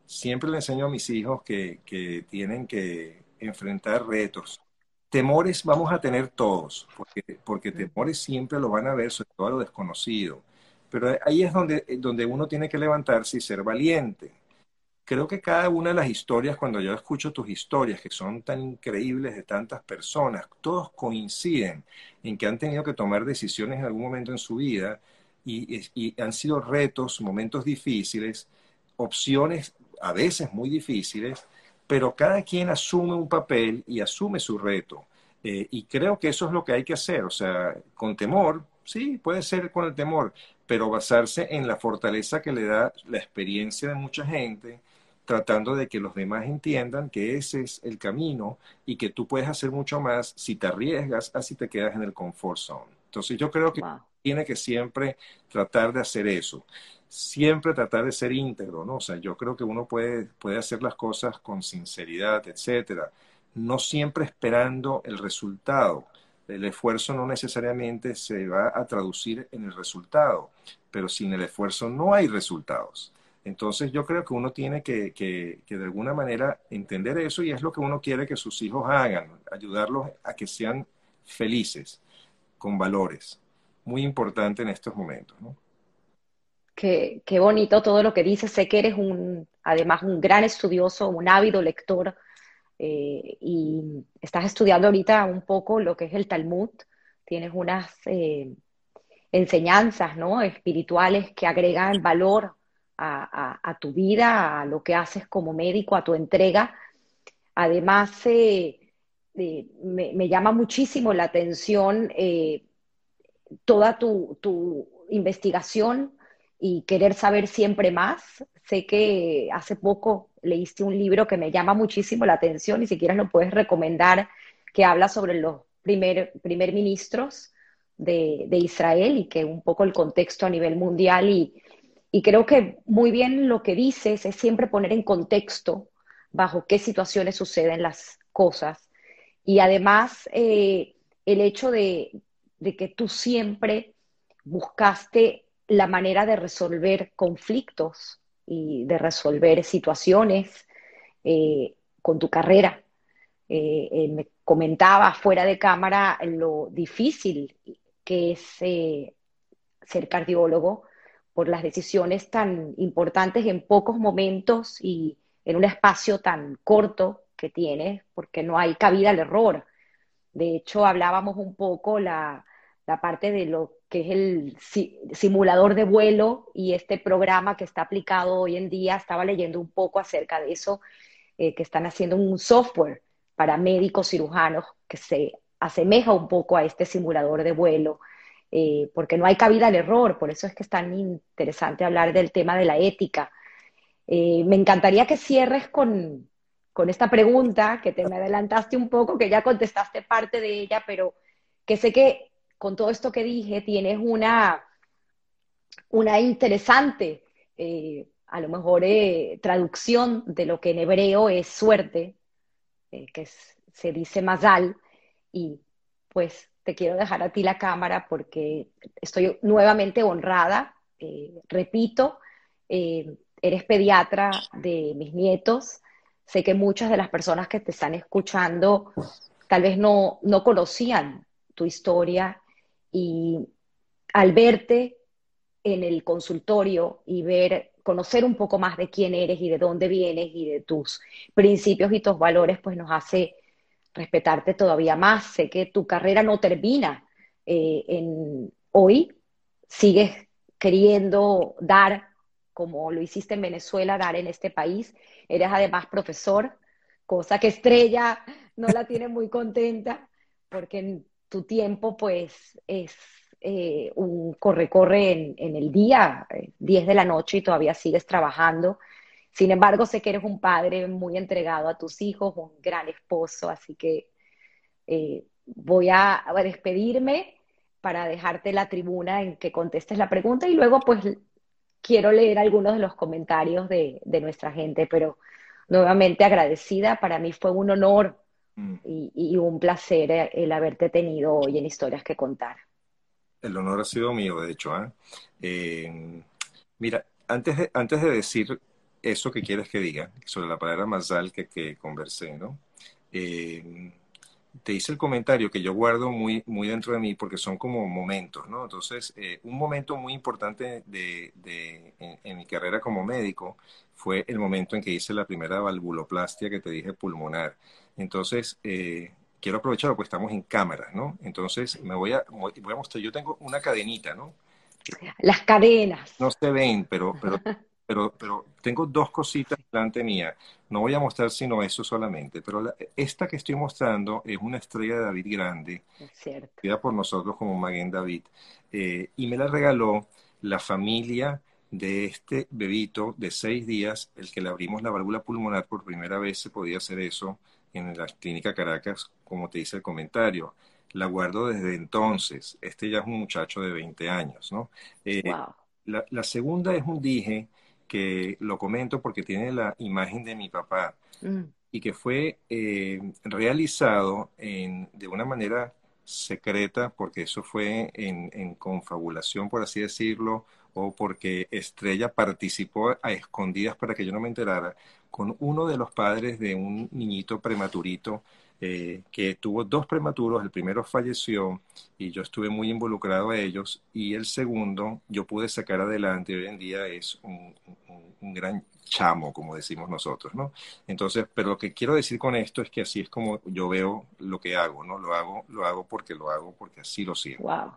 siempre le enseño a mis hijos que, que tienen que enfrentar retos. Temores vamos a tener todos, porque, porque temores siempre lo van a ver, sobre todo a lo desconocido. Pero ahí es donde, donde uno tiene que levantarse y ser valiente. Creo que cada una de las historias, cuando yo escucho tus historias, que son tan increíbles de tantas personas, todos coinciden en que han tenido que tomar decisiones en algún momento en su vida y, y han sido retos, momentos difíciles, opciones a veces muy difíciles, pero cada quien asume un papel y asume su reto. Eh, y creo que eso es lo que hay que hacer, o sea, con temor, sí, puede ser con el temor, pero basarse en la fortaleza que le da la experiencia de mucha gente, tratando de que los demás entiendan que ese es el camino y que tú puedes hacer mucho más si te arriesgas, así te quedas en el comfort zone. Entonces yo creo que tiene que siempre tratar de hacer eso siempre tratar de ser íntegro, ¿no? O sea, yo creo que uno puede, puede hacer las cosas con sinceridad, etcétera, no siempre esperando el resultado. El esfuerzo no necesariamente se va a traducir en el resultado, pero sin el esfuerzo no hay resultados. Entonces yo creo que uno tiene que, que, que, de alguna manera entender eso y es lo que uno quiere que sus hijos hagan, ayudarlos a que sean felices, con valores. Muy importante en estos momentos. ¿no? Qué, bonito todo lo que dices. Sé que eres un, además, un gran estudioso, un ávido lector, eh, y estás estudiando ahorita un poco lo que es el Talmud. Tienes unas eh, enseñanzas ¿no? espirituales que agregan valor a, tu vida, a lo que haces como médico, a tu entrega. Además, eh, me, llama muchísimo la atención toda tu investigación y querer saber siempre más. Sé que hace poco leíste un libro que me llama muchísimo la atención y si quieres lo puedes recomendar, que habla sobre los primer, primer ministros de, Israel y que un poco el contexto a nivel mundial y, creo que muy bien lo que dices es siempre poner en contexto bajo qué situaciones suceden las cosas y además eh, el hecho de, de que tú siempre buscaste la manera de resolver conflictos y de resolver situaciones eh, con tu carrera. Eh, eh, me comentaba fuera de cámara lo difícil que es ser cardiólogo por las decisiones tan importantes en pocos momentos y en un espacio tan corto que tienes, porque no hay cabida al error. De hecho, hablábamos un poco la, la parte de lo que es el simulador de vuelo y este programa que está aplicado hoy en día. Estaba leyendo un poco acerca de eso, eh, que están haciendo un software para médicos cirujanos que se asemeja un poco a este simulador de vuelo, eh, porque no hay cabida al error, por eso es que es tan interesante hablar del tema de la ética. Eh, me encantaría que cierres con, con esta pregunta, que te me adelantaste un poco, que ya contestaste parte de ella, pero que sé que con todo esto que dije tienes una, una interesante, eh, a lo mejor, traducción de lo que en hebreo es suerte, que se dice mazal, y pues te quiero dejar a ti la cámara porque estoy nuevamente honrada. Eh, repito, eh, eres pediatra de mis nietos. Sé que muchas de las personas que te están escuchando tal vez no, no conocían tu historia y al verte en el consultorio y ver, conocer un poco más de quién eres y de dónde vienes y de tus principios y tus valores, pues nos hace respetarte todavía más. Sé que tu carrera no termina eh, en hoy, sigues queriendo dar como lo hiciste en Venezuela, dar en este país. Eres además profesor, cosa que Estrella no la tiene muy contenta, porque tu tiempo pues es eh, un corre-corre en, el día, 10 eh, de la noche y todavía sigues trabajando. Sin embargo, sé que eres un padre muy entregado a tus hijos, un gran esposo, así que eh, voy a, despedirme para dejarte la tribuna en que contestes la pregunta y luego pues quiero leer algunos de los comentarios de, nuestra gente, pero nuevamente agradecida, para mí fue un honor mm. y, un placer eh, el haberte tenido hoy en Historias que Contar. El honor ha sido mío, de hecho. ¿eh? mira, antes de, antes de decir eso que quieres que diga, sobre la palabra mazal que, que conversé, ¿no? Eh, te hice el comentario que yo guardo muy, muy dentro de mí porque son como momentos, ¿no? Entonces, eh, un momento muy importante de, de en, mi carrera como médico fue el momento en que hice la primera valvuloplastia que te dije pulmonar. Entonces, eh, quiero aprovecharlo porque estamos en cámara, ¿no? Entonces, me voy a, voy a mostrar, yo tengo una cadenita, ¿no? Las cadenas. No se ven, pero, pero pero, pero tengo dos cositas delante mía. No voy a mostrar sino eso solamente, pero esta que estoy mostrando es una estrella de David grande, cierto. por nosotros como Maguen David, eh, y me la regaló la familia de este bebito de seis días, el que le abrimos la válvula pulmonar por primera vez, se podía hacer eso en la clínica Caracas, como te dice el comentario. La guardo desde entonces. Este ya es un muchacho de 20 años, ¿no? Eh, la, la, segunda es un dije que lo comento porque tiene la imagen de mi papá mm. y que fue eh, realizado en, de una manera secreta, porque eso fue en, en, confabulación, por así decirlo, porque Estrella participó a escondidas para que yo no me enterara, con uno de los padres de un niñito prematurito eh, que tuvo dos prematuros, el primero falleció y yo estuve muy involucrado a ellos y el segundo yo pude sacar adelante, hoy en día es un, gran chamo, como decimos nosotros, ¿no? Entonces, pero lo que quiero decir con esto es que así es como yo veo lo que hago, ¿no? Lo hago, lo hago porque lo hago, porque así lo siento. Wow.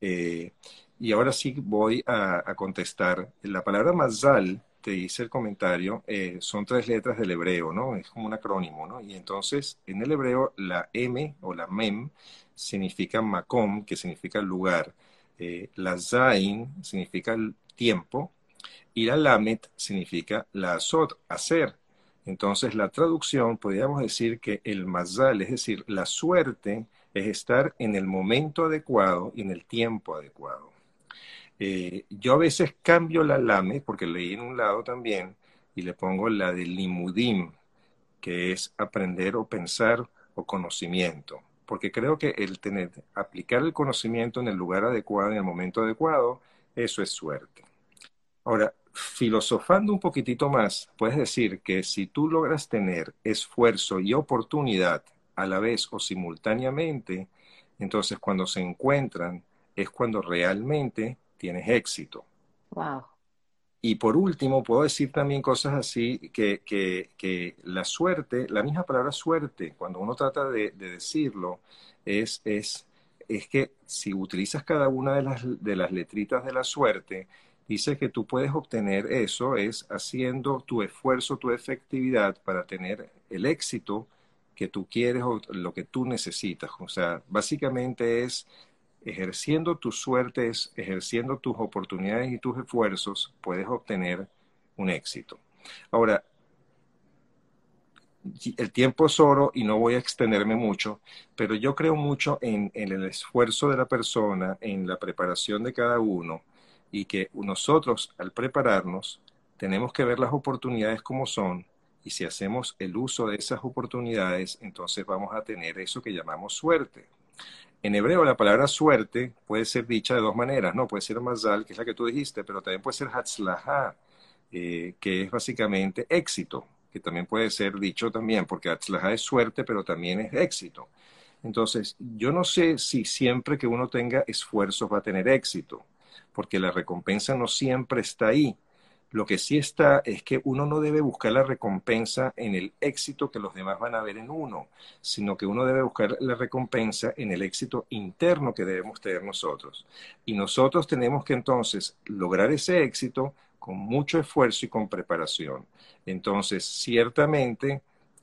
Eh, y ahora sí voy a, contestar. La palabra mazal te hice el comentario, eh, son tres letras del hebreo, ¿no? Es como un acrónimo, ¿no? Y entonces, en el hebreo, la M o la Mem significa Makom, que significa lugar. Eh, la Zain significa el tiempo. Y la Lamet significa la Azot, hacer. Entonces, la traducción, podríamos decir que el Mazal, es decir, la suerte, es estar en el momento adecuado y en el tiempo adecuado. Eh, yo a veces cambio la lame, porque leí en un lado también, y le pongo la de limudim, que es aprender o pensar o conocimiento. Porque creo que el tener, aplicar el conocimiento en el lugar adecuado, en el momento adecuado, eso es suerte. Ahora, filosofando un poquitito más, puedes decir que si tú logras tener esfuerzo y oportunidad a la vez o simultáneamente, entonces cuando se encuentran es cuando realmente tienes éxito. Wow. y por último, puedo decir también cosas así, que, que, la suerte, la misma palabra suerte, cuando uno trata de, decirlo, es, es, es, que si utilizas cada una de las, de las letritas de la suerte, dice que tú puedes obtener eso, es haciendo tu esfuerzo, tu efectividad para tener el éxito que tú quieres o lo que tú necesitas. O sea, básicamente es ejerciendo tu suerte, ejerciendo tus oportunidades y tus esfuerzos, puedes obtener un éxito. Ahora, el tiempo es oro y no voy a extenderme mucho, pero yo creo mucho en, en, el esfuerzo de la persona, en la preparación de cada uno y que nosotros al prepararnos tenemos que ver las oportunidades como son y si hacemos el uso de esas oportunidades, entonces vamos a tener eso que llamamos suerte. En hebreo la palabra suerte puede ser dicha de dos maneras, ¿no? Puede ser mazal, que es la que tú dijiste, pero también puede ser hatzlaha, eh, que es básicamente éxito, que también puede ser dicho también, porque hatzlaha es suerte, pero también es éxito. Entonces, yo no sé si siempre que uno tenga esfuerzos va a tener éxito, porque la recompensa no siempre está ahí. Lo que sí está es que uno no debe buscar la recompensa en el éxito que los demás van a ver en uno, sino que uno debe buscar la recompensa en el éxito interno que debemos tener nosotros. Y nosotros tenemos que entonces lograr ese éxito con mucho esfuerzo y con preparación. Entonces, ciertamente,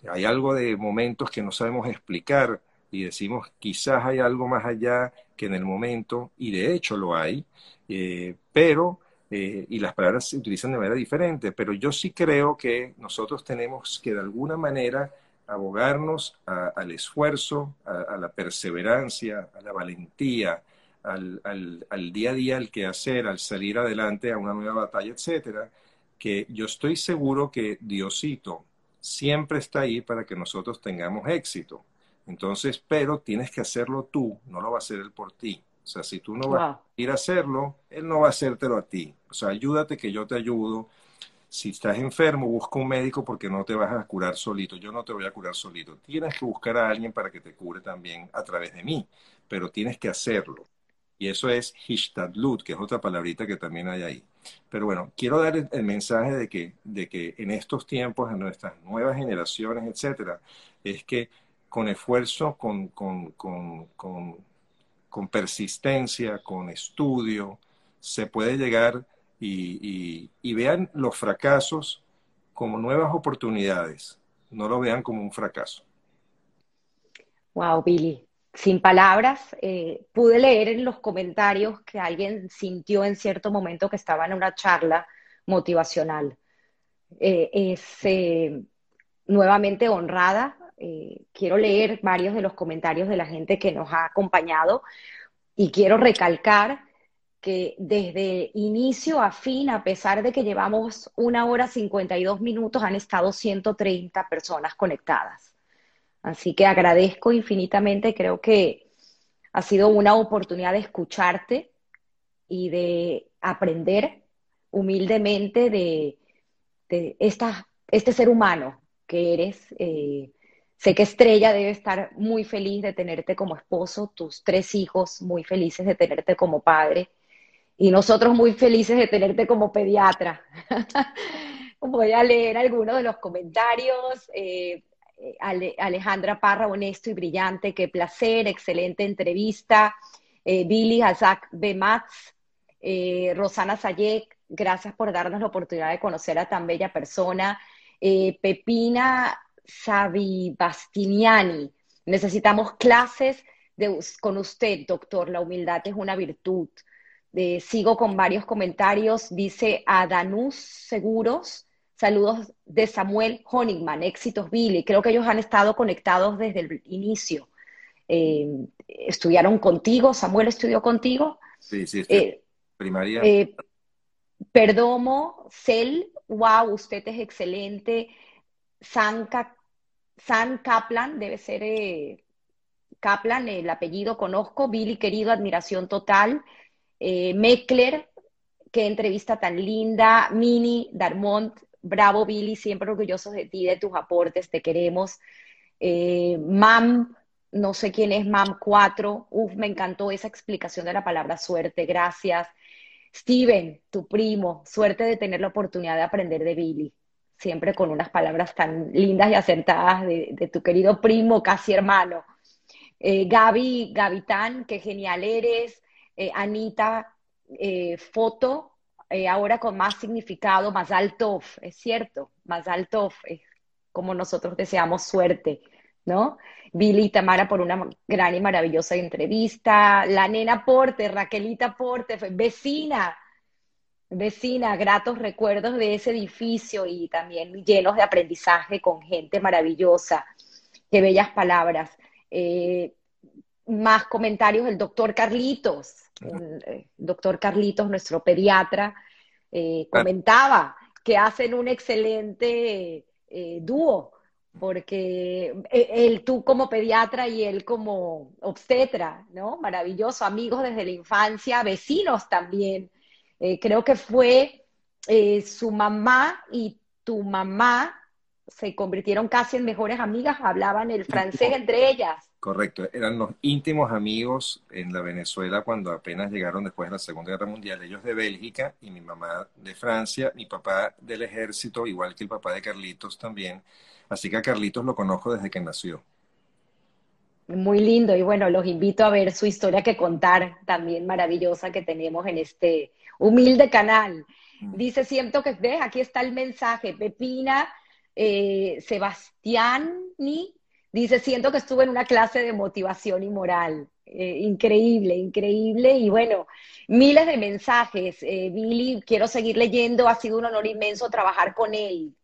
hay algo de momentos que no sabemos explicar y decimos quizás hay algo más allá que en el momento, y de hecho lo hay, eh, pero eh, y las palabras se utilizan de manera diferente, pero yo sí creo que nosotros tenemos que de alguna manera abogarnos al esfuerzo, a, la perseverancia, a la valentía, al, al, día a día, al quehacer, al salir adelante a una nueva batalla, etcétera, que yo estoy seguro que Diosito siempre está ahí para que nosotros tengamos éxito. Entonces, pero tienes que hacerlo tú, no lo va a hacer él por ti. O sea, si tú no vas a ir a hacerlo, él no va a hacértelo a ti. O sea, ayúdate que yo te ayudo. Si estás enfermo, busca un médico porque no te vas a curar solito. Yo no te voy a curar solito. Tienes que buscar a alguien para que te cure también a través de mí, pero tienes que hacerlo. Y eso es hishtadlut, que es otra palabrita que también hay ahí. Pero bueno, quiero dar el, mensaje de que, de que en estos tiempos, en nuestras nuevas generaciones, etcétera, es que con esfuerzo, con, con, con, con con persistencia, con estudio, se puede llegar y, vean los fracasos como nuevas oportunidades, no lo vean como un fracaso. Wow, Billy. Sin palabras, eh, pude leer en los comentarios que alguien sintió en cierto momento que estaba en una charla motivacional. Eh, es eh, nuevamente honrada eh, quiero leer varios de los comentarios de la gente que nos ha acompañado y quiero recalcar que desde inicio a fin, a pesar de que llevamos una hora 52 minutos, han estado 130 personas conectadas. Así que agradezco infinitamente, creo que ha sido una oportunidad de escucharte y de aprender humildemente de, este ser humano que eres. Eh, Sé que Estrella debe estar muy feliz de tenerte como esposo, tus tres hijos muy felices de tenerte como padre y nosotros muy felices de tenerte como pediatra. Voy a leer algunos de los comentarios. Eh, Alejandra Parra, honesto y brillante, qué placer, excelente entrevista. Eh, Billy Hazak Bematz, eh, Rosana Sayek, gracias por darnos la oportunidad de conocer a tan bella persona. Pepina Xavi Bastiniani. Necesitamos clases con usted, doctor. La humildad es una virtud. sigo con varios comentarios. Dice Adanus Seguros. Saludos de Samuel Honigman, éxitos Billy. Creo que ellos han estado conectados desde el inicio. Eh, ¿Estudiaron contigo? ¿Samuel estudió contigo? Sí, sí, eh, primaria. Eh, Perdomo, Cel, wow, usted es excelente. Sanka San Kaplan, debe ser eh, Kaplan, el apellido conozco, Billy querido, admiración total, eh, Meckler, qué entrevista tan linda, Mini, Darmont, bravo Billy, siempre orgullosos de ti, de tus aportes, te queremos. Eh, Mam, no sé quién es Mam 4, uf, me encantó esa explicación de la palabra suerte, gracias. Steven, tu primo, suerte de tener la oportunidad de aprender de Billy, siempre con unas palabras tan lindas y acertadas de, tu querido primo, casi hermano. Eh, Gaby, Gavitán, qué genial eres. Eh, Anita, eh, foto, ahora con más significado, más alto, es cierto, más alto, es como nosotros deseamos suerte, ¿no? Billy y Tamara por una gran y maravillosa entrevista, la nena Porte, Raquelita Porte, vecina, vecina, gratos recuerdos de ese edificio y también llenos de aprendizaje con gente maravillosa, qué bellas palabras. Eh, más comentarios del doctor Carlitos, el eh, doctor Carlitos, nuestro pediatra, eh, comentaba que hacen un excelente dúo porque eh, él, tú como pediatra y él como obstetra, ¿no? Maravilloso, amigos desde la infancia, vecinos también. Eh, creo que fue eh, su mamá y tu mamá se convirtieron casi en mejores amigas, hablaban el francés entre ellas. Correcto, eran los íntimos amigos en la Venezuela cuando apenas llegaron después de la Segunda Guerra Mundial, ellos de Bélgica y mi mamá de Francia, mi papá del ejército, igual que el papá de Carlitos también. Así que a Carlitos lo conozco desde que nació. Muy lindo y bueno, los invito a ver su historia que contar, también maravillosa que tenemos en este humilde canal. Mm. Dice, siento que, ves, aquí está el mensaje, Pepina eh, Sebastiani, dice, siento que estuve en una clase de motivación y moral. Eh, increíble, increíble. Y bueno, miles de mensajes. Eh, Billy, quiero seguir leyendo, ha sido un honor inmenso trabajar con él.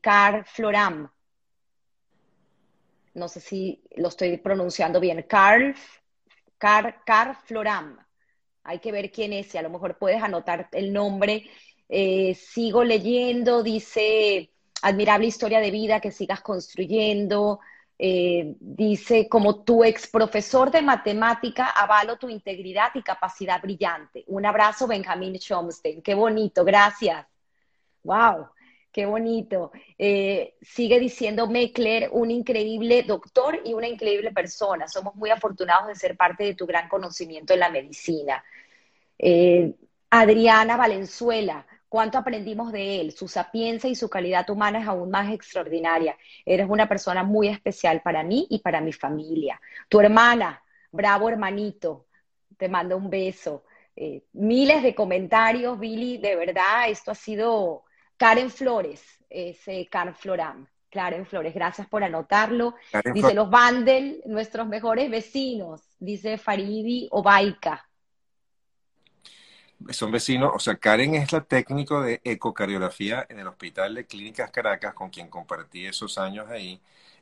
Car Floram, no sé si lo estoy pronunciando bien, Carl, Car, Floram. Hay que ver quién es y a lo mejor puedes anotar el nombre. Eh, sigo leyendo, dice, admirable historia de vida que sigas construyendo. Eh, dice, como tu ex profesor de matemática, avalo tu integridad y capacidad brillante. Un abrazo, Benjamín Schomstein. Qué bonito, gracias. Wow. Qué bonito. Eh, sigue diciendo Meckler, un increíble doctor y una increíble persona. Somos muy afortunados de ser parte de tu gran conocimiento en la medicina. Eh, Adriana Valenzuela, cuánto aprendimos de él. Su sapiencia y su calidad humana es aún más extraordinaria. Eres una persona muy especial para mí y para mi familia. Tu hermana, bravo hermanito, te mando un beso. Eh, miles de comentarios, Billy, de verdad, esto ha sido Karen Flores, ese Karen Floram. Karen Flores, gracias por anotarlo. dice los Vandel, nuestros mejores vecinos, dice Faridi Obaika. Son vecinos, o sea, Karen es la técnico de ecocardiografía en el Hospital de Clínicas Caracas, con quien compartí esos años ahí.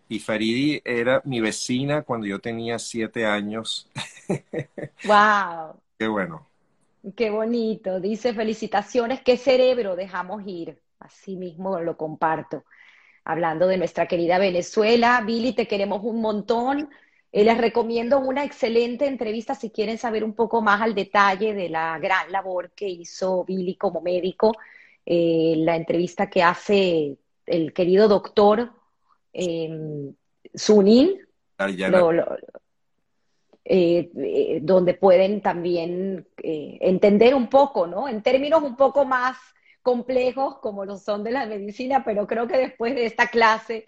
Y Faridi era mi vecina cuando yo tenía siete años. ¡Wow! Qué bueno. Qué bonito. Dice, felicitaciones, qué cerebro dejamos ir. Así mismo lo comparto. Hablando de nuestra querida Venezuela, Billy, te queremos un montón. Eh, les recomiendo una excelente entrevista si quieren saber un poco más al detalle de la gran labor que hizo Billy como médico. Eh, la entrevista que hace el querido doctor eh, Sunin, eh, donde pueden también entender un poco, ¿no? En términos un poco más complejos como lo son de la medicina, pero creo que después de esta clase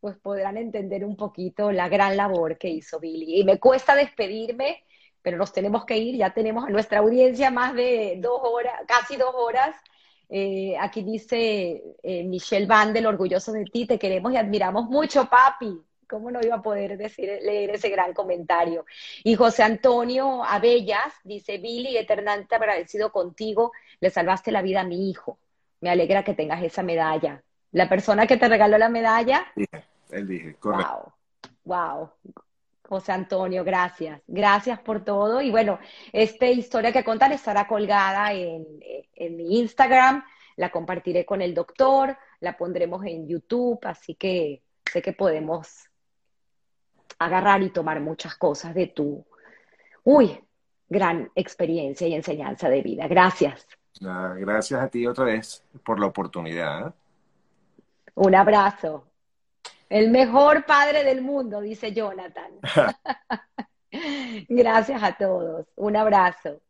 pues podrán entender un poquito la gran labor que hizo Billy. Y me cuesta despedirme, pero nos tenemos que ir, ya tenemos a nuestra audiencia más de dos horas, casi dos horas. Eh, aquí dice eh, Michelle Vandel, orgulloso de ti, te queremos y admiramos mucho, papi. ¿Cómo no iba a poder decir, leer ese gran comentario? Y José Antonio Abellas dice, Billy, eternamente agradecido contigo, le salvaste la vida a mi hijo. Me alegra que tengas esa medalla. La persona que te regaló la medalla. Él dije, correcto. Wow, wow. José Antonio, gracias. Gracias por todo. Y bueno, esta historia que contar estará colgada en, en mi Instagram. La compartiré con el doctor, la pondremos en YouTube, así que sé que podemos agarrar y tomar muchas cosas de tu, uy, gran experiencia y enseñanza de vida. Gracias. gracias a ti otra vez por la oportunidad. Un abrazo. El mejor padre del mundo, dice Jonathan. gracias a todos. Un abrazo.